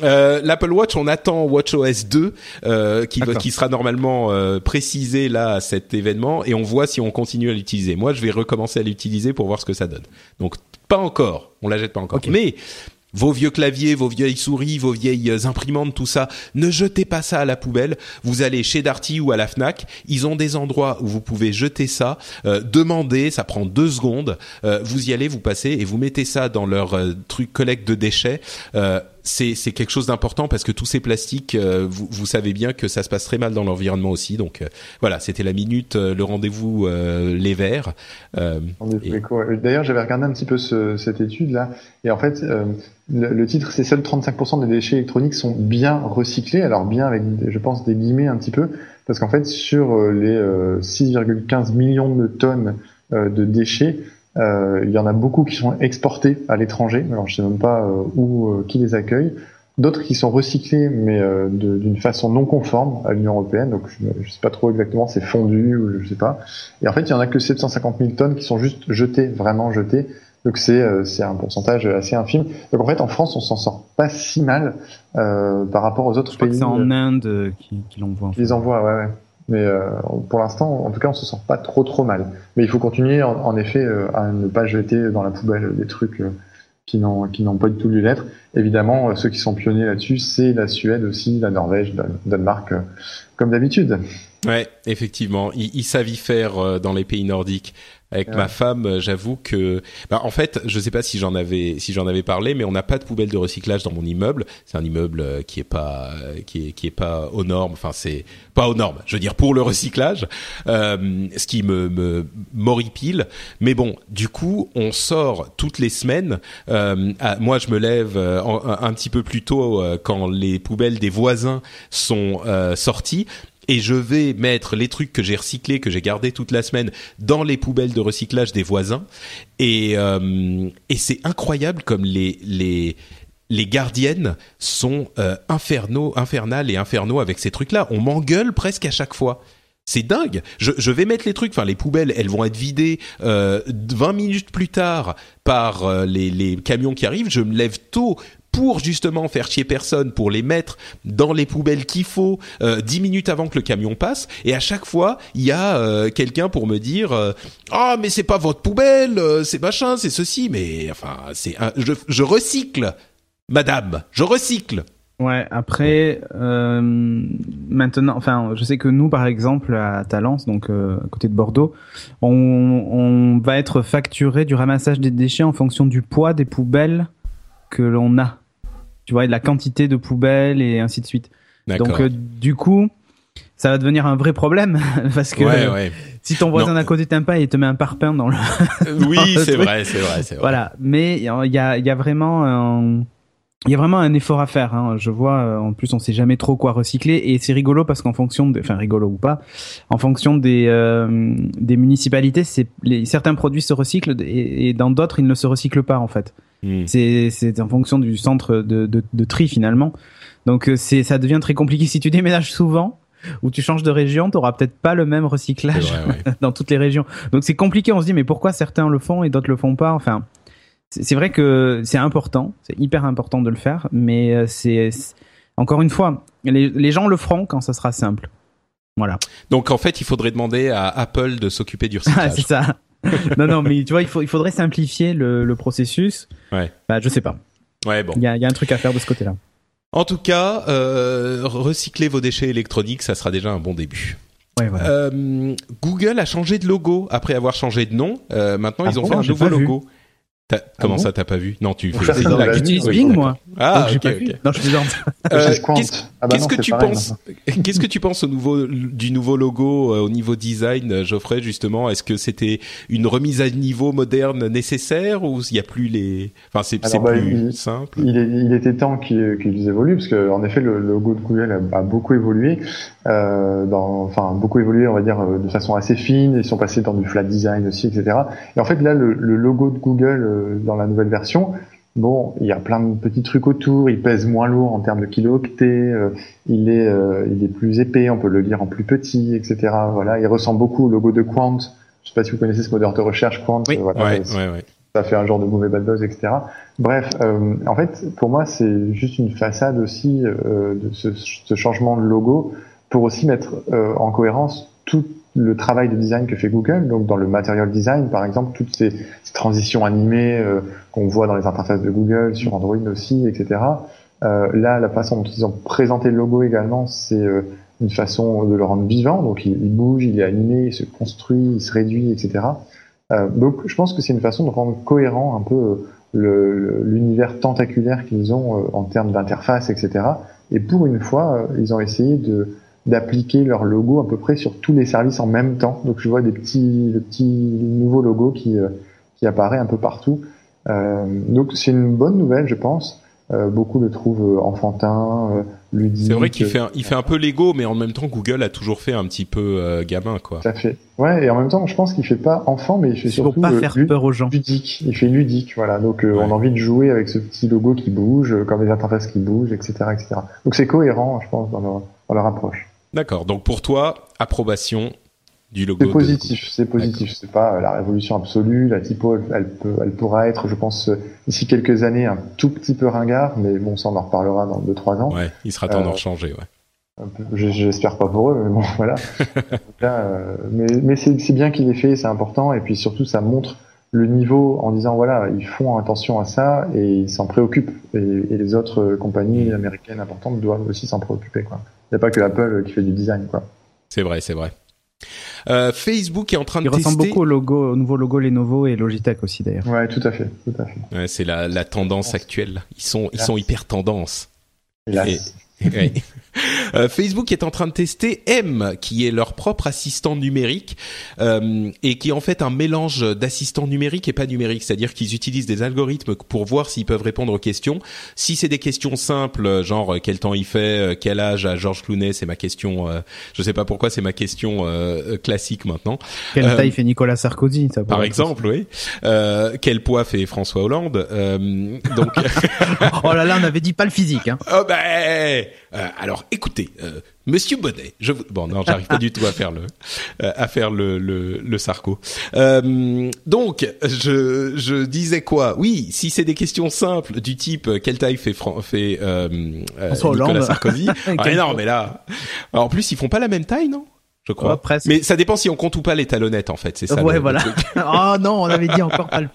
Euh, L'Apple Watch, on attend WatchOS 2 euh, qui, qui sera normalement euh, précisé là à cet événement et on voit si on continue à l'utiliser. Moi, je vais recommencer à l'utiliser pour voir ce que ça donne. Donc pas encore, on la jette pas encore. Mais vos vieux claviers, vos vieilles souris, vos vieilles imprimantes, tout ça, ne jetez pas ça à la poubelle. Vous allez chez Darty ou à la Fnac, ils ont des endroits où vous pouvez jeter ça. Euh, demandez, ça prend deux secondes. Euh, vous y allez, vous passez et vous mettez ça dans leur euh, truc collecte de déchets. Euh, c'est c'est quelque chose d'important parce que tous ces plastiques, euh, vous, vous, savez bien que ça se passe très mal dans l'environnement aussi. Donc euh, voilà, c'était la minute, euh, le rendez-vous les verts. D'ailleurs, j'avais regardé un petit peu ce, cette étude là, et en fait, le, le, titre, c'est seuls 35% des déchets électroniques sont bien recyclés. Alors bien avec, je pense, des guillemets un petit peu, parce qu'en fait, sur les 6,15 millions de tonnes de déchets, euh, il y en a beaucoup qui sont exportés à l'étranger. Alors je sais même pas euh, où, euh, qui les accueille. D'autres qui sont recyclés, mais d'une façon non conforme à l'Union européenne. Donc je, ne sais pas trop exactement, c'est fondu ou je sais pas. Et en fait, il y en a que 750 000 tonnes qui sont juste jetées, vraiment jetées. Donc c'est un pourcentage assez infime. Donc en fait, en France, on s'en sort pas si mal par rapport aux autres pays. C'est en Inde qui, qui l'envoient. Ils envoient, ouais. ouais. Mais euh, pour l'instant, en tout cas, on se sent pas trop trop mal. Mais il faut continuer, en, effet, euh, à ne pas jeter dans la poubelle des trucs euh, qui n'ont pas du tout lieu d'être. Évidemment, ceux qui sont pionniers là-dessus, c'est la Suède aussi, la Norvège, le Danemark, comme d'habitude. Ouais, effectivement, ils, ils savent y faire dans les pays nordiques. Avec ma femme, euh, j'avoue que, bah, en fait, je sais pas si j'en avais, si j'en avais parlé, mais on n'a pas de poubelle de recyclage dans mon immeuble. C'est un immeuble euh, qui est pas, euh, qui est, qui est pas aux normes. Enfin, c'est pas aux normes. Je veux dire pour le recyclage, euh, ce qui me, me m'horripile. Mais bon, du coup, on sort toutes les semaines. Euh, moi, je me lève un, un, petit peu plus tôt quand les poubelles des voisins sont sorties et je vais mettre les trucs que j'ai recyclés, que j'ai gardés toute la semaine, dans les poubelles de recyclage des voisins. Et, euh, c'est incroyable comme les les les gardiennes sont euh, infernaux, infernales et infernaux avec ces trucs-là. On m'engueule presque à chaque fois. C'est dingue. Je, je, vais mettre les trucs, enfin les poubelles, elles vont être vidées euh, 20 minutes plus tard par euh, les, les, camions qui arrivent. Je me lève tôt pour justement faire chier personne, pour les mettre dans les poubelles qu'il faut euh, minutes avant que le camion passe. Et à chaque fois, il y a euh, quelqu'un pour me dire euh, ah mais c'est pas votre poubelle, c'est machin, c'est ceci. Mais enfin c'est je, je recycle, madame, je recycle. Ouais, après, euh, maintenant, enfin, je sais que nous, par exemple, à Talence, donc à côté de Bordeaux, on, on va être facturé du ramassage des déchets en fonction du poids des poubelles que l'on a tu vois, de la quantité de poubelles et ainsi de suite. Donc euh, du coup, ça va devenir un vrai problème parce que si ton voisin d'à côté t'aime pas, il te met un parpaing dans le. oui, c'est vrai, c'est vrai, c'est vrai. Voilà, mais il y a, y a vraiment un il y a vraiment un effort à faire. Hein. Je vois, euh, en plus, on sait jamais trop quoi recycler, et c'est rigolo parce qu'en fonction, de, enfin rigolo ou pas, en fonction des euh, des municipalités, c'est certains produits se recyclent et, dans d'autres, ils ne se recyclent pas en fait. Hmm. C'est c'est en fonction du centre de, de, de tri finalement. Donc euh, c'est ça devient très compliqué si tu déménages souvent ou tu changes de région, tu auras peut-être pas le même recyclage dans toutes les régions. Donc c'est compliqué. On se dit mais pourquoi certains le font et d'autres le font pas? Enfin c'est vrai que c'est important, c'est hyper important de le faire, mais euh, c'est encore une fois, les, gens le feront quand ça sera simple. Voilà. Donc en fait, il faudrait demander à Apple de s'occuper du recyclage. c'est ça. Non, non, mais tu vois, il, faut, il faudrait simplifier le, processus. Ouais. Bah, je sais pas. Ouais, bon. Il y a, y a un truc à faire de ce côté-là. En tout cas, euh, recycler vos déchets électroniques, ça sera déjà un bon début. Ouais, voilà. Euh, Google a changé de logo après avoir changé de nom. Euh, maintenant, Ah ils ont bon fait un nouveau vu. Logo. T'as- Comment bon ça, t'as pas vu? Non, tu fais dans la Bing, moi. Ah, Donc, j'ai ok, pas vu. ok. Non, je plaisante. Euh, qu'est-ce- Ah bah que tu pareil, penses maintenant. Qu'est-ce que tu penses au nouveau du nouveau logo euh, au niveau design, euh, Geoffrey justement? Est-ce que c'était une remise à niveau moderne nécessaire ou il y a plus les Enfin, c'est Alors, c'est bah, plus il- simple? Il, est- il était temps qu'ils qu'ils évoluent parce que en effet le logo de Google a, a beaucoup évolué, euh, dans, enfin beaucoup évolué on va dire euh, de façon assez fine. Ils sont passés dans du flat design aussi, etc. Et en fait là le, le logo de Google euh, dans la nouvelle version, bon il y a plein de petits trucs autour. Il pèse moins lourd en termes de kilo-octets. euh, il est euh, il est plus épais. On peut le lire en plus petit, etc. Voilà. Il ressemble beaucoup au logo de Quant. Je sais pas si vous connaissez ce moteur de recherche Quant. Oui. euh, voilà. Ouais, ouais, ouais. ça fait un genre de mauvais bad buzz, etc. Bref, euh, en fait, pour moi, c'est juste une façade aussi euh, de ce, ce changement de logo pour aussi mettre euh, en cohérence tout le travail de design que fait Google. Donc, dans le material design, par exemple, toutes ces, transitions animées euh, qu'on voit dans les interfaces de Google, sur Android aussi, etc. Euh, là, la façon dont ils ont présenté le logo également, c'est euh, une façon de le rendre vivant. Donc, il, il bouge, il est animé, il se construit, il se réduit, etc. Euh, donc, je pense que c'est une façon de rendre cohérent un peu euh, l'univers tentaculaire qu'ils ont en termes d'interface, etc. Et pour une fois, ils ont essayé de d'appliquer leur logo à peu près sur tous les services en même temps. Donc, je vois des petits, le petit nouveau logo qui euh, qui apparaît un peu partout. Euh, donc, c'est une bonne nouvelle, je pense. Euh, beaucoup le trouvent euh, enfantin, euh, ludique. C'est vrai qu'il fait un, il fait un peu Lego, mais en même temps, Google a toujours fait un petit peu euh, gamin, quoi. Tout à fait. Ouais, et en même temps, je pense qu'il fait pas enfant, mais il fait Il faut surtout pas faire peur aux gens. ludique. Il fait ludique, voilà. Donc euh, Ouais. on a envie de jouer avec ce petit logo qui bouge, euh, comme les interfaces qui bougent, etc., etc. Donc c'est cohérent, je pense, dans leur, dans leur approche. D'accord. Donc pour toi, approbation du logo. C'est positif, c'est positif. C'est pas euh, la révolution absolue. La typo, elle, elle peut, elle pourra être, je pense, euh, d'ici quelques années, un tout petit peu ringard, mais bon, ça on en reparlera dans deux trois ans. Google. Ouais, il sera temps Euh, d'en changer, ouais. J'espère pas pour eux, mais bon, voilà. Euh, mais mais c'est bien qu'il ait fait, c'est important, et puis surtout ça montre le niveau en disant voilà, ils font attention à ça et ils s'en préoccupent, et, et les autres compagnies américaines importantes doivent aussi s'en préoccuper, quoi. Il n'y a pas que Apple qui fait du design, quoi. C'est vrai, c'est vrai. Euh, Facebook est en train de Il ressemble tester. beaucoup au logo, au nouveau logo Lenovo et Logitech aussi d'ailleurs. Ouais, tout à fait, tout à fait. Ouais, c'est la, la tendance actuelle. Ils sont, ils sont hyper tendance. Hélas. Ouais. Euh, Facebook est en train de tester M, qui est leur propre assistant numérique euh, et qui est en fait un mélange d'assistants numériques et pas numériques, c'est-à-dire qu'ils utilisent des algorithmes pour voir s'ils peuvent répondre aux questions. Si c'est des questions simples, genre euh, quel temps il fait, euh, quel âge a Georges Clooney, c'est ma question. Euh, je sais pas pourquoi, c'est ma question euh, classique maintenant. Quelle Euh, taille fait Nicolas Sarkozy ça Par exemple, oui. Euh, quel poids fait François Hollande euh, Donc. Oh là là, on avait dit pas le physique. Hein. oh ben, euh, alors écoutez, euh, Monsieur Bonnet, je vous... bon non, j'arrive pas du tout à faire le euh, à faire le le, le sarco. Euh, donc je je disais quoi? Oui, si c'est des questions simples du type euh, quelle taille fait Fran- fait euh, François Nicolas Hollande. Sarkozy? Ah, Non, mais là, Alors, en plus ils font pas la même taille, non? Je crois. Ouais, presque. Mais ça dépend si on compte ou pas les talonnettes en fait. C'est ça. ouais, le- voilà. truc. oh non, on avait dit encore pas le.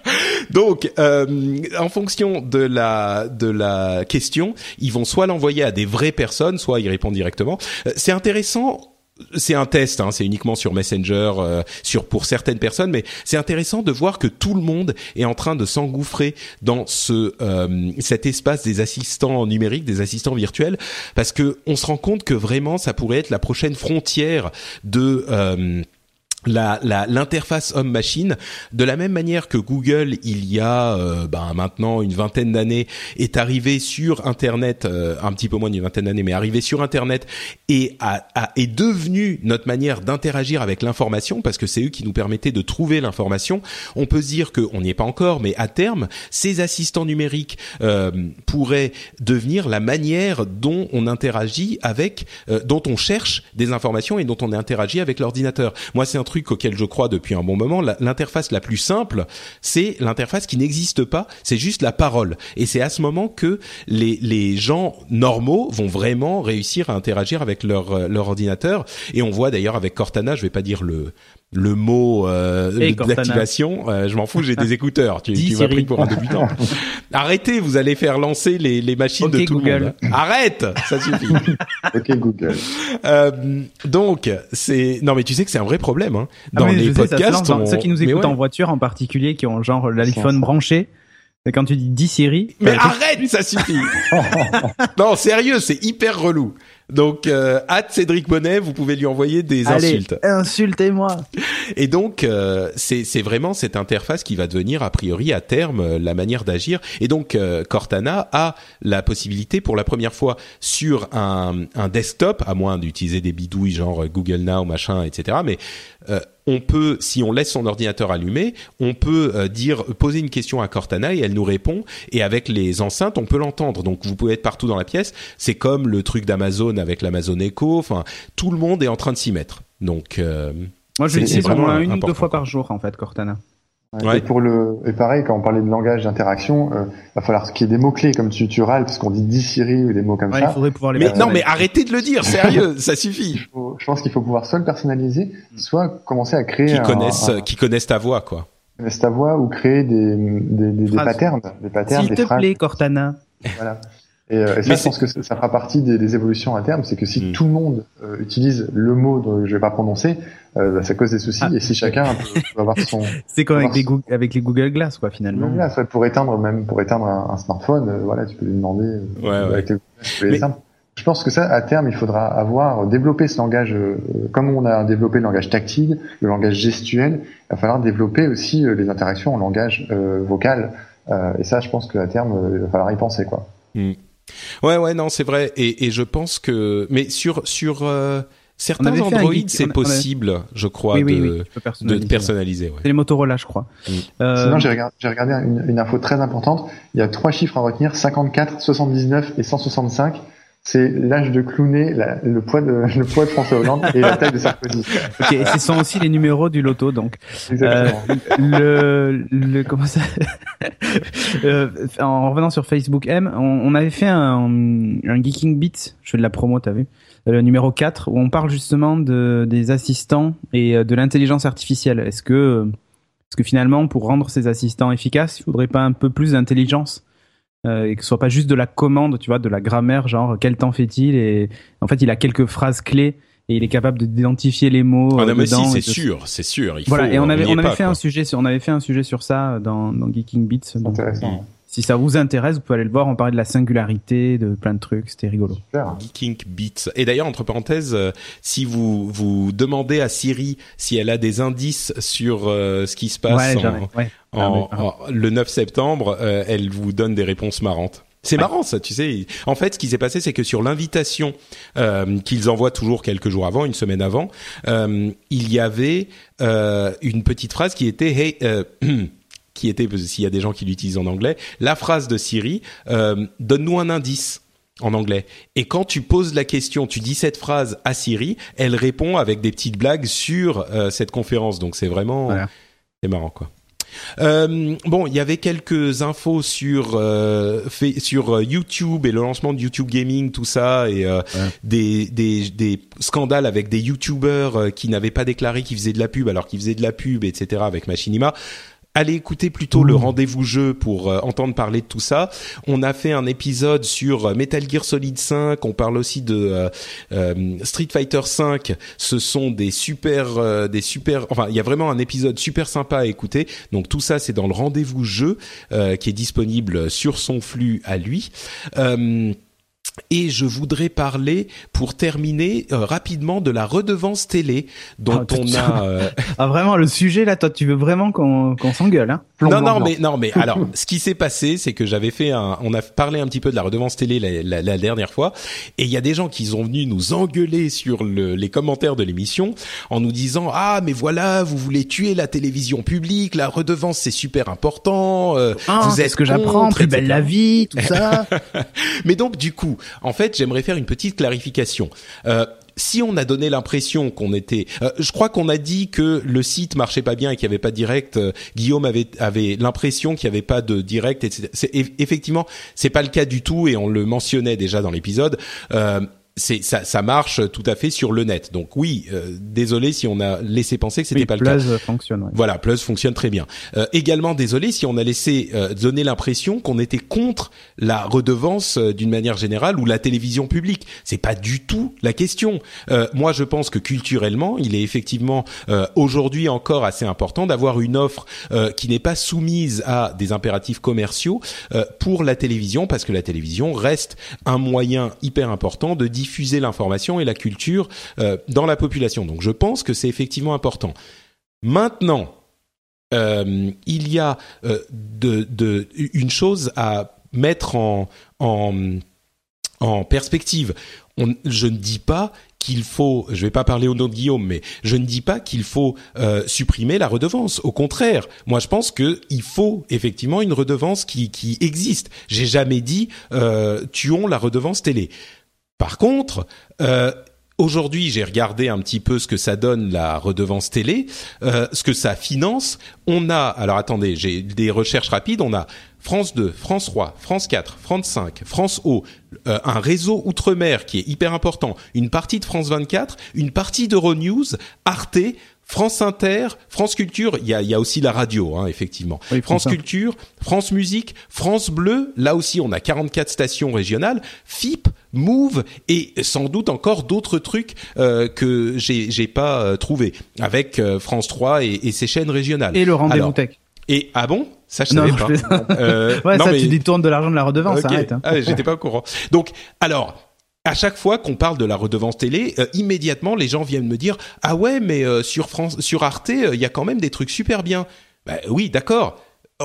Donc, euh, en fonction de la de la question, ils vont soit l'envoyer à des vraies personnes, soit ils répondent directement. Euh, C'est intéressant. C'est un test, hein, c'est uniquement sur Messenger, euh, sur pour certaines personnes, mais c'est intéressant de voir que tout le monde est en train de s'engouffrer dans ce euh, cet espace des assistants numériques, des assistants virtuels, parce que on se rend compte que vraiment ça pourrait être la prochaine frontière de euh, la la- l'interface homme-machine. De la même manière que Google il y a euh, ben, maintenant une vingtaine d'années est arrivé sur internet euh, un petit peu moins d'une vingtaine d'années mais arrivé sur internet et a, a- est devenu notre manière d'interagir avec l'information parce que c'est eux qui nous permettaient de trouver l'information. On peut se dire qu'on n'y est pas encore mais à terme ces assistants numériques euh, pourraient devenir la manière dont on interagit avec euh, dont on cherche des informations et dont on interagit avec l'ordinateur. Moi c'est truc auquel je crois depuis un bon moment l'interface la plus simple c'est l'interface qui n'existe pas c'est juste la parole. Et c'est à ce moment que les les gens normaux vont vraiment réussir à interagir avec leur euh, leur ordinateur. Et on voit d'ailleurs avec Cortana je vais pas dire le le mot euh, d'activation. Euh, je m'en fous, j'ai des écouteurs. Tu, tu m'as pris pour un débutant. Arrêtez, vous allez faire lancer les, les machines de tout le monde. Arrête, ça suffit. ok Google. Euh, donc c'est non mais tu sais que c'est un vrai problème hein. Ah dans les podcasts. Ceux qui nous écoutent en voiture en particulier, qui ont genre l'iPhone branché. Et quand tu dis 10 Siri, mais arrête, ça suffit. non, sérieux, c'est hyper relou. Donc, euh, Cédric Bonnet, vous pouvez lui envoyer des Allez, insultes. Insultez-moi. Et donc, euh, c'est vraiment cette interface qui va devenir a priori à terme euh, la manière d'agir. Et donc, euh, Cortana a la possibilité pour la première fois sur un, un desktop, à moins d'utiliser des bidouilles genre Google Now, machin, etc. Mais on peut, si on laisse son ordinateur allumé, on peut euh, dire poser une question à Cortana et elle nous répond. Et avec les enceintes, on peut l'entendre. Donc vous pouvez être partout dans la pièce. C'est comme le truc d'Amazon avec l'Amazon Echo. Enfin, tout le monde est en train de s'y mettre. Donc euh, moi, je l'utilise vraiment une ou deux fois par jour en fait, Cortana. Et pour le et pareil quand on parlait de langage d'interaction, euh, va falloir qu'il y ait des mots clés comme tu tu râles parce qu'on dit 10 Siri ou des mots comme ça. Il faudrait pouvoir les mais non mais arrêtez de le dire sérieux, ça suffit. je pense qu'il faut pouvoir soit le personnaliser, soit commencer à créer qui connaissent qui connaissent ta voix quoi. Connaissent ta voix ou créer des des, des, des patterns, des patterns, S'il te plaît Cortana. Voilà. Et, euh, et ça, je pense que ça fera partie des, des évolutions à terme, c'est que si mm. tout le monde euh, utilise le mot dont je vais pas prononcer, euh, bah, ça cause des soucis. Ah. Et si chacun peut, avoir son, c'est comme avec, les Google, avec les Google Glass, quoi, finalement. Google Glass, ouais, pour éteindre même pour éteindre un, un smartphone, euh, voilà, tu peux lui demander. Euh, ouais, avec Les, Je pense que ça, à terme, il faudra avoir développé ce langage, comme on a développé le langage tactile, le langage gestuel, il va falloir développer aussi les interactions en langage vocal. et ça, je pense qu'à terme, il va falloir y penser, quoi. Mm. Ouais, ouais, non, c'est vrai. Et, et je pense que, mais sur sur euh, certains Android, c'est possible, je crois, de, de personnaliser. Ouais. C'est les Motorola, je crois. Mm. Euh... Sinon, j'ai regardé, j'ai regardé une, une, info très importante. Il y a trois chiffres à retenir 54, 79 et 165 c'est l'âge de clowner, le poids de le poids de François Hollande et la taille de Sarkozy. Ok, et ce sont aussi les numéros du loto, donc. Exactement. Euh, le, le comment ça euh, En revenant sur Facebook M, on, on avait fait un, un Geeking Beat, je fais de la promo, t'as vu euh, le numéro 4 où on parle justement de des assistants et de l'intelligence artificielle. Est-ce que est-ce que finalement pour rendre ces assistants efficaces, il faudrait pas un peu plus d'intelligence euh, et que ce soit pas juste de la commande, tu vois, de la grammaire, genre quel temps fait-il et en fait il a quelques phrases clés et il est capable d'identifier les mots. Ah non, mais si, c'est sûr, c'est sûr. Il voilà, faut, et on avait, on, on avait pas, fait quoi. un sujet, on avait fait un sujet sur ça dans, dans Geeking Beats. Donc, Intéressant. Si ça vous intéresse, vous pouvez aller le voir. On parlait de la singularité, de plein de trucs. C'était rigolo. Geeking Beats. Et d'ailleurs, entre parenthèses, euh, si vous vous demandez à Siri si elle a des indices sur euh, ce qui se passe Ouais, en. Ouais. Ah en- ah. en- le 9 septembre, euh, elle vous donne des réponses marrantes. C'est marrant ça, tu sais. En fait, ce qui s'est passé, c'est que sur l'invitation euh, qu'ils envoient toujours quelques jours avant, une semaine avant, euh, il y avait euh, une petite phrase qui était Hey, euh, qui était s'il y a des gens qui l'utilisent en anglais, la phrase de Siri euh, donne-nous un indice en anglais. Et quand tu poses la question, tu dis cette phrase à Siri, elle répond avec des petites blagues sur euh, cette conférence. Donc c'est vraiment Voilà. c'est marrant quoi. Euh, bon, il y avait quelques infos sur euh, fait, sur YouTube et le lancement de YouTube Gaming, tout ça, et euh, des, des des scandales avec des YouTubers qui n'avaient pas déclaré qu'ils faisaient de la pub alors qu'ils faisaient de la pub, etc. avec Machinima. Allez écouter plutôt le rendez-vous jeu pour euh, entendre parler de tout ça. On a fait un épisode sur euh, Metal Gear Solid 5. On parle aussi de euh, euh, Street Fighter 5. Ce sont des super, des super. Enfin, il y a vraiment un épisode super sympa à écouter. Donc tout ça, c'est dans le rendez-vous jeu qui est disponible sur son flux à lui. Et je voudrais parler, pour terminer euh, rapidement, de la redevance télé dont Ah, on a. euh, Ah vraiment le sujet là, toi tu veux vraiment qu'on qu'on s'engueule hein? Non, non, mais non, mais alors, ce qui s'est passé, c'est que j'avais fait un, on a parlé un petit peu de la redevance télé la, la- la dernière fois, et il y a des gens qui sont venus nous engueuler sur le, les commentaires de l'émission en nous disant ah mais voilà, vous voulez tuer la télévision publique, la redevance c'est super important, euh, Ah, vous c'est êtes ce que j'apprends, plus belle la vie, tout ça. Mais donc du coup, en fait, j'aimerais faire une petite clarification. Euh, si on a donné l'impression qu'on était, euh, je crois qu'on a dit que le site marchait pas bien et qu'il n'y avait pas de direct. euh, Guillaume avait avait l'impression qu'il n'y avait pas de direct. etc. C'est eff- effectivement, c'est pas le cas du tout et on le mentionnait déjà dans l'épisode. Euh, c'est ça, ça marche tout à fait sur le net. Donc oui, euh, désolé si on a laissé penser que c'était pas le cas. Plus fonctionne. Ouais. Voilà, Plus fonctionne très bien. Euh, également désolé si on a laissé euh, donner l'impression qu'on était contre la redevance d'une manière générale ou la télévision publique. C'est pas du tout la question. moi, je pense que culturellement, il est effectivement aujourd'hui encore assez important d'avoir une offre qui n'est pas soumise à des impératifs commerciaux pour la télévision, parce que la télévision reste un moyen hyper important de diffuser l'information et la culture euh, dans la population. Donc je pense que c'est effectivement important. Maintenant, euh, il y a euh, une chose à mettre en, perspective. je ne dis pas qu'il faut, je vais pas parler au nom de Guillaume, mais je ne dis pas qu'il faut supprimer la redevance. Au contraire, moi je pense qu'il faut effectivement une redevance qui, qui existe. J'ai jamais dit tuons la redevance télé. Par contre, euh, aujourd'hui, j'ai regardé un petit peu ce que ça donne la redevance télé, euh, ce que ça finance. On a, alors attendez, j'ai des recherches rapides. On a France 2, France 3, France 4, France 5, France O, euh, un réseau outre-mer qui est hyper important, une partie de France 24, une partie d'Euronews, Arte, France Inter, France Culture, il y a, aussi la radio, hein, effectivement. France Culture, France Musique, France Bleu, là aussi on a 44 stations régionales, FIP, Move et sans doute encore d'autres trucs euh, que j'ai j'ai pas euh, trouvé avec euh, France 3 et, ses chaînes régionales. Et le rendez-vous tech. Et ah bon? Ça je savais pas. ouais, ça tu détournes de l'argent de la redevance, arrête. Hein. Ah, j'étais pas au courant. Donc alors à chaque fois qu'on parle de la redevance télé, immédiatement les gens viennent me dire ah ouais mais sur France, sur Arte, il y a quand même des trucs super bien. Bah, oui, d'accord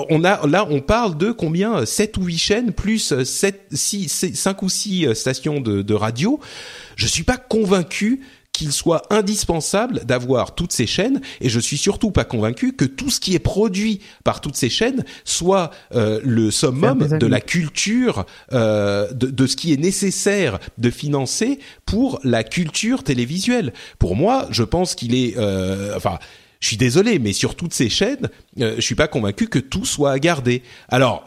on a là on parle de combien 7 ou 8 chaînes plus 7 6 5 ou 6 euh, stations de, de radio. Je suis pas convaincu qu'il soit indispensable d'avoir toutes ces chaînes et je suis surtout pas convaincu que tout ce qui est produit par toutes ces chaînes soit euh, le summum de la culture euh, de, de, ce qui est nécessaire de financer pour la culture télévisuelle. Pour moi, je pense qu'il est euh, enfin je suis désolé, mais sur toutes ces chaînes, euh, je suis pas convaincu que tout soit à garder. Alors,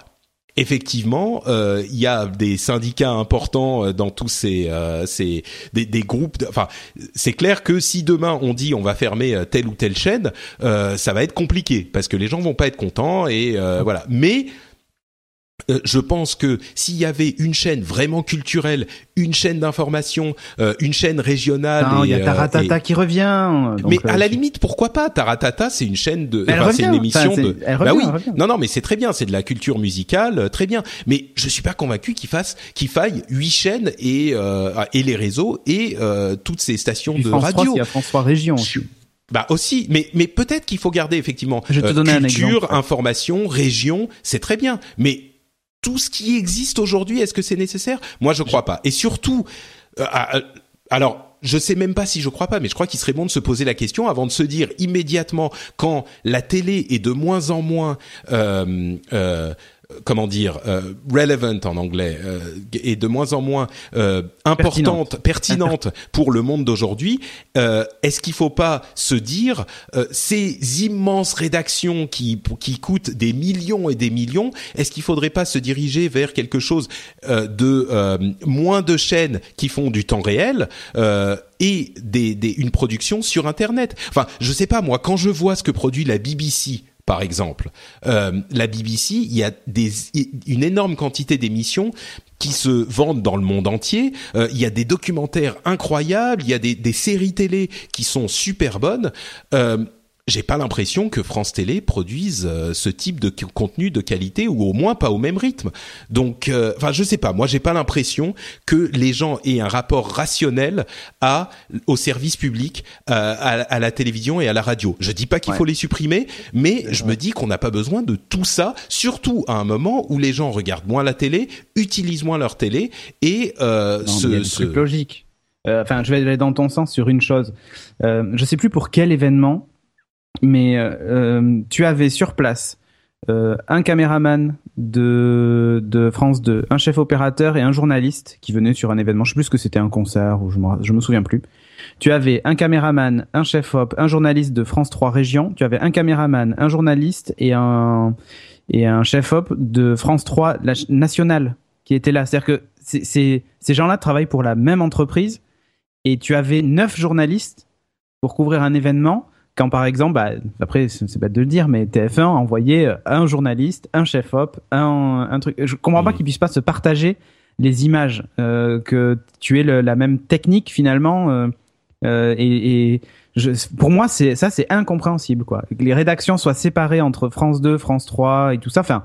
effectivement, euh, il y a des syndicats importants euh, dans tous ces, euh, ces des, des, groupes. Enfin, c'est clair que si demain on dit on va fermer telle ou telle chaîne, ça va être compliqué parce que les gens vont pas être contents et voilà. Mais euh, je pense que s'il y avait une chaîne vraiment culturelle, une chaîne d'information, euh, une chaîne régionale, il y a euh, Taratata qui revient. mais à la limite, pourquoi pas? Taratata, c'est une chaîne de, enfin, c'est une émission de. bah oui, non, non, mais c'est très bien, c'est de la culture musicale, très bien. Mais je suis pas convaincu qu'il fasse, qu'il faille huit chaînes et et les réseaux et toutes ces stations de radio. il y a France 3 Région. Bah aussi, mais mais peut-être qu'il faut garder effectivement je te donner culture, information, région, c'est très bien, mais tout ce qui existe aujourd'hui, est-ce que c'est nécessaire? Moi, je crois pas. Et surtout, euh, euh, alors. Je sais même pas si je crois pas, mais je crois qu'il serait bon de se poser la question avant de se dire immédiatement quand la télé est de moins en moins euh comment dire euh, relevant en anglais euh, et de moins en moins euh, importante, pertinente, pour le monde d'aujourd'hui. Euh, est-ce qu'il faut pas se dire euh, ces immenses rédactions qui qui coûtent des millions et des millions, est-ce qu'il faudrait pas se diriger vers quelque chose de moins de chaînes qui font du temps réel et des, des, une production sur Internet? Enfin, je sais pas moi, quand je vois ce que produit la BBC par exemple. Euh, la BBC, il y a des, une énorme quantité d'émissions qui se vendent dans le monde entier. Euh, il y a des documentaires incroyables, il y a des, séries télé qui sont super bonnes. Euh, j'ai pas l'impression que France Télé produise euh, ce type de contenu de qualité ou au moins pas au même rythme. Donc, euh, enfin, je sais pas. Moi, j'ai pas l'impression que les gens aient un rapport rationnel à au service public, euh, à, la télévision et à la radio. Je dis pas qu'il faut les supprimer, mais je me dis qu'on n'a pas besoin de tout ça, surtout à un moment où les gens regardent moins la télé, utilisent moins leur télé et euh, ce, ce... logique. Enfin, je vais aller dans ton sens sur une chose. je sais plus pour quel événement mais euh, euh, tu avais sur place euh, un caméraman de, de France 2, un chef opérateur et un journaliste qui venait sur un événement. Je sais plus que c'était un concert ou je je me souviens plus. Tu avais un caméraman, un chef op, un journaliste de France 3 Région. Tu avais un caméraman, un journaliste et un et un chef op de France 3 national qui étaient là. C'est-à-dire que ces gens-là travaillent pour la même entreprise et tu avais neuf journalistes pour couvrir un événement. Quand par exemple, bah, après c'est bête de le dire, mais TF1 envoyait un journaliste, un chef op, un, un truc. Je comprends pas mm. qu'ils puissent pas se partager les images, euh, que tu aies la même technique finalement. Euh, euh, et, et je, pour moi, c'est ça, c'est incompréhensible, quoi. Que les rédactions soient séparées entre France 2, France 3 et tout ça. Enfin,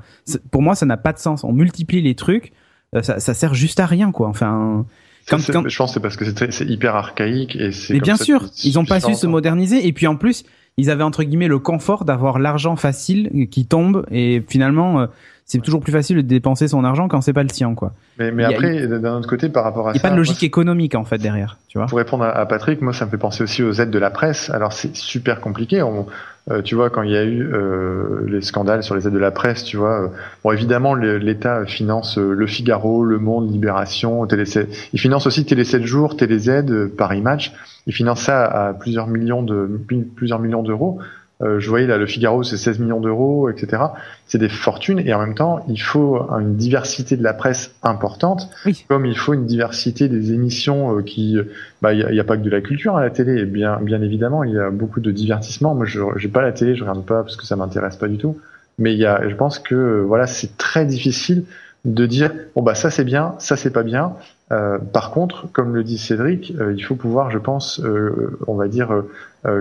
pour moi, ça n'a pas de sens. On multiplie les trucs, euh, ça, ça sert juste à rien, quoi. Enfin. Je pense que c'est parce que c'est hyper archaïque et c'est. Mais bien sûr, ils ont pas su se moderniser et puis en plus, ils avaient entre guillemets le confort d'avoir l'argent facile qui tombe et finalement euh, c'est toujours plus facile de dépenser son argent quand c'est pas le sien, quoi. Mais, mais après, d'un autre côté, par rapport à ça, il n'y a pas de logique économique en fait derrière, tu vois. Pour répondre à, Patrick, moi, ça me fait penser aussi aux aides de la presse. Alors c'est super compliqué. On, euh, tu vois, quand il y a eu euh, les scandales sur les aides de la presse, tu vois, euh, bon évidemment l'État finance Le Figaro, Le Monde, Libération, Télé il finance aussi Télé 7 jours, Télé Z, Paris Match. Il finance ça à plusieurs millions de plusieurs millions d'euros. Euh, je voyais là le Figaro, c'est 16 millions d'euros, etc. C'est des fortunes et en même temps, il faut une diversité de la presse importante, comme il faut une diversité des émissions euh, qui, bah, il n'y a, pas que de la culture à la télé, bien, bien évidemment, il y a beaucoup de divertissement. Moi, je n'ai pas la télé, je regarde pas parce que ça m'intéresse pas du tout. Mais il y a, je pense que voilà, c'est très difficile de dire bon bah ça c'est bien, ça c'est pas bien. Euh, par contre, comme le dit Cédric, euh, il faut pouvoir, je pense, euh, on va dire,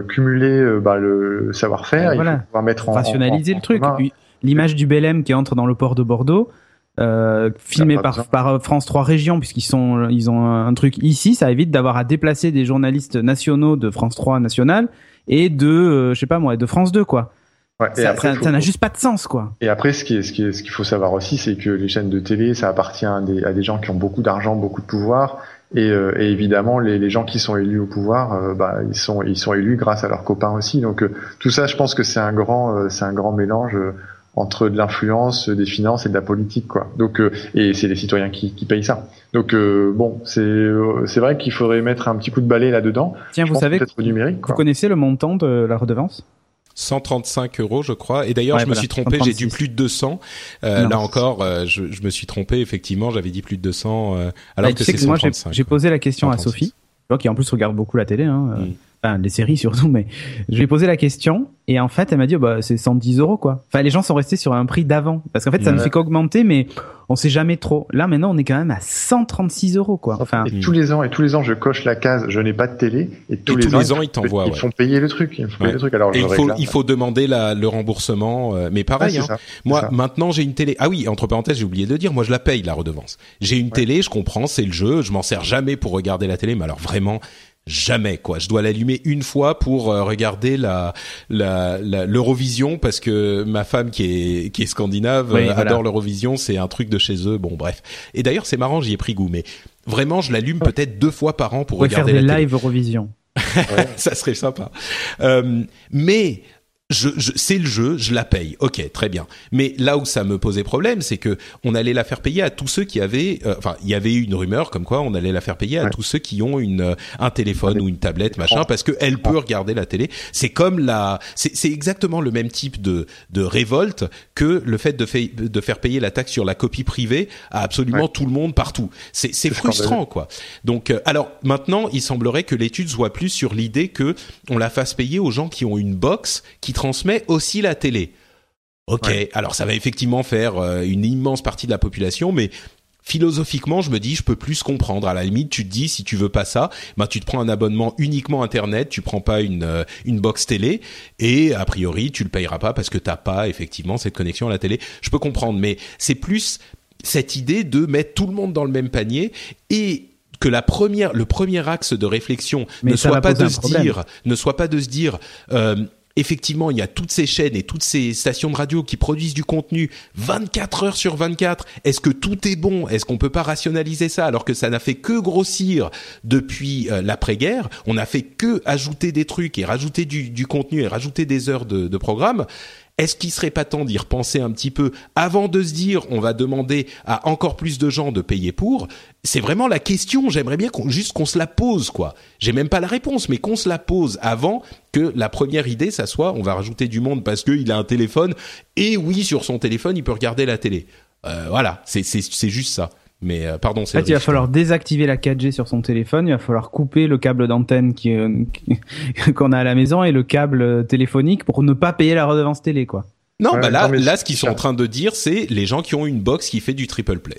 cumuler bah, le savoir-faire, il faut pouvoir mettre en rationaliser le truc. L'image du Belém qui entre dans le port de Bordeaux, filmé par, par, France 3 Régions, puisqu'ils sont, ils ont un truc ici, ça évite d'avoir à déplacer des journalistes nationaux de France 3 national et de, je sais pas moi, de France 2 quoi. Ouais, et ça, n'a juste pas de sens, quoi. Et après, ce qui ce qui ce qu'il faut savoir aussi, c'est que les chaînes de télé, ça appartient à des, à des gens qui ont beaucoup d'argent, beaucoup de pouvoir, et, euh, et évidemment, les, les, gens qui sont élus au pouvoir, euh, bah, ils sont, ils sont élus grâce à leurs copains aussi. Donc euh, tout ça, je pense que c'est un grand, c'est un grand mélange entre de l'influence, des finances et de la politique, quoi. Donc et c'est les citoyens qui, qui payent ça. Donc bon, c'est c'est vrai qu'il faudrait mettre un petit coup de balai là-dedans. Tiens, vous savez, numérique, vous connaissez le montant de la redevance? 135 euros, je crois. Et d'ailleurs, je me suis trompé, j'ai dit plus de 200. Euh, là encore, euh, je, je, me suis trompé. Effectivement, j'avais dit plus de 200, euh, alors bah, que c'est 135. Moi, j'ai posé la question à Sophie, qui en plus regarde beaucoup la télé. Hein, mm enfin les séries surtout, mais je lui ai posé la question et en fait elle m'a dit oh, bah c'est 110 euros quoi. Enfin les gens sont restés sur un prix d'avant parce qu'en fait ça ne fait qu'augmenter mais on sait jamais trop. Là maintenant on est quand même à 136 euros quoi. Enfin et tous les ans et tous les ans je coche la case je n'ai pas de télé et tous, les, ans, ils t'envoient. Ils, font payer le truc. Ils font payer le truc. Alors il faut il faut demander la, le remboursement euh, mais pareil. hein. moi maintenant j'ai une télé. Ah oui entre parenthèses j'ai oublié de dire moi je la paye la redevance. J'ai une télé je comprends c'est le jeu je m'en sers jamais pour regarder la télé mais alors vraiment jamais quoi. Je dois l'allumer une fois pour euh, regarder la l'Eurovision parce que ma femme qui est qui est scandinave euh, adore l'Eurovision, c'est un truc de chez eux. Bon bref. Et d'ailleurs c'est marrant, j'y ai pris goût, mais vraiment je l'allume peut-être deux fois par an pour regarder faire des live Eurovision. ça serait sympa. Euh, mais je, je c'est le jeu, je la paye. Ok, très bien. Mais là où ça me posait problème, c'est que on allait la faire payer à tous ceux qui avaient, euh, enfin, il y avait une rumeur comme quoi on allait la faire payer à tous ceux qui ont une euh, un téléphone ou une tablette, machin, parce que elle peut regarder la télé. C'est comme la, c'est exactement le même type de de révolte que le fait de, de faire payer la taxe sur la copie privée à absolument tout le monde partout. C'est c'est frustrant, quoi. Donc, euh, alors maintenant, il semblerait que l'étude soit plus sur l'idée que on la fasse payer aux gens qui ont une box qui transmet aussi la télé. Ok, alors ça va effectivement faire euh, une immense partie de la population, mais philosophiquement, je me dis, je peux plus comprendre. À la limite, tu te dis, si tu veux pas ça, ben tu te prends un abonnement uniquement internet, tu prends pas une euh, une box télé, et a priori, tu le payeras pas parce que t'as pas effectivement cette connexion à la télé. Je peux comprendre, mais c'est plus cette idée de mettre tout le monde dans le même panier et que la première, le premier axe de réflexion ne soit, pas de se dire, ne soit pas de se dire, euh, effectivement, il y a toutes ces chaînes et toutes ces stations de radio qui produisent du contenu 24 heures sur 24. Est-ce que tout est bon? Est-ce qu'on peut pas rationaliser ça alors que ça n'a fait que grossir depuis euh, l'après-guerre? On n'a fait que ajouter des trucs et rajouter du, contenu et rajouter des heures de, de programme. Est-ce qu'il serait pas temps d'y repenser un petit peu avant de se dire on va demander à encore plus de gens de payer pour? C'est vraiment la question. J'aimerais bien qu'on, juste qu'on se la pose quoi. J'ai même pas la réponse, mais qu'on se la pose avant que la première idée ça soit on va rajouter du monde parce qu'il a un téléphone et oui sur son téléphone il peut regarder la télé. Euh, voilà, c'est c'est juste ça. Mais euh, pardon, c'est. En fait, il va falloir désactiver la 4G sur son téléphone. Il va falloir couper le câble d'antenne qui qu'on a à la maison et le câble téléphonique pour ne pas payer la redevance télé, quoi. Non, bah là, là, ce qu'ils sont en train de dire, c'est les gens qui ont une box qui fait du triple play.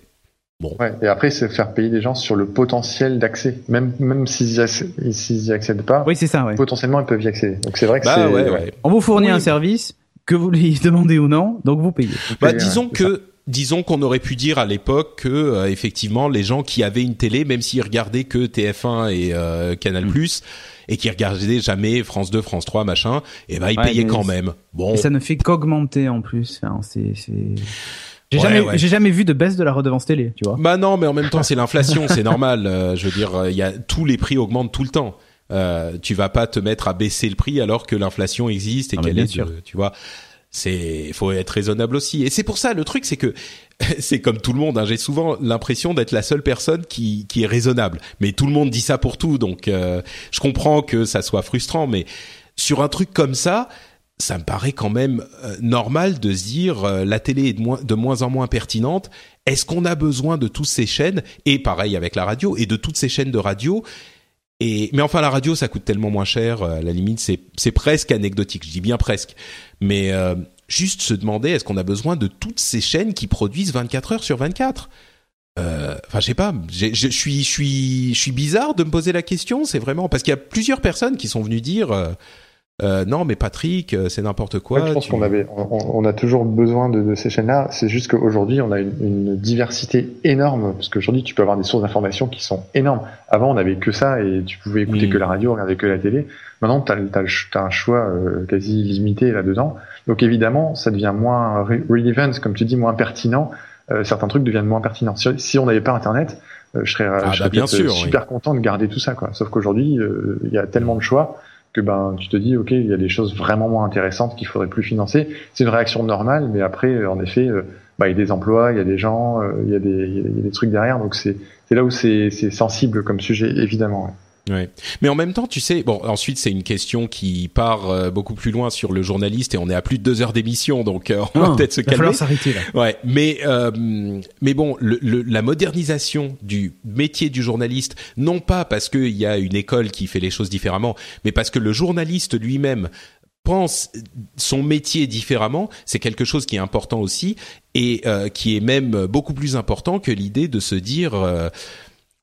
Bon. Ouais, et après, c'est faire payer les gens sur le potentiel d'accès, même même s'ils y, accèdent pas. Oui, c'est ça. Ouais. Potentiellement, ils peuvent y accéder. Donc c'est vrai que bah, c'est. Ouais, ouais. On vous fournit un service que vous lui demandez ou non, donc vous payez. bah, disons que disons qu'on aurait pu dire à l'époque que euh, effectivement les gens qui avaient une télé, même s'ils regardaient que TF1 et euh, Canal+, mm. et qui regardaient jamais France 2, France 3, machin, et eh ben ils payaient quand même. Bon. Et ça ne fait qu'augmenter en plus. Enfin, c'est j'ai jamais, j'ai jamais vu de baisse de la redevance télé, tu vois. Bah non, mais en même temps, c'est l'inflation, c'est normal. Euh, je veux dire, il y a tous les prix augmentent tout le temps. Euh, tu vas pas te mettre à baisser le prix alors que l'inflation existe et qu'elle est, sûr. tu vois c'est faut être raisonnable aussi. Et c'est pour ça le truc c'est que c'est comme tout le monde hein, j'ai souvent l'impression d'être la seule personne qui qui est raisonnable. Mais tout le monde dit ça pour tout donc euh, je comprends que ça soit frustrant mais sur un truc comme ça ça me paraît quand même euh, normal de se dire euh, la télé est de moins, de moins en moins pertinente. Est-ce qu'on a besoin de toutes ces chaînes? Et pareil avec la radio. Et de toutes ces chaînes de radio et mais enfin la radio ça coûte tellement moins cher à la limite c'est presque anecdotique je dis bien presque mais euh, juste se demander est-ce qu'on a besoin de toutes ces chaînes qui produisent 24 heures sur 24 euh, Enfin, je sais pas. Je suis, je suis, je suis bizarre de me poser la question. C'est vraiment parce qu'il y a plusieurs personnes qui sont venues dire euh, euh, non, mais Patrick, euh, c'est n'importe quoi. je pense qu'on avait, on, a toujours besoin de, ces chaînes-là. C'est juste qu'aujourd'hui, on a une, diversité énorme parce qu'aujourd'hui, tu peux avoir des sources d'informations qui sont énormes. Avant, on n'avait que ça et tu pouvais écouter que la radio, regarder que la télé. Maintenant, tu as, un choix euh, quasi limité là-dedans. Donc évidemment, ça devient moins relevant, comme tu dis, moins pertinent. certains trucs deviennent moins pertinents. Si, on n'avait pas Internet, je serais, ah, bah, bien sûr, super content de garder tout ça. Quoi. Sauf qu'aujourd'hui, il y a tellement de choix que ben tu te dis ok il y a des choses vraiment moins intéressantes qu'il faudrait plus financer c'est une réaction normale mais après en effet euh, bah, il y a des emplois il y a des gens euh, il y a des il trucs derrière donc c'est là où c'est sensible comme sujet évidemment. Mais en même temps, tu sais, bon, ensuite c'est une question qui part euh, beaucoup plus loin sur le journaliste et on est à plus de deux heures d'émission, donc euh, on va ah, peut-être se calmer. Il va s'arrêter là. Ouais, mais euh, mais bon, le, la modernisation du métier du journaliste, non pas parce qu'il y a une école qui fait les choses différemment, mais parce que le journaliste lui-même pense son métier différemment, c'est quelque chose qui est important aussi et qui est même beaucoup plus important que l'idée de se dire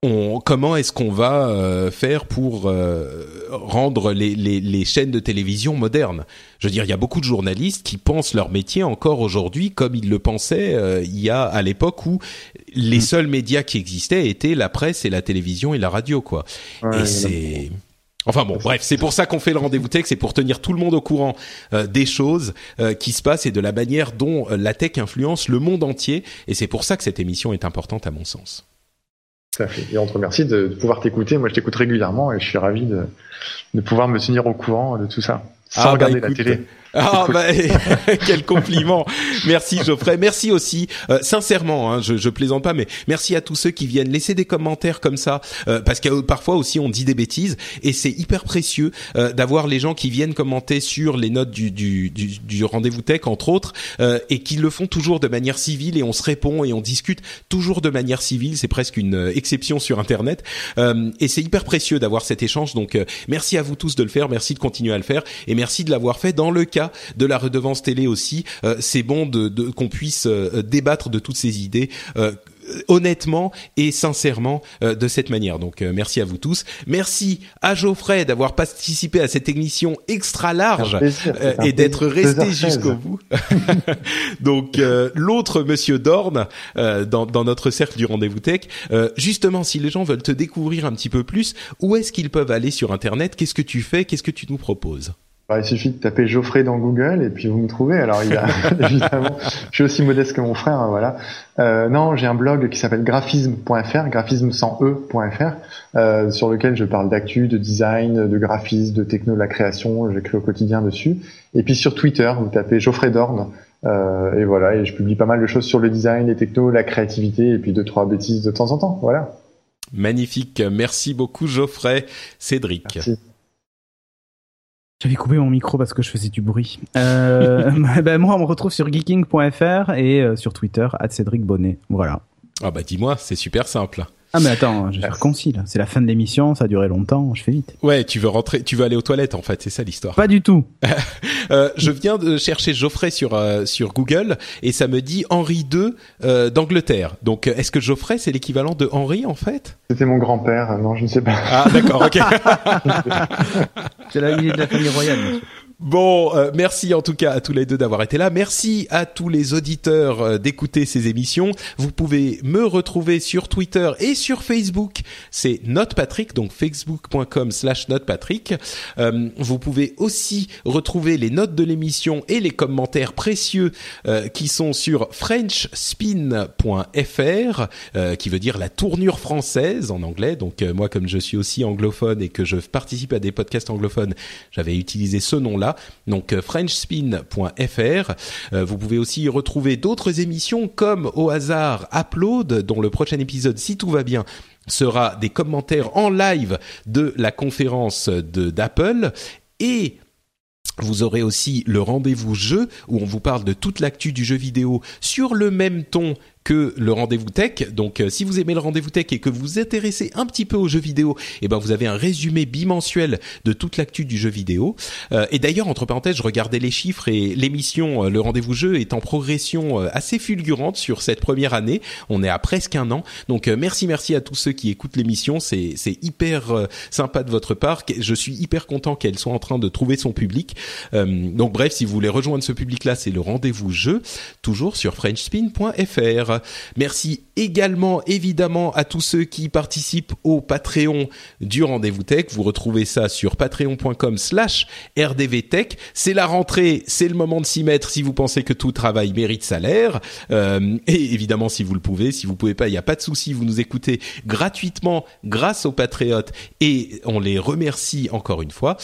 on, comment est-ce qu'on va euh, faire pour euh, rendre les, les, les, chaînes de télévision modernes? Je veux dire, il y a beaucoup de journalistes qui pensent leur métier encore aujourd'hui comme ils le pensaient euh, il y a à l'époque où les mm. seuls médias qui existaient étaient la presse et la télévision et la radio, quoi. et c'est Enfin bon, bref, c'est pour ça qu'on fait le rendez-vous tech, c'est pour tenir tout le monde au courant des choses qui se passent et de la manière dont la tech influence le monde entier. Et c'est pour ça que cette émission est importante à mon sens. Tout fait. Et on te remercie de, pouvoir t'écouter. Moi, je t'écoute régulièrement et je suis ravi de, de pouvoir me tenir au courant de tout ça sans ah, bah, regarder la télé. Ah bah quel compliment. Merci Geoffrey. Merci aussi euh, sincèrement. Hein, je, je plaisante pas, mais merci à tous ceux qui viennent laisser des commentaires comme ça, euh, parce que parfois aussi on dit des bêtises et c'est hyper précieux euh, d'avoir les gens qui viennent commenter sur les notes du du, du, du rendez-vous tech entre autres et qui le font toujours de manière civile et on se répond et on discute toujours de manière civile. C'est presque une exception sur Internet et c'est hyper précieux d'avoir cet échange. Donc merci à vous tous de le faire. Merci de continuer à le faire et merci de l'avoir fait dans le cas de la redevance télé aussi. Euh, c'est bon de, qu'on puisse euh, débattre de toutes ces idées euh, honnêtement et sincèrement de cette manière. Donc merci à vous tous. Merci à Geoffrey d'avoir participé à cette émission extra large et d'être resté jusqu'au bout. Donc l'autre monsieur Dorn dans, dans, notre cercle du rendez-vous tech, justement si les gens veulent te découvrir un petit peu plus, où est-ce qu'ils peuvent aller sur internet? Qu'est-ce que tu fais? Qu'est-ce que tu nous proposes? Bah, il suffit de taper Geoffrey dans Google et puis vous me trouvez. Alors il a évidemment, je suis aussi modeste que mon frère, hein, voilà. Euh, non, j'ai un blog qui s'appelle graphisme.fr, graphisme sans e.fr, euh, sur lequel je parle d'actu, de design, de graphisme, de techno, de la création. J'écris au quotidien dessus. Et puis sur Twitter, vous tapez Geoffrey Dorn. Euh, et voilà, et je publie pas mal de choses sur le design, les technos, la créativité, et puis deux trois bêtises de temps en temps. Voilà. Magnifique, merci beaucoup Geoffrey, Cédric. Merci. J'avais coupé mon micro parce que je faisais du bruit. Euh, bah, moi, on me retrouve sur geeking.fr et euh, sur Twitter, Cédric Bonnet. Voilà. Ah bah dis-moi, c'est super simple. Ah mais attends, je vais faire concis là. C'est la fin de l'émission, ça a duré longtemps, je fais vite. Ouais, tu veux rentrer, tu veux aller aux toilettes en fait, c'est ça l'histoire. Pas du tout. euh, je viens de chercher Geoffrey sur euh, sur Google et ça me dit Henri II euh, d'Angleterre. Donc est-ce que Geoffrey c'est l'équivalent de Henri en fait? C'était mon grand-père, non je ne sais pas. Ah d'accord, ok. c'est la de la famille royale. Monsieur. Bon, euh, merci en tout cas à tous les deux d'avoir été là. Merci à tous les auditeurs euh, d'écouter ces émissions. Vous pouvez me retrouver sur Twitter et sur Facebook. C'est NotePatrick, donc facebook.com slash NotePatrick. Euh, vous pouvez aussi retrouver les notes de l'émission et les commentaires précieux qui sont sur frenchspin.fr, qui veut dire la tournure française en anglais. Donc moi, comme je suis aussi anglophone et que je participe à des podcasts anglophones, j'avais utilisé ce nom-là donc euh, frenchspin.fr. Euh, vous pouvez aussi retrouver d'autres émissions comme au hasard Upload, dont le prochain épisode, si tout va bien, sera des commentaires en live de la conférence d'Apple et vous aurez aussi le rendez-vous jeu où on vous parle de toute l'actu du jeu vidéo sur le même ton que le rendez-vous tech. Donc, euh, si vous aimez le rendez-vous tech et que vous vous intéressez un petit peu aux jeux vidéo, eh ben vous avez un résumé bimensuel de toute l'actu du jeu vidéo. Euh, et d'ailleurs, entre parenthèses, je regardais les chiffres et l'émission euh, Le Rendez-vous Jeu est en progression assez fulgurante sur cette première année. On est à presque un an. Donc, merci, merci à tous ceux qui écoutent l'émission. C'est hyper sympa de votre part. Je suis hyper content qu'elle soit en train de trouver son public. donc, bref, si vous voulez rejoindre ce public-là, c'est le Rendez-vous Jeu, toujours sur FrenchSpin.fr. Merci également évidemment à tous ceux qui participent au Patreon du Rendez-vous Tech. Vous retrouvez ça sur patreon.com slash rdvtech. C'est la rentrée, c'est le moment de s'y mettre si vous pensez que tout travail mérite salaire. Euh, et évidemment si vous le pouvez, si vous pouvez pas, il n'y a pas de souci, vous nous écoutez gratuitement grâce aux patriotes et on les remercie encore une fois.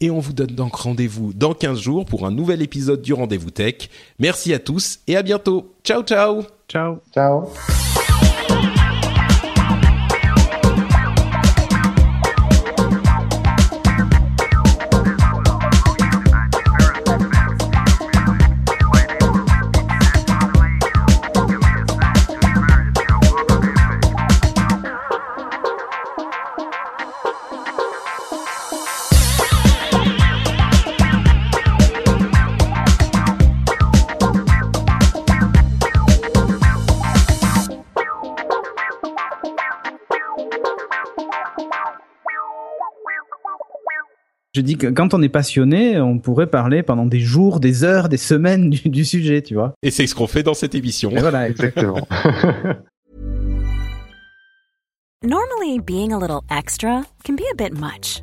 Et on vous donne donc rendez-vous dans 15 jours pour un nouvel épisode du Rendez-vous Tech. Merci à tous et à bientôt. Ciao ciao Ciao. Ciao. Je dis que quand on est passionné, on pourrait parler pendant des jours, des heures, des semaines du, du sujet, tu vois. Et c'est ce qu'on fait dans cette émission. Et voilà, Exactement. Normally, being a little extra can be a bit much,